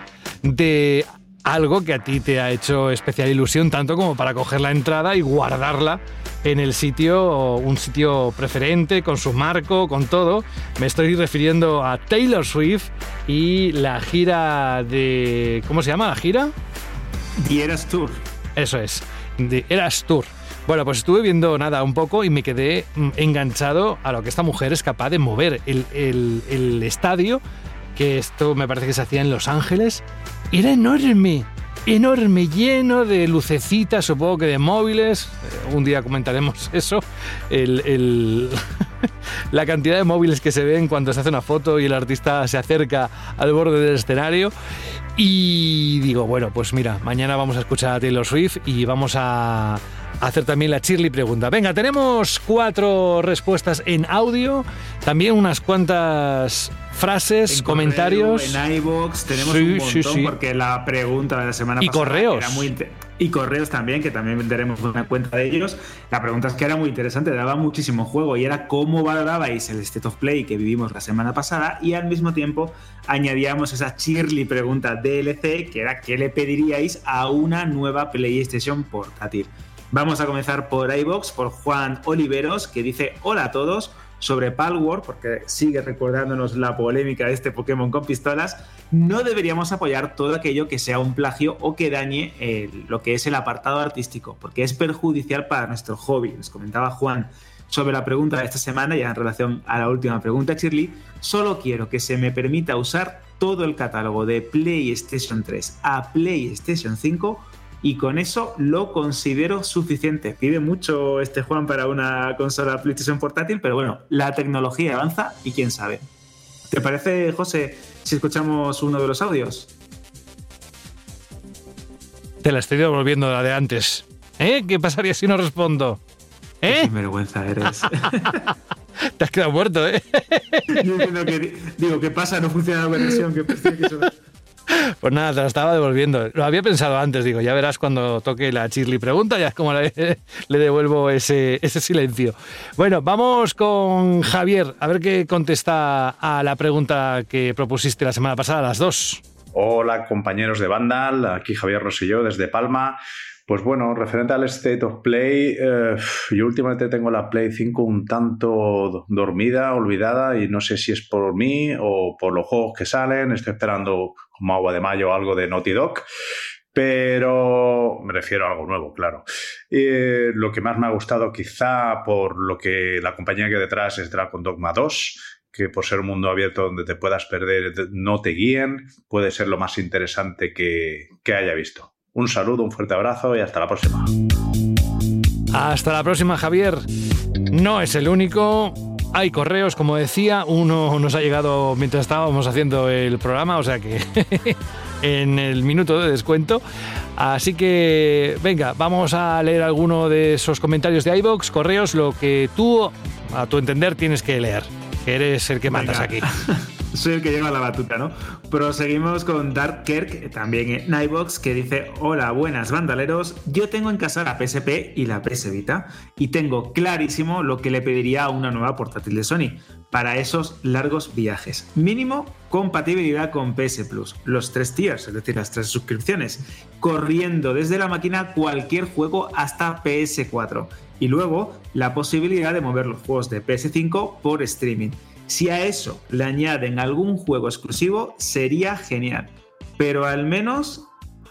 Speaker 3: de algo que a ti te ha hecho especial ilusión, tanto como para coger la entrada y guardarla en el sitio, un sitio preferente, con su marco, con todo. Me estoy refiriendo a Taylor Swift y la gira de... ¿Cómo se llama la gira?
Speaker 6: The Eras Tour.
Speaker 3: Eso es, de Eras Tour. Bueno, pues estuve viendo nada un poco y me quedé mm, enganchado a lo que esta mujer es capaz de mover. El, el- estadio, que esto me parece que se hacía en Los Ángeles, era enorme. Enorme, lleno de lucecitas, supongo que de móviles. Eh, Un día comentaremos <laughs> eso. El- <laughs> la cantidad de móviles que se ven cuando se hace una foto y el artista se acerca al borde del escenario. Y digo, bueno, pues mira, mañana vamos a escuchar a Taylor Swift y vamos a hacer también la Shirley pregunta. Venga, tenemos cuatro respuestas en audio, también unas cuantas frases,
Speaker 6: En
Speaker 3: comentarios.
Speaker 6: correo, En iVoox tenemos
Speaker 3: Sí,
Speaker 6: un montón
Speaker 3: sí.
Speaker 6: porque la pregunta de la semana
Speaker 3: Y
Speaker 6: pasada
Speaker 3: correos.
Speaker 6: era muy y correos también, que también venderemos una cuenta de ellos. La pregunta es que era muy interesante, daba muchísimo juego y era cómo valorabais el State of Play que vivimos la semana pasada y al mismo tiempo añadíamos esa Shirley pregunta DLC que era qué le pediríais a una nueva PlayStation portátil. Vamos a comenzar por iBox, por Juan Oliveros, que dice hola a todos sobre Palworld, porque sigue recordándonos la polémica de este Pokémon con pistolas, no deberíamos apoyar todo aquello que sea un plagio o que dañe el- lo que es el apartado artístico, porque es perjudicial para nuestro hobby. Nos comentaba Juan sobre la pregunta de esta semana, ya en relación a la última pregunta, Shirley, solo quiero que se me permita usar todo el catálogo de PlayStation 3 a PlayStation 5 y con eso lo considero suficiente. Pide mucho este Juan para una consola PlayStation portátil, pero bueno, la tecnología avanza y quién sabe. ¿Te parece, José, si escuchamos uno de los audios?
Speaker 3: Te la estoy devolviendo la de antes. ¿Eh? ¿Qué pasaría si no respondo? ¿Eh?
Speaker 6: Qué vergüenza eres. <laughs>
Speaker 3: Te has quedado muerto, ¿eh? <laughs>
Speaker 6: Yo entiendo que digo, ¿qué pasa? No funciona la versión que que <laughs>
Speaker 3: Pues nada, te la estaba devolviendo. Lo había pensado antes, digo, ya verás cuando toque la Shirley pregunta, ya es como le, <laughs> le devuelvo ese, ese silencio. Bueno, vamos con Javier, a ver qué contesta a la pregunta que propusiste la semana pasada, las dos.
Speaker 11: Hola compañeros de Vandal, aquí Javier Rosselló desde Palma. Pues bueno, referente al State of Play, eh, yo últimamente tengo la Play 5 un tanto dormida, olvidada, y no sé si es por mí o por los juegos que salen. Estoy esperando como agua de mayo algo de Naughty Dog, pero me refiero a algo nuevo, claro. Eh, lo que más me ha gustado quizá por lo que la compañía que hay detrás es Dragon Dogma 2, que por ser un mundo abierto donde te puedas perder, no te guíen, puede ser lo más interesante que, que haya visto. Un saludo, un fuerte abrazo y hasta la próxima.
Speaker 3: Hasta la próxima, Javier. No es el único. Hay correos, como decía, uno nos ha llegado mientras estábamos haciendo el programa, o sea que <laughs> en el minuto de descuento. Así que, venga, vamos a leer alguno de esos comentarios de iBox, correos, lo que tú, a tu entender, tienes que leer. Que eres el que mandas aquí. <laughs>
Speaker 6: Soy el que lleva la batuta, ¿no? Proseguimos con Dark Kirk, también en iBox, que dice: Hola, buenas bandaleros. Yo tengo en casa la PSP y la PS Vita, y tengo clarísimo lo que le pediría a una nueva portátil de Sony para esos largos viajes. Mínimo compatibilidad con PS Plus, los tres tiers, es decir, las tres suscripciones, corriendo desde la máquina cualquier juego hasta PS4. Y luego la posibilidad de mover los juegos de PS5 por streaming. Si a eso le añaden algún juego exclusivo, sería genial. Pero al menos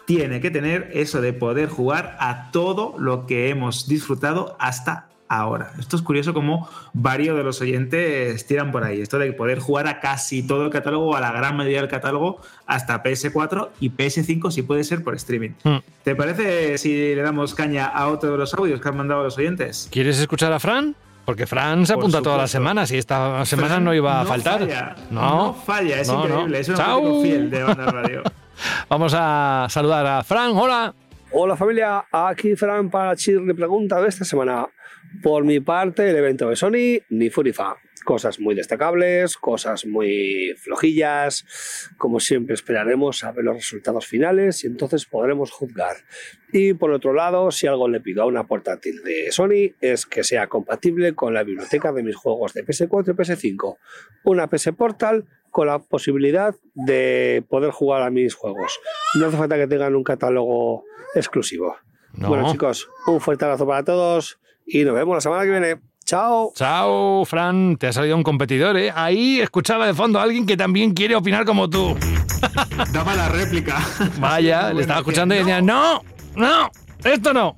Speaker 6: tiene que tener eso de poder jugar a todo lo que hemos disfrutado hasta ahora. Esto es curioso como varios de los oyentes tiran por ahí. Esto de poder jugar a casi todo el catálogo, o a la gran mayoría del catálogo, hasta PS4 y PS5 si puede ser por streaming.
Speaker 3: Hmm.
Speaker 6: ¿Te parece si le damos caña a otro de los audios que han mandado los oyentes?
Speaker 3: ¿Quieres escuchar a Fran? Porque Fran se apunta todas las semanas y esta semana
Speaker 6: Fran
Speaker 3: no iba a
Speaker 6: no
Speaker 3: faltar.
Speaker 6: falla,
Speaker 3: no,
Speaker 6: no falla, es
Speaker 3: no, no.
Speaker 6: increíble, es un
Speaker 3: Chao.
Speaker 6: auténtico fiel de Banda Radio. <laughs>
Speaker 3: Vamos a saludar a Fran. Hola.
Speaker 12: Hola familia, aquí Fran para Chirri Pregunta de esta semana. Por mi parte, el evento de Sony, ni fu ni fa. Cosas muy destacables, cosas muy flojillas. Como siempre, esperaremos a ver los resultados finales y entonces podremos juzgar. Y por otro lado, si algo le pido a una portátil de Sony es que sea compatible con la biblioteca de mis juegos de PS4 y PS5. Una PS Portal con la posibilidad de poder jugar a mis juegos. No hace falta que tengan un catálogo exclusivo.
Speaker 3: No.
Speaker 12: Bueno chicos, un fuerte abrazo para todos y nos vemos la semana que viene. Chao.
Speaker 3: Chao, Fran. Te ha salido un competidor, ¿eh? Ahí escuchaba de fondo a alguien que también quiere opinar como tú. <laughs>
Speaker 6: Daba la réplica.
Speaker 3: Vaya, le estaba escuchando y decía, no, no, esto no.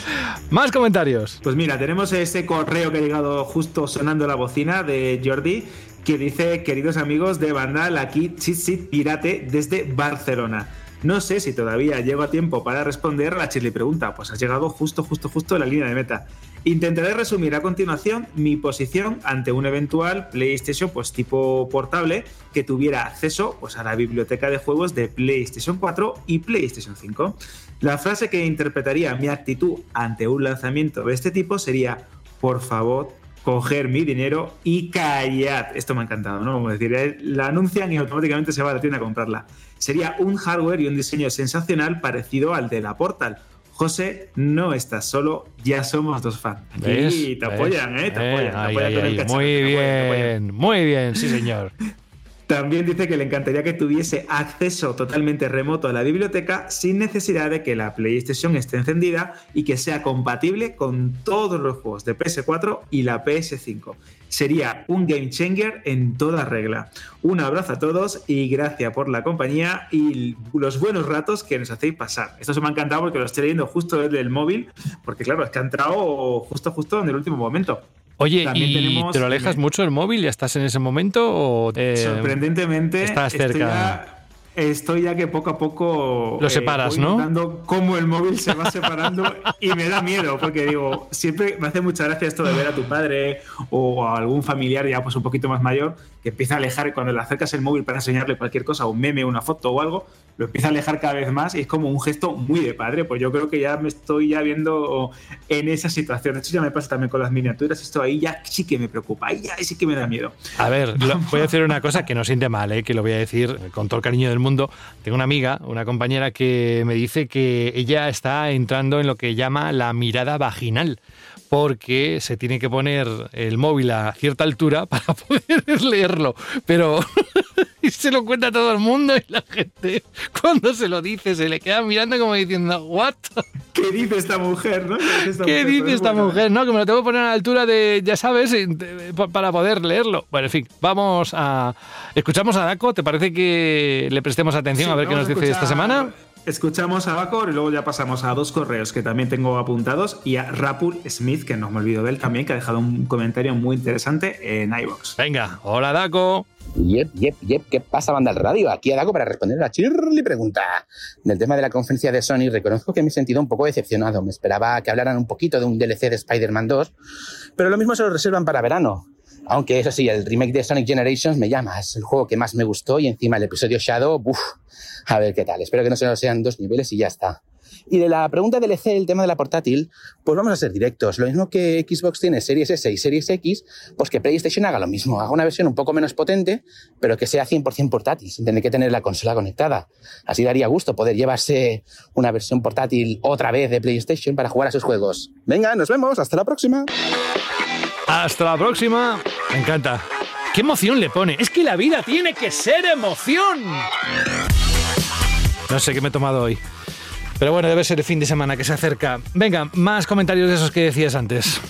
Speaker 3: <laughs> Más comentarios.
Speaker 6: Pues mira, tenemos ese correo que ha llegado justo sonando la bocina de Jordi que dice, queridos amigos de Vandal, aquí Chit Pirate desde Barcelona. No sé si todavía llego a tiempo para responder a la chile pregunta, pues has llegado justo, justo, justo en la línea de meta. Intentaré resumir a continuación mi posición ante un eventual PlayStation pues tipo portable que tuviera acceso pues a la biblioteca de juegos de PlayStation 4 y PlayStation 5. La frase que interpretaría mi actitud ante un lanzamiento de este tipo sería, por favor, coger mi dinero y callad. Esto me ha encantado, ¿no? Como decir, eh, la anuncian y automáticamente se va a la tienda a comprarla. Sería un hardware y un diseño sensacional parecido al de la Portal. José, no estás solo, ya somos dos fans. Aquí te apoyan, ¿eh? Te
Speaker 3: Eh,
Speaker 6: apoyan, te con el
Speaker 3: Muy bien, muy bien, sí, señor. <laughs>
Speaker 6: También dice que le encantaría que tuviese acceso totalmente remoto a la biblioteca sin necesidad de que la PlayStation esté encendida y que sea compatible con todos los juegos de PS4 y la PS5. Sería un game changer en toda regla. Un abrazo a todos y gracias por la compañía y los buenos ratos que nos hacéis pasar. Esto se me ha encantado porque lo estoy leyendo justo desde el móvil, porque claro, es que ha entrado justo, justo en el último momento.
Speaker 3: Oye,
Speaker 6: También
Speaker 3: ¿y
Speaker 6: tenemos-
Speaker 3: te lo alejas mucho el móvil? ¿Ya estás en ese momento? O eh,
Speaker 6: Sorprendentemente,
Speaker 3: estás
Speaker 6: estoy
Speaker 3: cerca.
Speaker 6: ya- Estoy ya que poco a poco.
Speaker 3: Lo separas,
Speaker 6: voy
Speaker 3: ¿no?
Speaker 6: notando cómo el móvil se va separando <laughs> y me da miedo, porque digo, siempre me hace mucha gracia esto de ver a tu padre o a algún familiar ya pues un poquito más mayor que empieza a alejar cuando le acercas el móvil para enseñarle cualquier cosa, un meme, una foto o algo, lo empieza a alejar cada vez más y es como un gesto muy de padre. Pues yo creo que ya me estoy ya viendo en esa situación. Esto ya me pasa también con las miniaturas. Esto ahí ya sí que me preocupa, ahí ya sí que me da miedo.
Speaker 3: A ver, lo- <laughs> voy a decir una cosa que no siente mal, ¿eh? que lo voy a decir con todo el cariño del mundo. Tengo una amiga, una compañera que me dice que ella está entrando en lo que llama la mirada vaginal, porque se tiene que poner el móvil a cierta altura <laughs> para poder leerlo. Pero <laughs> y se lo cuenta a todo el mundo y la gente cuando se lo dice se le queda mirando como diciendo, ¿what? <laughs>
Speaker 6: ¿Qué dice esta mujer, no? esta
Speaker 3: ¿Qué
Speaker 6: mujer?
Speaker 3: dice esta
Speaker 6: bueno,
Speaker 3: mujer? No, que me lo tengo que poner a la altura de, ya sabes, para poder leerlo. Bueno, en fin, vamos a. Escuchamos a Daco, ¿te parece que le prestemos atención
Speaker 6: Sí,
Speaker 3: a ver qué nos dice esta semana?
Speaker 6: Escuchamos a Bacor y luego ya pasamos a dos correos que también tengo apuntados y a Rapul Smith, que no me olvido de él también, que ha dejado un comentario muy interesante en iVoox.
Speaker 3: Venga, hola Daco.
Speaker 13: Yep, yep, yep, ¿qué pasa, banda al radio? Aquí Adago para responder a la chirli pregunta. Del tema de la conferencia de Sony, reconozco que me he sentido un poco decepcionado. Me esperaba que hablaran un poquito de un DLC de Spider-Man 2, pero lo mismo se lo reservan para verano. Aunque eso sí, el remake de Sonic Generations me llama, es el juego que más me gustó y encima el episodio Shadow, uff, a ver qué tal. Espero que no se sean dos niveles y ya está. Y de la pregunta del EC, el tema de la portátil, pues vamos a ser directos. Lo mismo que Xbox tiene Series S y Series X, pues que PlayStation haga lo mismo. Haga una versión un poco menos potente, pero que sea 100% portátil, sin tener que tener la consola conectada. Así daría gusto poder llevarse una versión portátil otra vez de PlayStation para jugar a sus juegos. Venga, nos vemos. Hasta la próxima.
Speaker 3: Hasta la próxima. Me encanta. ¿Qué emoción le pone? Es que la vida tiene que ser emoción. No sé qué me he tomado hoy. Pero bueno, debe ser el fin de semana que se acerca. Venga, más comentarios de esos que decías antes.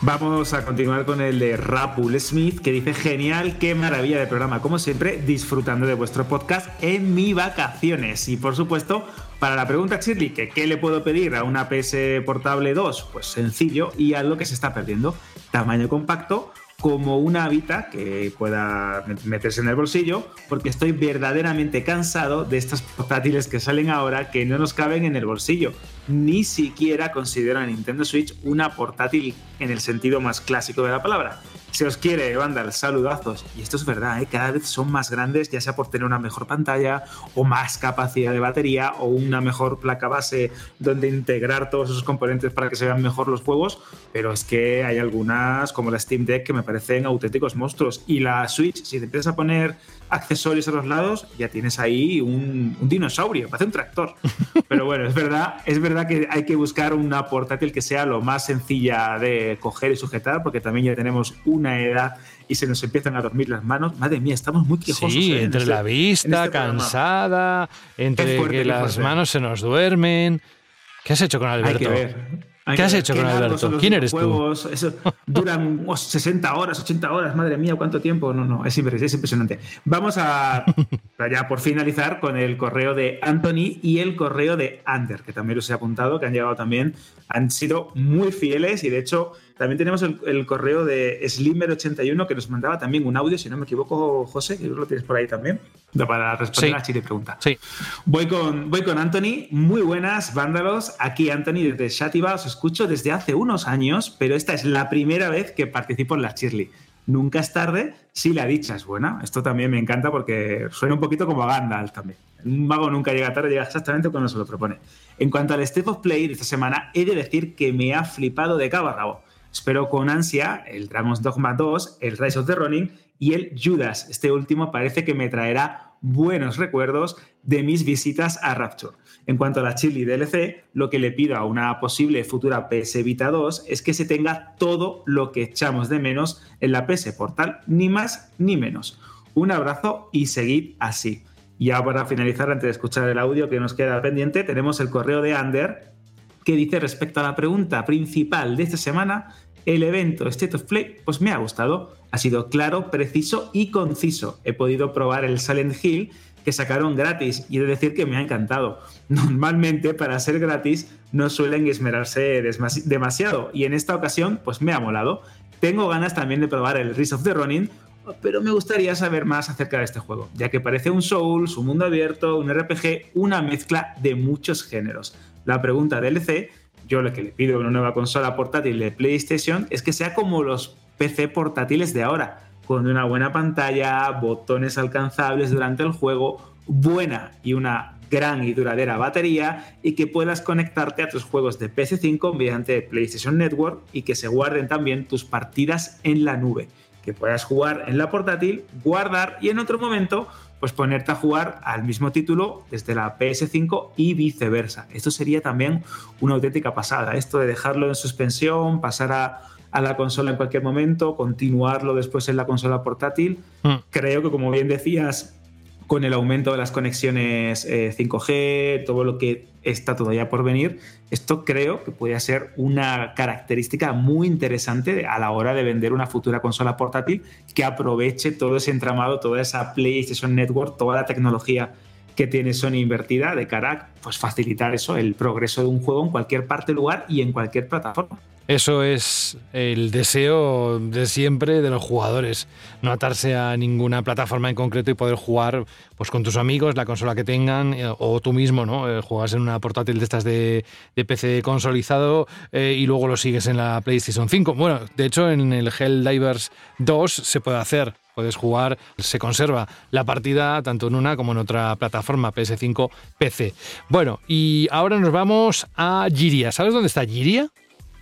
Speaker 6: Vamos a continuar con el de Rapul Smith, que dice: Genial, qué maravilla de programa. Como siempre, disfrutando de vuestro podcast en mis vacaciones. Y por supuesto, para la pregunta, Shirley, que ¿qué le puedo pedir a una PS Portable 2? Pues sencillo y algo que se está perdiendo: tamaño compacto como una habita que pueda meterse en el bolsillo, porque estoy verdaderamente cansado de estas portátiles que salen ahora que no nos caben en el bolsillo. Ni siquiera considero a Nintendo Switch una portátil en el sentido más clásico de la palabra. Si os quiere, Vandal, saludazos. Y esto es verdad, ¿eh? cada vez son más grandes, ya sea por tener una mejor pantalla o más capacidad de batería o una mejor placa base donde integrar todos esos componentes para que se vean mejor los juegos. Pero es que hay algunas, como la Steam Deck, que me parecen auténticos monstruos. Y la Switch, si te empiezas a poner accesorios a los lados, ya tienes ahí un, un dinosaurio, parece un tractor. <laughs> Pero bueno, es verdad, es verdad que hay que buscar una portátil que sea lo más sencilla de coger y sujetar, porque también ya tenemos una edad y se nos empiezan a dormir las manos. Madre mía, estamos muy quejosos.
Speaker 3: Sí,
Speaker 6: ¿eh? en
Speaker 3: entre
Speaker 6: este-
Speaker 3: la vista,
Speaker 6: en este
Speaker 3: cansada, entre
Speaker 6: fuerte,
Speaker 3: que las manos se nos duermen. ¿Qué has hecho con
Speaker 6: Hay
Speaker 3: Alberto?
Speaker 6: que ver. Hay
Speaker 3: ¿Qué has hecho con Alberto? ¿Quién eres tú?
Speaker 6: Eso duran <laughs> oh, 60 horas, 80 horas, madre mía, cuánto tiempo. No, no, es es impresionante. Vamos a ya por finalizar con el correo de Anthony y el correo de Ander, que también los he apuntado, que han llegado también, han sido muy fieles y de hecho también tenemos el, el correo de Slimmer81 que nos mandaba también un audio, si no me equivoco, José, que lo tienes por ahí también, para responder
Speaker 3: Sí.
Speaker 6: a la chile pregunta.
Speaker 3: Sí.
Speaker 6: Voy con, voy con Anthony. Muy buenas, vándalos. Aquí Anthony desde Shativa. Os escucho desde hace unos años, pero esta es la primera vez que participo en la Shirley. Nunca es tarde si la dicha es buena. Esto también me encanta porque suena un poquito como a Gandalf también. Un mago nunca llega tarde, llega exactamente cuando se lo propone. En cuanto al Step of Play de esta semana, he de decir que me ha flipado de cabo a rabo. Espero con ansia el Dragon's Dogma 2, el Rise of the Ronin y el Judas. Este último parece que me traerá buenos recuerdos de mis visitas a Rapture. En cuanto a la Chili DLC, lo que le pido a una posible futura PS Vita 2 es que se tenga todo lo que echamos de menos en la PS Portal, ni más ni menos. Un abrazo y seguid así. Ya para finalizar, antes de escuchar el audio que nos queda pendiente, tenemos el correo de Ander que dice respecto a la pregunta principal de esta semana, el evento State of Play, pues me ha gustado. Ha sido claro, preciso y conciso. He podido probar el Silent Hill que sacaron gratis y he de decir que me ha encantado. <laughs> Normalmente para ser gratis no suelen esmerarse demasiado y en esta ocasión pues me ha molado. Tengo ganas también de probar el Rise of the Ronin, pero me gustaría saber más acerca de este juego, ya que parece un Souls, un mundo abierto, un RPG, una mezcla de muchos géneros. La pregunta del LC, yo lo que le pido a una nueva consola portátil de PlayStation es que sea como los PC portátiles de ahora, con una buena pantalla, botones alcanzables durante el juego, buena y una gran y duradera batería y que puedas conectarte a tus juegos de PS5 mediante PlayStation Network y que se guarden también tus partidas en la nube que puedas jugar en la portátil, guardar y en otro momento pues ponerte a jugar al mismo título desde la PS5 y viceversa. Esto sería también una auténtica pasada, esto de dejarlo en suspensión, pasar a, a la consola en cualquier momento, continuarlo después en la consola portátil. Creo que como bien decías, con el aumento de las conexiones eh, 5G, todo lo que está todavía por venir, esto creo que podría ser una característica muy interesante a la hora de vender una futura consola portátil que aproveche todo ese entramado, toda esa PlayStation Network, toda la tecnología que tiene Sony invertida de cara a pues, facilitar eso, el progreso de un juego en cualquier parte, lugar y en cualquier plataforma.
Speaker 3: Eso es el deseo de siempre de los jugadores, no atarse a ninguna plataforma en concreto y poder jugar pues con tus amigos, la consola que tengan, eh, o tú mismo, ¿no? Eh, juegas en una portátil de estas de, PC consolizado eh, y luego lo sigues en la PlayStation 5. Bueno, de hecho en el Helldivers 2 se puede hacer. Puedes jugar, se conserva la partida tanto en una como en otra plataforma, PS5, PC. Bueno, y ahora nos vamos a Giria. ¿Sabes dónde está Giria?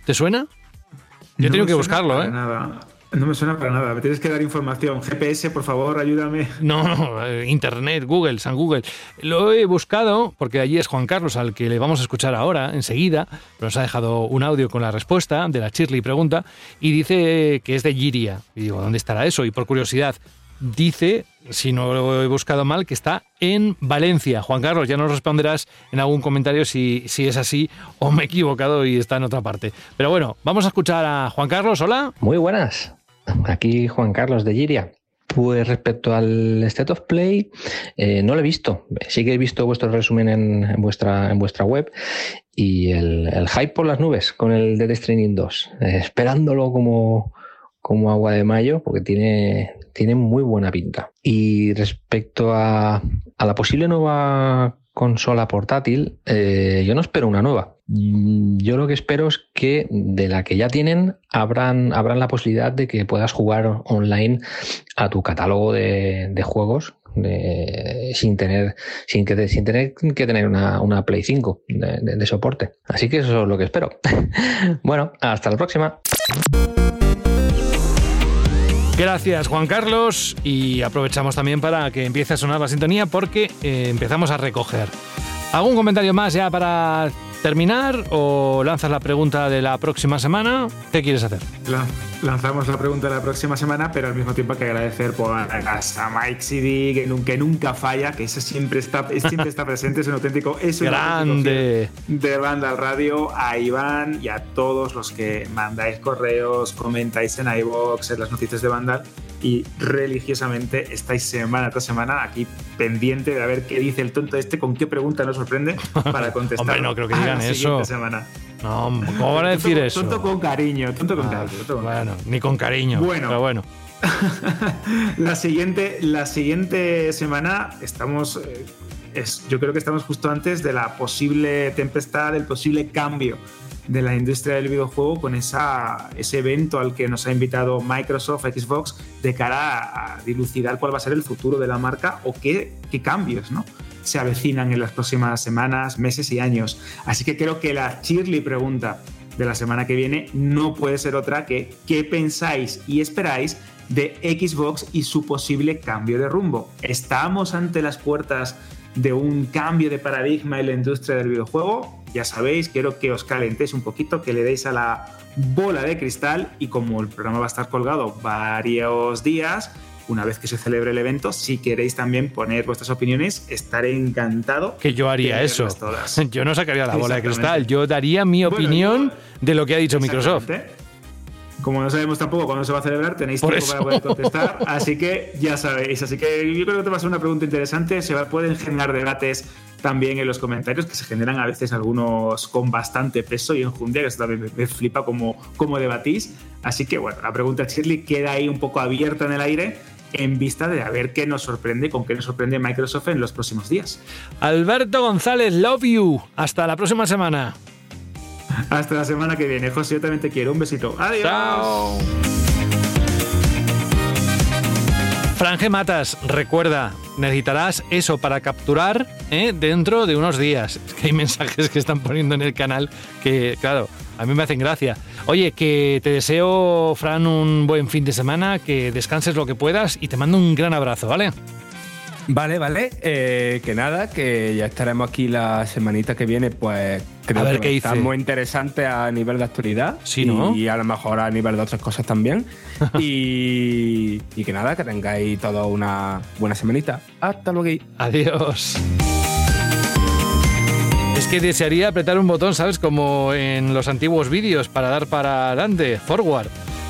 Speaker 3: ¿Te suena? Yo
Speaker 6: No
Speaker 3: tengo que buscarlo, ¿eh?
Speaker 6: Nada. No me suena para nada. Me tienes que dar información. GPS, por favor, ayúdame.
Speaker 3: No, no, eh, Internet, Google, San Google. Lo he buscado porque allí es Juan Carlos al que le vamos a escuchar ahora, enseguida. Nos ha dejado un audio con la respuesta de la Shirley pregunta y dice que es de Giria. Y digo, ¿dónde estará eso? Y por curiosidad, dice, si no lo he buscado mal, que está en Valencia. Juan Carlos, ya nos responderás en algún comentario si, si es así o me he equivocado y está en otra parte. Pero bueno, vamos a escuchar a Juan Carlos. Hola.
Speaker 14: Muy buenas. Aquí Juan Carlos de Giria. Pues respecto al State of Play, eh, no lo he visto. Sí que he visto vuestro resumen en, vuestra, en vuestra web y el, el hype por las nubes con el Dead Stranding 2. eh, esperándolo como, como agua de mayo porque tiene, tiene muy buena pinta. Y respecto a, la posible nueva consola portátil, eh, yo no espero una nueva. Mm, Yo lo que espero es que de la que ya tienen abran, abran la posibilidad de que puedas jugar online a tu catálogo de, juegos sin tener sin que sin tener que tener una, una Play 5 de, de- de soporte. Así que eso es lo que espero. <laughs> bueno, hasta la próxima.
Speaker 3: Gracias Juan Carlos y aprovechamos también para que empiece a sonar la sintonía porque eh, empezamos a recoger. ¿Algún comentario más ya para terminar o lanzas la pregunta de la próxima semana? ¿Qué quieres hacer?
Speaker 6: La- lanzamos la pregunta de la próxima semana, pero al mismo tiempo hay que agradecer por a a Mike CD, que nunca, que nunca falla, que ese siempre está, siempre está presente, es un auténtico, es un auténtico
Speaker 3: Grande.
Speaker 6: de banda al radio, a Iván y a todos los que mandáis correos, comentáis en iVoox, en las noticias de banda y religiosamente estáis semana tras semana aquí pendiente de a ver qué dice el tonto este, con qué pregunta nos sorprende para <laughs> contestar.
Speaker 3: Hombre, no creo que
Speaker 6: a la
Speaker 3: digan eso.
Speaker 6: semana.
Speaker 3: No, ¿cómo van a decir
Speaker 6: Tonto-
Speaker 3: eso?
Speaker 6: Tonto con cariño, tonto con cariño. tonto con
Speaker 3: Bueno, ni con cariño.
Speaker 6: Bueno.
Speaker 3: Pero bueno. <laughs>
Speaker 6: La siguiente, la siguiente semana estamos, eh, es, yo creo que estamos justo antes de la posible tempestad, el posible cambio de la industria del videojuego con esa, ese evento al que nos ha invitado Microsoft, Xbox, de cara a, a dilucidar cuál va a ser el futuro de la marca o qué, qué cambios ¿no? se avecinan en las próximas semanas, meses y años. Así que creo que la Shirley pregunta de la semana que viene no puede ser otra que qué pensáis y esperáis de Xbox y su posible cambio de rumbo. ¿Estamos ante las puertas de un cambio de paradigma en la industria del videojuego? Ya sabéis, quiero que os calentéis un poquito, que le deis a la bola de cristal y como el programa va a estar colgado varios días, una vez que se celebre el evento, si queréis también poner vuestras opiniones, estaré encantado.
Speaker 3: Que yo haría
Speaker 6: de
Speaker 3: eso.
Speaker 6: todas. <laughs>
Speaker 3: Yo no sacaría la bola de cristal. Yo daría mi opinión de lo que ha dicho Microsoft.
Speaker 6: Como no sabemos tampoco cuándo se va a celebrar, tenéis
Speaker 3: Por
Speaker 6: tiempo
Speaker 3: eso.
Speaker 6: para poder contestar. <laughs> Así que ya sabéis. Así que yo creo que te va a ser una pregunta interesante. Se va- pueden generar debates también en los comentarios, que se generan a veces algunos con bastante peso y enjundia, que eso también me, me flipa como, como debatís. Así que bueno, la pregunta Shirley queda ahí un poco abierta en el aire en vista de a ver qué nos sorprende, con qué nos sorprende Microsoft en los próximos días.
Speaker 3: Alberto González, love you. Hasta la próxima semana.
Speaker 6: Hasta la semana que viene. José, yo también te quiero. Un besito. Adiós.
Speaker 3: Chao. Franje Matas, recuerda, necesitarás eso para capturar ¿eh? dentro de unos días. Es que hay mensajes que están poniendo en el canal que, claro, a mí me hacen gracia. Oye, que te deseo, Fran, un buen fin de semana, que descanses lo que puedas y te mando un gran abrazo, ¿vale?
Speaker 10: Vale, vale. Eh, que nada, que ya estaremos aquí la semanita que viene, pues creo
Speaker 3: A ver
Speaker 10: que está muy interesante a nivel de actualidad.
Speaker 3: Sí, ¿no?
Speaker 10: Y a lo mejor a nivel de otras cosas también. <laughs> y, y que nada, que tengáis toda una buena semanita. Hasta luego.
Speaker 3: Adiós. Que desearía apretar un botón, ¿sabes? Como en los antiguos vídeos para dar para adelante, forward.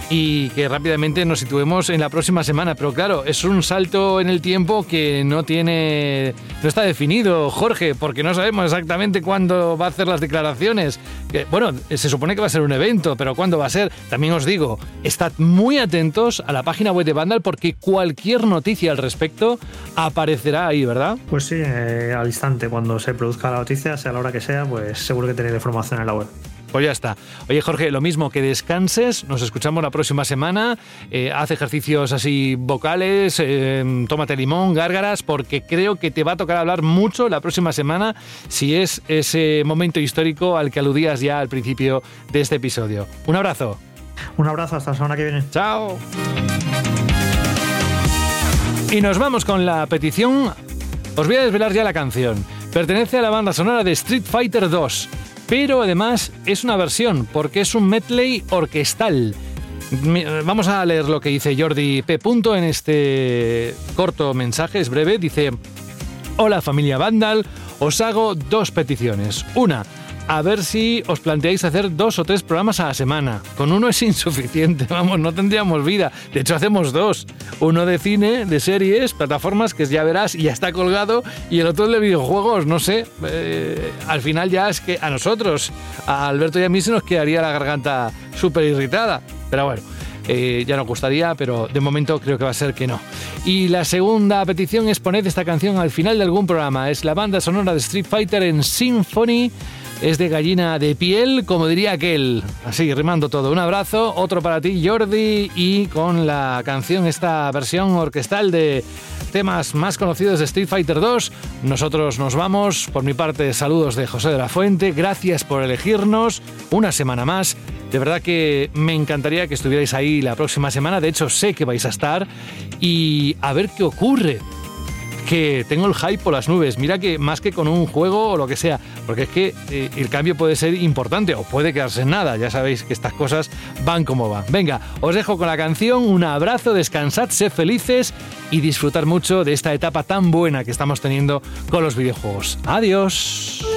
Speaker 3: Y que rápidamente nos situemos en la próxima semana. Pero claro, es un salto en el tiempo que no tiene, no está definido, Jorge, porque no sabemos exactamente cuándo va a hacer las declaraciones. Que, bueno, se supone que va a ser un evento, pero cuándo va a ser, también os digo, estad muy atentos a la página web de Vandal porque cualquier noticia al respecto aparecerá ahí, ¿verdad?
Speaker 5: Pues sí, eh, al instante, cuando se produzca la noticia, sea la hora que sea, pues seguro que tenéis información en la web.
Speaker 3: Pues ya está. Oye, Jorge, lo mismo que descanses. Nos escuchamos la próxima semana. Eh, haz ejercicios así vocales, eh, tómate limón, gárgaras, porque creo que te va a tocar hablar mucho la próxima semana si es ese momento histórico al que aludías ya al principio de este episodio. Un abrazo.
Speaker 5: Un abrazo, hasta la semana que viene.
Speaker 3: Chao. Y nos vamos con la petición. Os voy a desvelar ya la canción. Pertenece a la banda sonora de Street Fighter 2 pero además es una versión porque es un medley orquestal. Vamos a leer lo que dice Jordi P. en este corto mensaje, es breve. Dice: Hola familia Vandal, os hago dos peticiones. Una, a ver si os planteáis hacer dos o tres programas a la semana. Con uno es insuficiente, <laughs> vamos, no tendríamos vida. De hecho, hacemos dos. Uno de cine, de series, plataformas, que ya verás, y ya está colgado, y el otro de videojuegos, no sé. Eh, al final ya es que a nosotros, a Alberto y a mí se nos quedaría la garganta súper irritada. Pero bueno. Eh, ya nos gustaría, pero de momento creo que va a ser que no. Y la segunda petición es poned esta canción al final de algún programa. Es la banda sonora de Street Fighter en Symphony es de gallina de piel, como diría aquel. Así, rimando todo. Un abrazo, otro para ti, Jordi, y con la canción, esta versión orquestal de temas más conocidos de Street Fighter 2. Nosotros nos vamos. Por mi parte, saludos de José de la Fuente. Gracias por elegirnos una semana más. De verdad que me encantaría que estuvierais ahí la próxima semana. De hecho, sé que vais a estar. Y a ver qué ocurre que tengo el hype por las nubes. Mira que más que con un juego o lo que sea, porque es que eh, el cambio puede ser importante o puede quedarse en nada. Ya sabéis que estas cosas van como van. Venga, os dejo con la canción. Un abrazo, descansad, sed felices y disfrutar mucho de esta etapa tan buena que estamos teniendo con los videojuegos. Adiós.